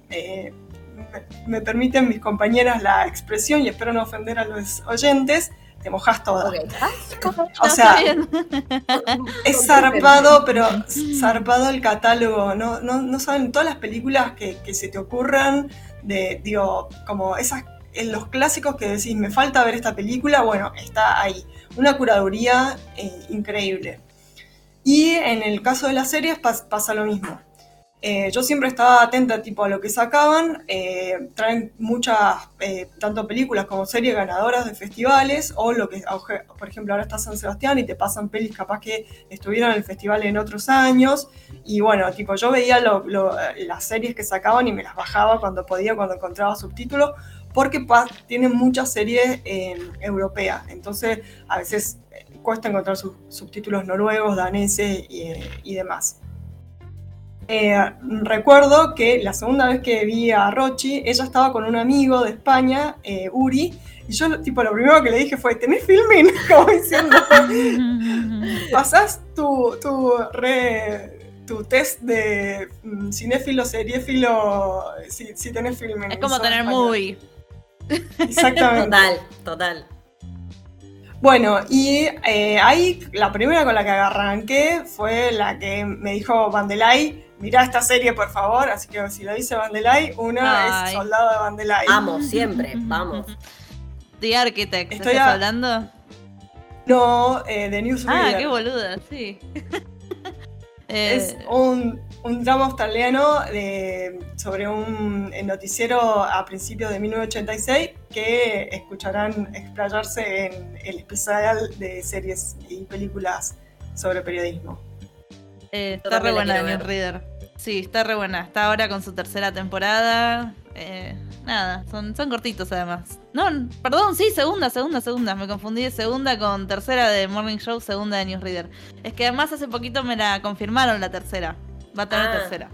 me permiten mis compañeras la expresión y espero no ofender a los oyentes, te mojas toda. O sea, es zarpado, pero zarpado el catálogo. No, no, saben todas las películas que, se te ocurran de, digo, como esas, en los clásicos que decís, me falta ver esta película, bueno, está ahí. Una curaduría eh, increíble. Y en el caso de las series pasa lo mismo. Eh, yo siempre estaba atenta tipo, a lo que sacaban. Eh, traen muchas, eh, tanto películas como series ganadoras de festivales, o lo que, por ejemplo, ahora está San Sebastián y te pasan pelis capaz que estuvieron en el festival en otros años. Y bueno, tipo, yo veía las series que sacaban y me las bajaba cuando podía, cuando encontraba subtítulos, porque tienen muchas series europeas. Entonces, a veces cuesta encontrar subtítulos noruegos, daneses y demás. Eh, recuerdo que la segunda vez que vi a Rochi, ella estaba con un amigo de España, eh, Uri, y yo, tipo, lo primero que le dije fue, ¿tenés filming? Como diciendo, pasás tu, tu, tu test de mm, cinéfilo, seriéfilo, si, si tenés filming. Es como tener movie. Exactamente. Total, total. Bueno, y eh, ahí la primera con la que arranqué fue la que me dijo Vandelay, mirá esta serie, por favor. Así que si lo dice Vandelay, una es Soldado de Vandelay. Vamos, siempre, vamos. The Architect, ¿estás hablando? No, eh, de Newsreader. Ah, qué boluda, sí. es eh, un, un, drama australiano de, sobre un noticiero a principios de 1986 que escucharán explayarse en el especial de series y películas sobre periodismo. Eh, está re buena New Reader. Sí, está re buena. Está ahora con su tercera temporada. Eh, nada, son, son cortitos además. No, perdón, sí, segunda, segunda, segunda. Me confundí de segunda con tercera de Morning Show, segunda de Newsreader. Es que además hace poquito me la confirmaron la tercera. Va a tener ah. tercera.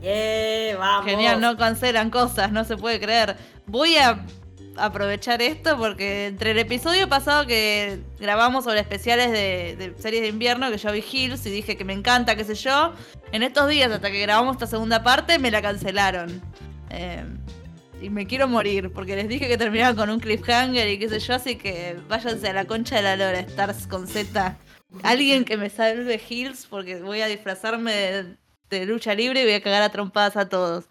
Yeah, vamos. Genial, no cancelan cosas, no se puede creer. Voy a aprovechar esto porque entre el episodio pasado que grabamos sobre especiales de, series de invierno, que yo vi Hills y dije que me encanta, qué sé yo, en estos días hasta que grabamos esta segunda parte me la cancelaron. Eh, y me quiero morir porque les dije que terminaba con un cliffhanger y qué sé yo, así que váyanse a la concha de la lora, Stars con Z. Alguien que me salve Hills porque voy a disfrazarme de, de lucha libre y voy a cagar a trompadas a todos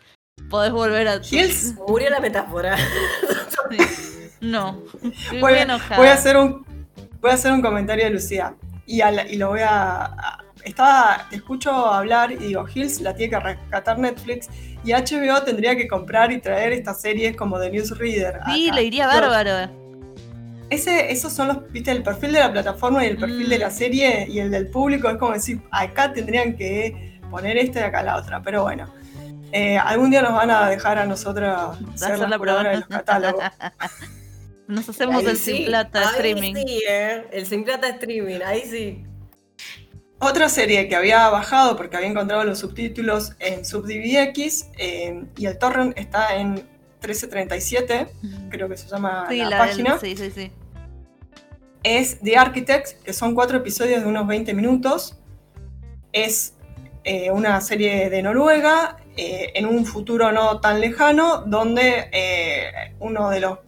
podés volver a. Hills murió la metáfora. No. Voy, a hacer un, voy a hacer un comentario de Lucía. Y, y lo voy a, estaba, te escucho hablar y digo, Hills la tiene que rescatar Netflix y HBO tendría que comprar y traer estas series como The Newsreader. Sí, le iría bárbaro. Ese, esos son los, viste, el perfil de la plataforma y el perfil de la mm. serie y el del público es como decir, acá tendrían que poner esta y acá la otra, pero bueno. Eh, algún día nos van a dejar a nosotros ser la prueba de los catálogos. Nos hacemos el Sin Plata streaming. Sí, ¿eh? El Sin Plata streaming, ahí sí. Otra serie que había bajado porque había encontrado los subtítulos en SubDVX eh, y el torrent está en 1337, creo que se llama la, página. sí, sí, sí. Es The Architects, que son cuatro episodios de unos 20 minutos. Es eh, una serie de Noruega eh, en un futuro no tan lejano, donde eh, uno de los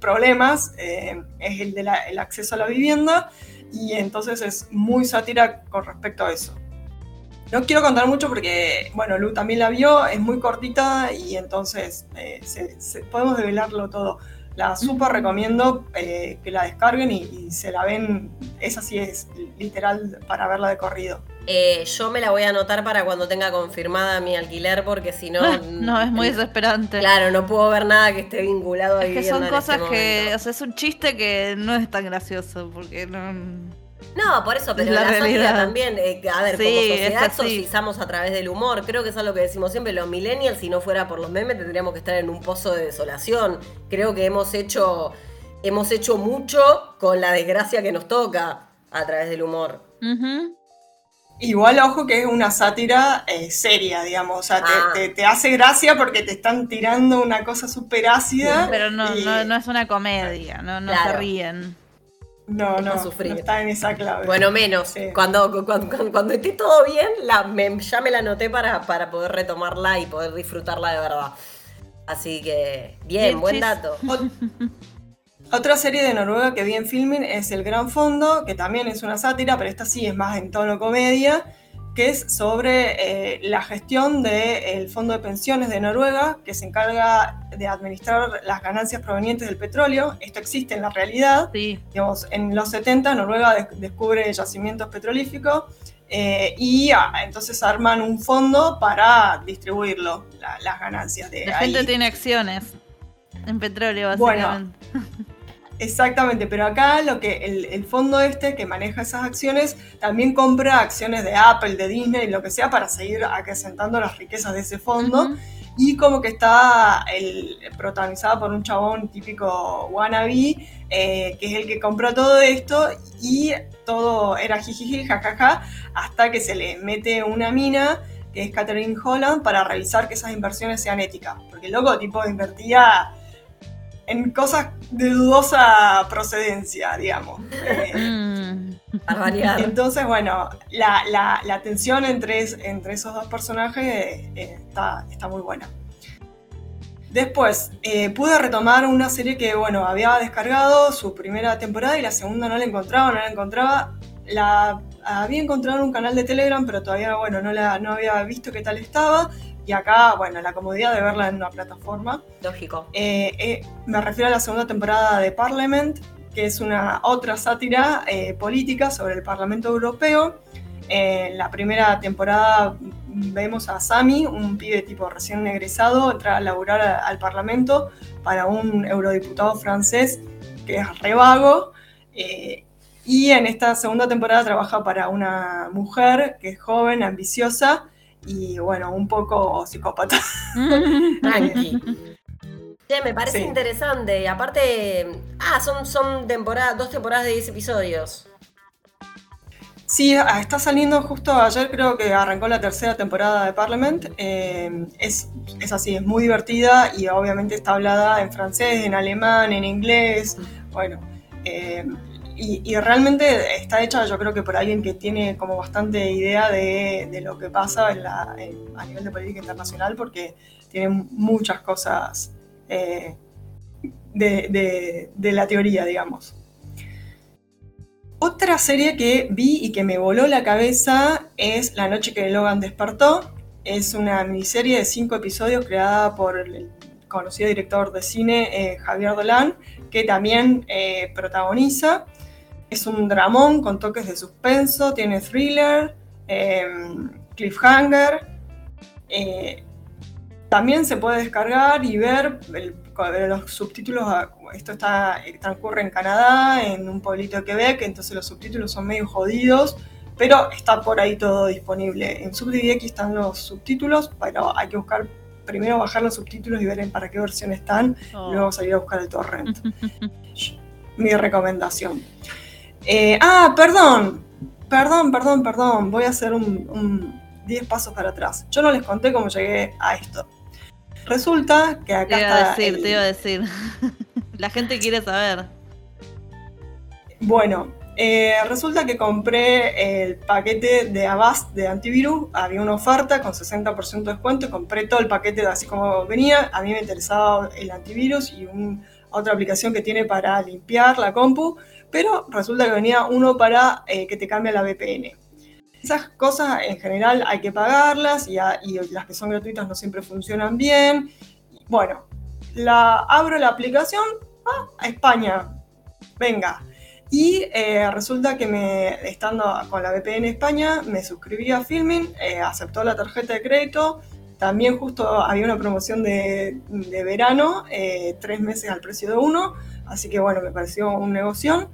problemas es el del acceso a la vivienda y entonces es muy sátira con respecto a eso. No quiero contar mucho porque, bueno, Lu también la vio, es muy cortita y entonces podemos develarlo todo. La super recomiendo que la descarguen y, y se la ven, esa sí es literal para verla de corrido. Eh, yo me la voy a anotar para cuando tenga confirmada mi alquiler, porque si no. no, es muy desesperante. Claro, no puedo ver nada que esté vinculado a Es que son este cosas que. O sea, es un chiste que no es tan gracioso, porque no. No, por eso, pero la, la también, eh, a ver, como sociedad exorcizamos a través del humor. Creo que es algo que decimos siempre, los millennials, si no fuera por los memes, tendríamos que estar en un pozo de desolación. Creo que hemos hecho, hemos hecho mucho con la desgracia que nos toca a través del humor. Igual, ojo que es una sátira eh, seria, digamos. O sea, ah. te, hace gracia porque te están tirando una cosa súper ácida. Pero no, no, es una comedia, no, no se ríen. No, no, no, está en esa clave. Bueno, menos. Cuando, cuando, esté todo bien, la, ya me la anoté para, para poder retomarla y poder disfrutarla de verdad. Así que, bien, buen dato. Otra serie de Noruega que vi en filming es El Gran Fondo, que también es una sátira, pero esta sí es más en tono comedia, que es sobre eh, la gestión del Fondo de Pensiones de Noruega, que se encarga de administrar las ganancias provenientes del petróleo. Esto existe en la realidad. Digamos, en los 70 Noruega descubre yacimientos petrolíficos eh, y ah, entonces arman un fondo para distribuirlo, las ganancias de La gente tiene acciones en petróleo, básicamente. Bueno, Exactamente, pero acá lo que el, fondo este que maneja esas acciones también compra acciones de Apple, de Disney, lo que sea, para seguir acrecentando las riquezas de ese fondo. Y como que está el, protagonizada por un chabón típico wannabe, eh, que es el que compró todo esto, y todo era jijiji, jajaja, hasta que se le mete una mina, que es Catherine Holland, para revisar que esas inversiones sean éticas. Porque el loco tipo invertía en cosas de dudosa procedencia, digamos. Mm. Entonces, bueno, la, tensión entre, entre esos dos personajes eh, está, muy buena. Después, eh, pude retomar una serie que, bueno, había descargado su primera temporada y la segunda no la encontraba, no la encontraba. La había encontrado en un canal de Telegram, pero todavía, bueno, no, la, no había visto qué tal estaba. Y acá, bueno, la comodidad de verla en una plataforma. Lógico. Eh, eh, me refiero a la segunda temporada de Parliament, que es una otra sátira eh, política sobre el Parlamento Europeo. En la primera temporada vemos a Sami, un pibe tipo recién egresado, entrar a laburar al Parlamento para un eurodiputado francés que es re vago. y en esta segunda temporada trabaja para una mujer que es joven, ambiciosa, y bueno, un poco psicópata. Tranqui. me parece interesante. Aparte, ah, son, son temporadas, dos temporadas de 10 episodios. Sí, ah, está saliendo justo ayer, creo que arrancó la tercera temporada de Parliament. Eh, es, es, así, es muy divertida y obviamente está hablada en francés, en alemán, en inglés. Bueno, eh, y, realmente está hecha yo creo que por alguien que tiene como bastante idea de, lo que pasa a nivel de política internacional porque tiene muchas cosas eh, de, la teoría, digamos. Otra serie que vi y que me voló la cabeza es La noche que Logan despertó. Es una miniserie de cinco episodios creada por el conocido director de cine eh, Javier Dolan, que también eh, protagoniza. Es un dramón con toques de suspenso, tiene thriller, em, cliffhanger. Eh, también se puede descargar y ver los subtítulos. Ah, esto está, transcurre en Canadá, en un pueblito de Quebec, entonces los subtítulos son medio jodidos, pero está por ahí todo disponible. En SubDVX están los subtítulos, pero hay que buscar primero bajar los subtítulos y ver en para qué versión están, y oh. luego salir a buscar el torrent. Mi recomendación. Eh, ah, perdón, perdón, perdón, perdón, voy a hacer un 10 pasos para atrás. Yo no les conté cómo llegué a esto. Resulta que acá te iba a decir, te iba a decir. La gente quiere saber. Bueno, eh, resulta que compré el paquete de Avast de antivirus. Había una oferta con 60% de descuento. Y compré todo el paquete así como venía. A mí me interesaba el antivirus y otra aplicación que tiene para limpiar la compu pero resulta que venía uno para eh, que te cambie la VPN. Esas cosas en general hay que pagarlas y, las que son gratuitas no siempre funcionan bien. Bueno, la, abro la aplicación, ah, a España, venga. Y eh, resulta que me, estando con la VPN España, me suscribí a Filming, eh, aceptó la tarjeta de crédito. También justo había una promoción de, de verano, eh, tres meses al precio de uno. Así que bueno, me pareció un negocio.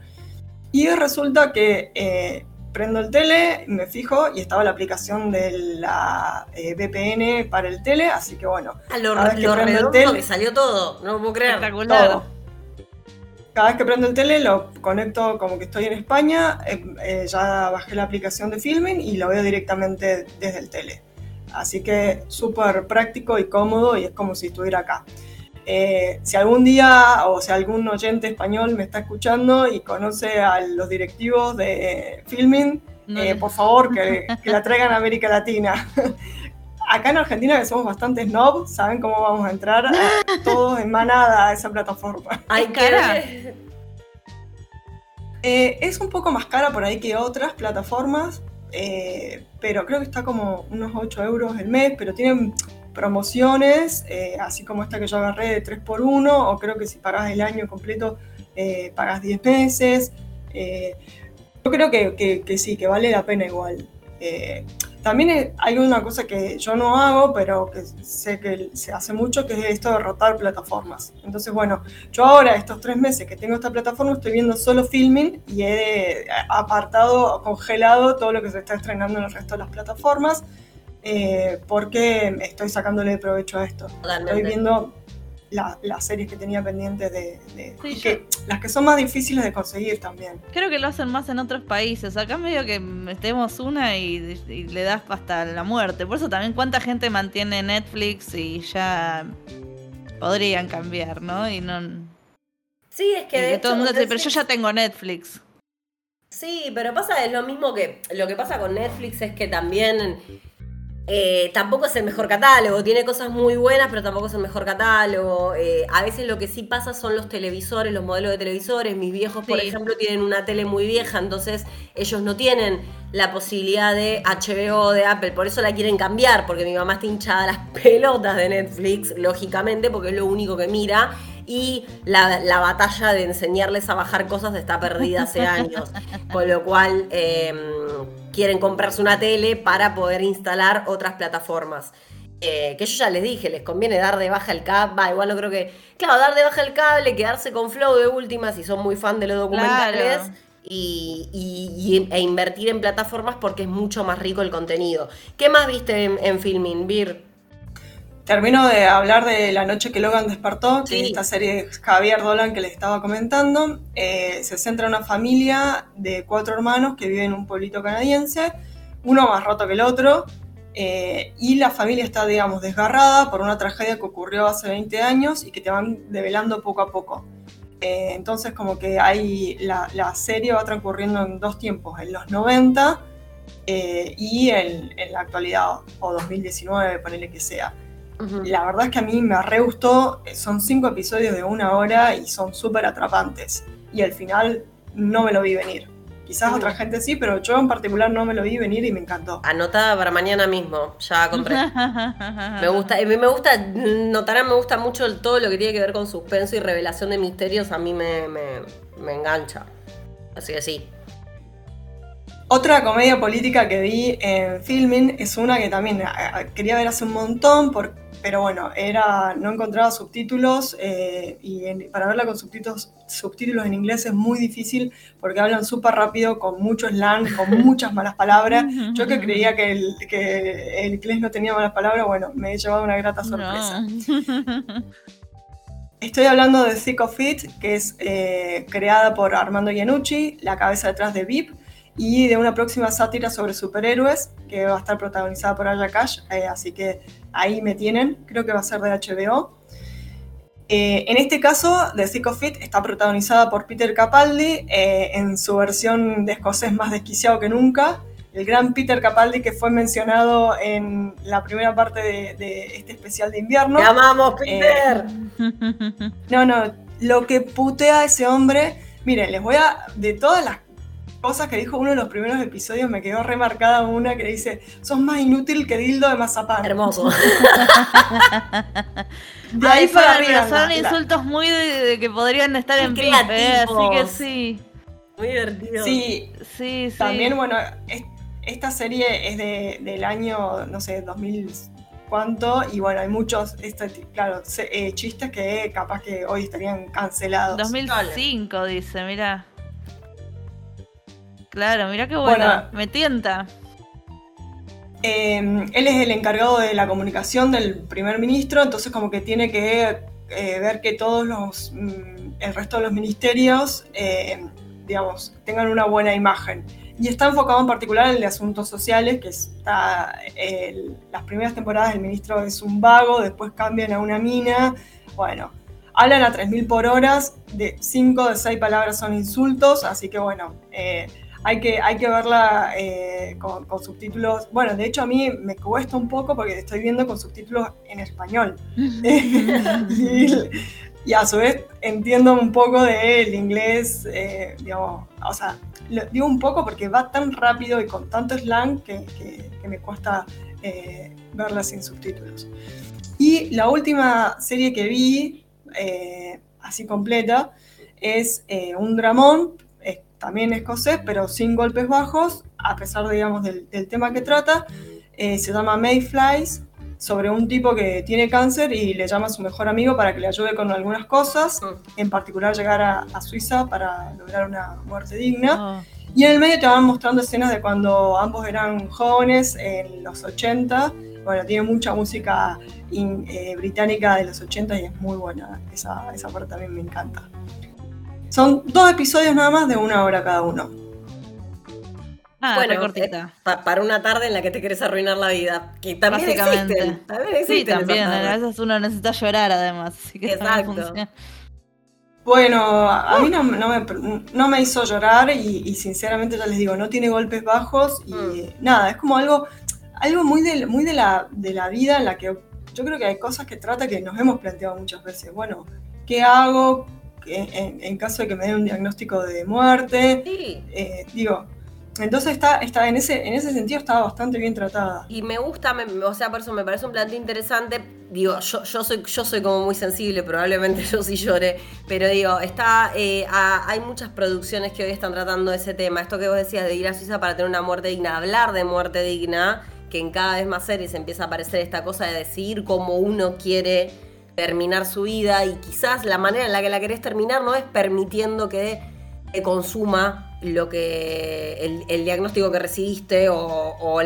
Y resulta que prendo el tele, me fijo y estaba la aplicación de la VPN para el tele. Así que bueno, a lo, cada vez que prendo el tele, salió todo, no puedo creer. Todo cada vez que prendo el tele lo conecto como que estoy en España, eh, eh, ya bajé la aplicación de filming y lo veo directamente desde el tele. Así que súper práctico y cómodo y es como si estuviera acá. Eh, si algún día o si algún oyente español me está escuchando y conoce a los directivos de filming, por favor que, que, la traigan a América Latina. acá en Argentina, que somos bastante snob, saben cómo vamos a entrar todos en manada a esa plataforma. ¿Hay cara? Eh, es un poco más cara por ahí que otras plataformas, eh, pero creo que está como unos 8 euros el mes, pero tienen promociones, eh, así como esta que yo agarré de 3x1, o creo que si pagas el año completo pagas 10 meses. yo creo que, que, sí, que vale la pena igual. También hay una cosa que yo no hago, pero que sé que se hace mucho, que es esto de rotar plataformas. Entonces, bueno, yo ahora, estos tres meses que tengo esta plataforma, estoy viendo solo filming y he apartado, congelado todo lo que se está estrenando en el resto de las plataformas, eh, porque estoy sacándole provecho a esto. Estoy viendo las series que tenía pendientes de, que, las que son más difíciles de conseguir también. Creo que lo hacen más en otros países. Acá medio que metemos una y, le das hasta la muerte. Por eso también cuánta gente mantiene Netflix y ya podrían cambiar, ¿no? Y no. Sí, es que, todo el mundo dice, pero yo ya tengo Netflix. Sí, pero pasa es lo mismo que lo que pasa con Netflix es que también eh, tampoco es el mejor catálogo, tiene cosas muy buenas, pero tampoco es el mejor catálogo. Eh, a veces lo que sí pasa son los televisores, los modelos de televisores. Mis viejos, por ejemplo, tienen una tele muy vieja, entonces ellos no tienen la posibilidad de HBO de Apple, por eso la quieren cambiar, porque mi mamá está hinchada las pelotas de Netflix, lógicamente, porque es lo único que mira y la, batalla de enseñarles a bajar cosas está perdida hace años. Con lo cual em, quieren comprarse una tele para poder instalar otras plataformas. Eh, que yo ya les dije, les conviene dar de baja el cable, va, igual no creo que, claro, dar de baja el cable, quedarse con Flow de última si son muy fan de los documentales y, e invertir en plataformas porque es mucho más rico el contenido. ¿Qué más viste en, en Filming, Vir? Termino de hablar de La noche que Logan despertó, que esta serie de Javier Dolan que les estaba comentando. Eh, se centra en una familia de cuatro hermanos que viven en un pueblito canadiense, uno más roto que el otro, eh, y la familia está, digamos, desgarrada por una tragedia que ocurrió hace 20 años y que te van develando poco a poco. Eh, entonces, como que hay la, serie va transcurriendo en dos tiempos, en los 90 y en, en la actualidad, o 2019, ponele que sea. La verdad es que a mí me re gustó, son cinco episodios de una hora y son súper atrapantes. Y al final no me lo vi venir. Quizás otra gente sí, pero yo en particular no me lo vi venir y me encantó. Anotada para mañana mismo, ya compré. me gusta, me gusta, notarán, me gusta mucho todo lo que tiene que ver con suspenso y revelación de misterios, a mí me, me engancha. Así que sí, otra comedia política que vi en Filming es una que también eh, quería ver hace un montón, pero bueno, era, no encontraba subtítulos eh, y para verla con subtítulos, subtítulos en inglés es muy difícil porque hablan súper rápido, con mucho slang, con muchas malas palabras. Yo que creía que el, que el inglés no tenía malas palabras, bueno, me he llevado una grata sorpresa. Estoy hablando de Thick of It, que es eh, creada por Armando Iannucci, la cabeza detrás de VIP y de una próxima sátira sobre superhéroes que va a estar protagonizada por Aya Cash, eh, así que ahí me tienen, creo que va a ser de HBO. Eh, en este caso, The Sick of It está protagonizada por Peter Capaldi eh, en su versión de escocés más desquiciado que nunca. El gran Peter Capaldi que fue mencionado en la primera parte de, este especial de invierno. ¡Te amamos, Peter! no, no, lo que putea ese hombre. Miren, les voy a. De todas las cosas que dijo uno de los primeros episodios, me quedó remarcada una que dice, sos más inútil que dildo de mazapán. Hermoso. de ahí para arriba. Son insultos muy de, que podrían estar en pie, así que sí. Muy divertido. Sí, sí, sí. También, bueno, esta serie es de, del año, no sé, 2000 cuánto, y bueno, hay muchos, este, claro, eh, chistes que capaz que hoy estarían cancelados. 2005, dice, mira. Claro, mira qué bueno, me tienta. Em, él es el encargado de la comunicación del primer ministro, entonces como que tiene que eh, ver que todos los, mm, el resto de los ministerios, eh, digamos, tengan una buena imagen. Y está enfocado en particular en el de asuntos sociales, que está las primeras temporadas el ministro es un vago, después cambian a una mina, bueno, hablan a 3.000 por horas, de 5 de 6 palabras son insultos, así que bueno, eh, hay, que, hay que verla eh, con, subtítulos. Bueno, de hecho a mí me cuesta un poco porque estoy viendo con subtítulos en español. y, a su vez entiendo un poco del inglés, eh, digamos, o sea, lo digo un poco porque va tan rápido y con tanto slang que, me cuesta eh, verla sin subtítulos. Y la última serie que vi, eh, así completa, es eh, un dramón, también escocés, pero sin golpes bajos, a pesar, digamos, del, tema que trata. se llama Mayflies, sobre un tipo que tiene cáncer y le llama a su mejor amigo para que le ayude con algunas cosas, mm. en particular llegar a, Suiza para lograr una muerte digna. Ah. Y en el medio te van mostrando escenas de cuando ambos eran jóvenes, en los 80. Bueno, tiene mucha música eh, británica de los 80 y es muy buena. Esa, esa parte también me encanta. Son dos episodios nada más de una hora cada uno. Ah, bueno, cortita. Eh, para una tarde en la que te quieres arruinar la vida. Que también Existen, también existen. Sí, también. A veces uno necesita llorar además. Exacto. Bueno, a mí no, me, hizo llorar y, sinceramente ya les digo, no tiene golpes bajos y mm. nada, es como algo, algo muy, de, muy de, la, de la vida en la que yo creo que hay cosas que trata que nos hemos planteado muchas veces. Bueno, ¿qué hago en, caso de que me den un diagnóstico de muerte? Sí. Eh, digo, entonces está, está en, ese, en ese sentido estaba bastante bien tratada. Y me gusta, o sea, por eso me parece un planteo interesante. Digo, yo, yo, soy, yo soy como muy sensible, probablemente yo sí llore, pero digo, está, eh, hay muchas producciones que hoy están tratando ese tema. Esto que vos decías de ir a Suiza para tener una muerte digna, hablar de muerte digna, que en cada vez más series empieza a aparecer esta cosa de decidir cómo uno quiere terminar su vida y quizás la manera en la que la querés terminar no es permitiendo que te consuma lo que el, diagnóstico que recibiste o,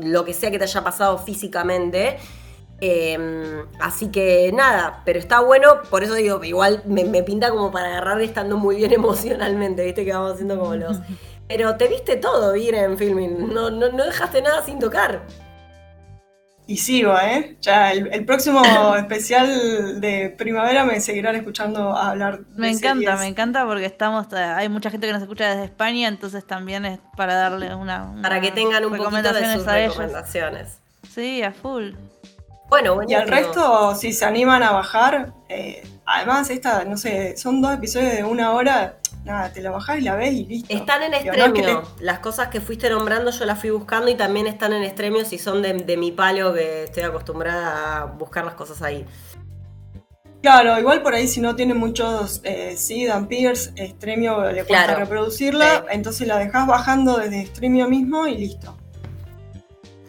lo que sea que te haya pasado físicamente. Em, así que nada, pero está bueno, por eso digo, igual me, pinta como para agarrar estando muy bien emocionalmente, viste que vamos haciendo como los... Pero te viste todo bien en filming, no, no, no dejaste nada sin tocar. Y sigo, ¿eh? Ya el, próximo especial de primavera me seguirán escuchando hablar. Me encanta, me encanta porque estamos, eh, hay mucha gente que nos escucha desde España, entonces también es para darle una, para que tengan un poquito de sus recomendaciones. Sí, a full. Bueno, bueno. Y al resto, si se animan a bajar, eh, además esta, no sé, son dos episodios de una hora nada, te la bajás y la ves y listo. Están en extremio. Las cosas que fuiste nombrando yo las fui buscando y también están en extremio si son de, mi palo que estoy acostumbrada a buscar las cosas ahí. Claro, igual por ahí si no tiene muchos eh, Seed and Pierce, Extremio le cuesta reproducirla, entonces la dejas bajando desde Extremio mismo y listo.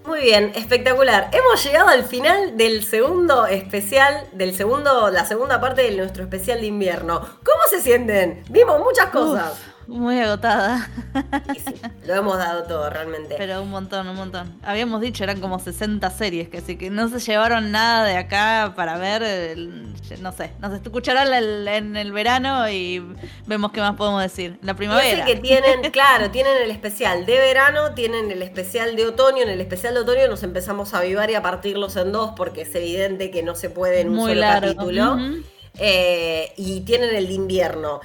Muy bien, espectacular. Hemos llegado al final del segundo especial, del segundo, la segunda parte de nuestro especial de invierno. ¿Cómo se sienten? Vimos muchas cosas. Muy agotada. lo hemos dado todo realmente. Pero un montón, un montón. Habíamos dicho, eran como 60 series, que así que no se llevaron nada de acá para ver, no sé, nos escucharán en el verano y vemos qué más podemos decir. La primavera. que tienen, claro, tienen el especial de verano, tienen el especial de otoño, en el especial de otoño nos empezamos a avivar y a partirlos en dos porque es evidente que no se puede en un solo capítulo. Eh, y tienen el de invierno.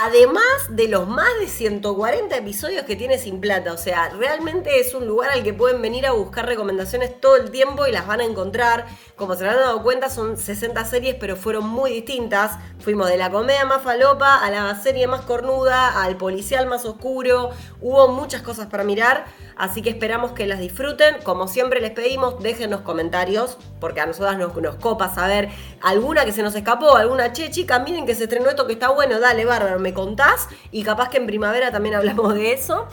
Además de los más de 140 episodios que tiene Sin Plata. O sea, realmente es un lugar al que pueden venir a buscar recomendaciones todo el tiempo y las van a encontrar. Como se han dado cuenta, son 60 series, pero fueron muy distintas. Fuimos de la comedia más falopa a la serie más cornuda, al policial más oscuro. Hubo muchas cosas para mirar. Así que esperamos que las disfruten. Como siempre les pedimos, déjenos comentarios, porque a nosotras nos, nos copa saber alguna que se nos escapó, alguna che, chica, miren que se estrenó esto que está bueno, dale, bárbaro me contás y capaz que en primavera también hablamos de eso.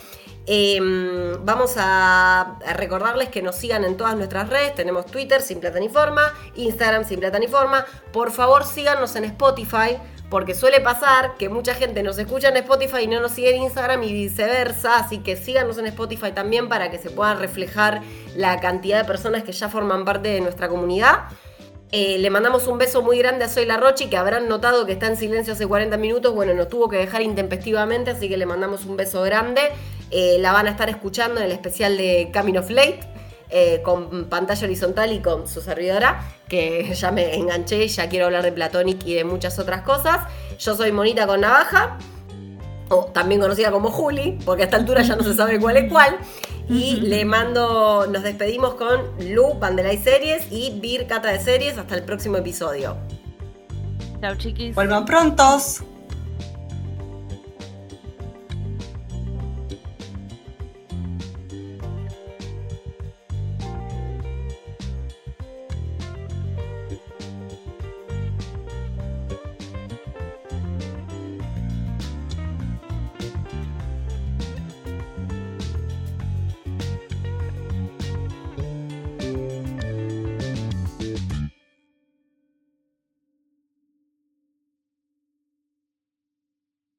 Em, vamos a, recordarles que nos sigan en todas nuestras redes. Tenemos Twitter sin plata ni forma, Instagram sin plata ni forma. Por favor, síganos en Spotify. Porque suele pasar que mucha gente nos escucha en Spotify y no nos sigue en Instagram y viceversa. Así que síganos en Spotify también para que se pueda reflejar la cantidad de personas que ya forman parte de nuestra comunidad. Eh, le mandamos un beso muy grande a Soy La Rochi, que habrán notado que está en silencio hace 40 minutos. Bueno, nos tuvo que dejar intempestivamente, así que le mandamos un beso grande. Eh, la van a estar escuchando en el especial de Camino of Late. Eh, con pantalla horizontal y con su servidora, que ya me enganché, ya quiero hablar de Platonic y de muchas otras cosas. Yo soy Monita con Navaja, o también conocida como Juli, porque a esta altura ya no se sabe cuál es cuál. Y le mando, nos despedimos con Lu, Pandelay Series y Bir Cata de Series. Hasta el próximo episodio. Chao, chiquis. Vuelvan prontos.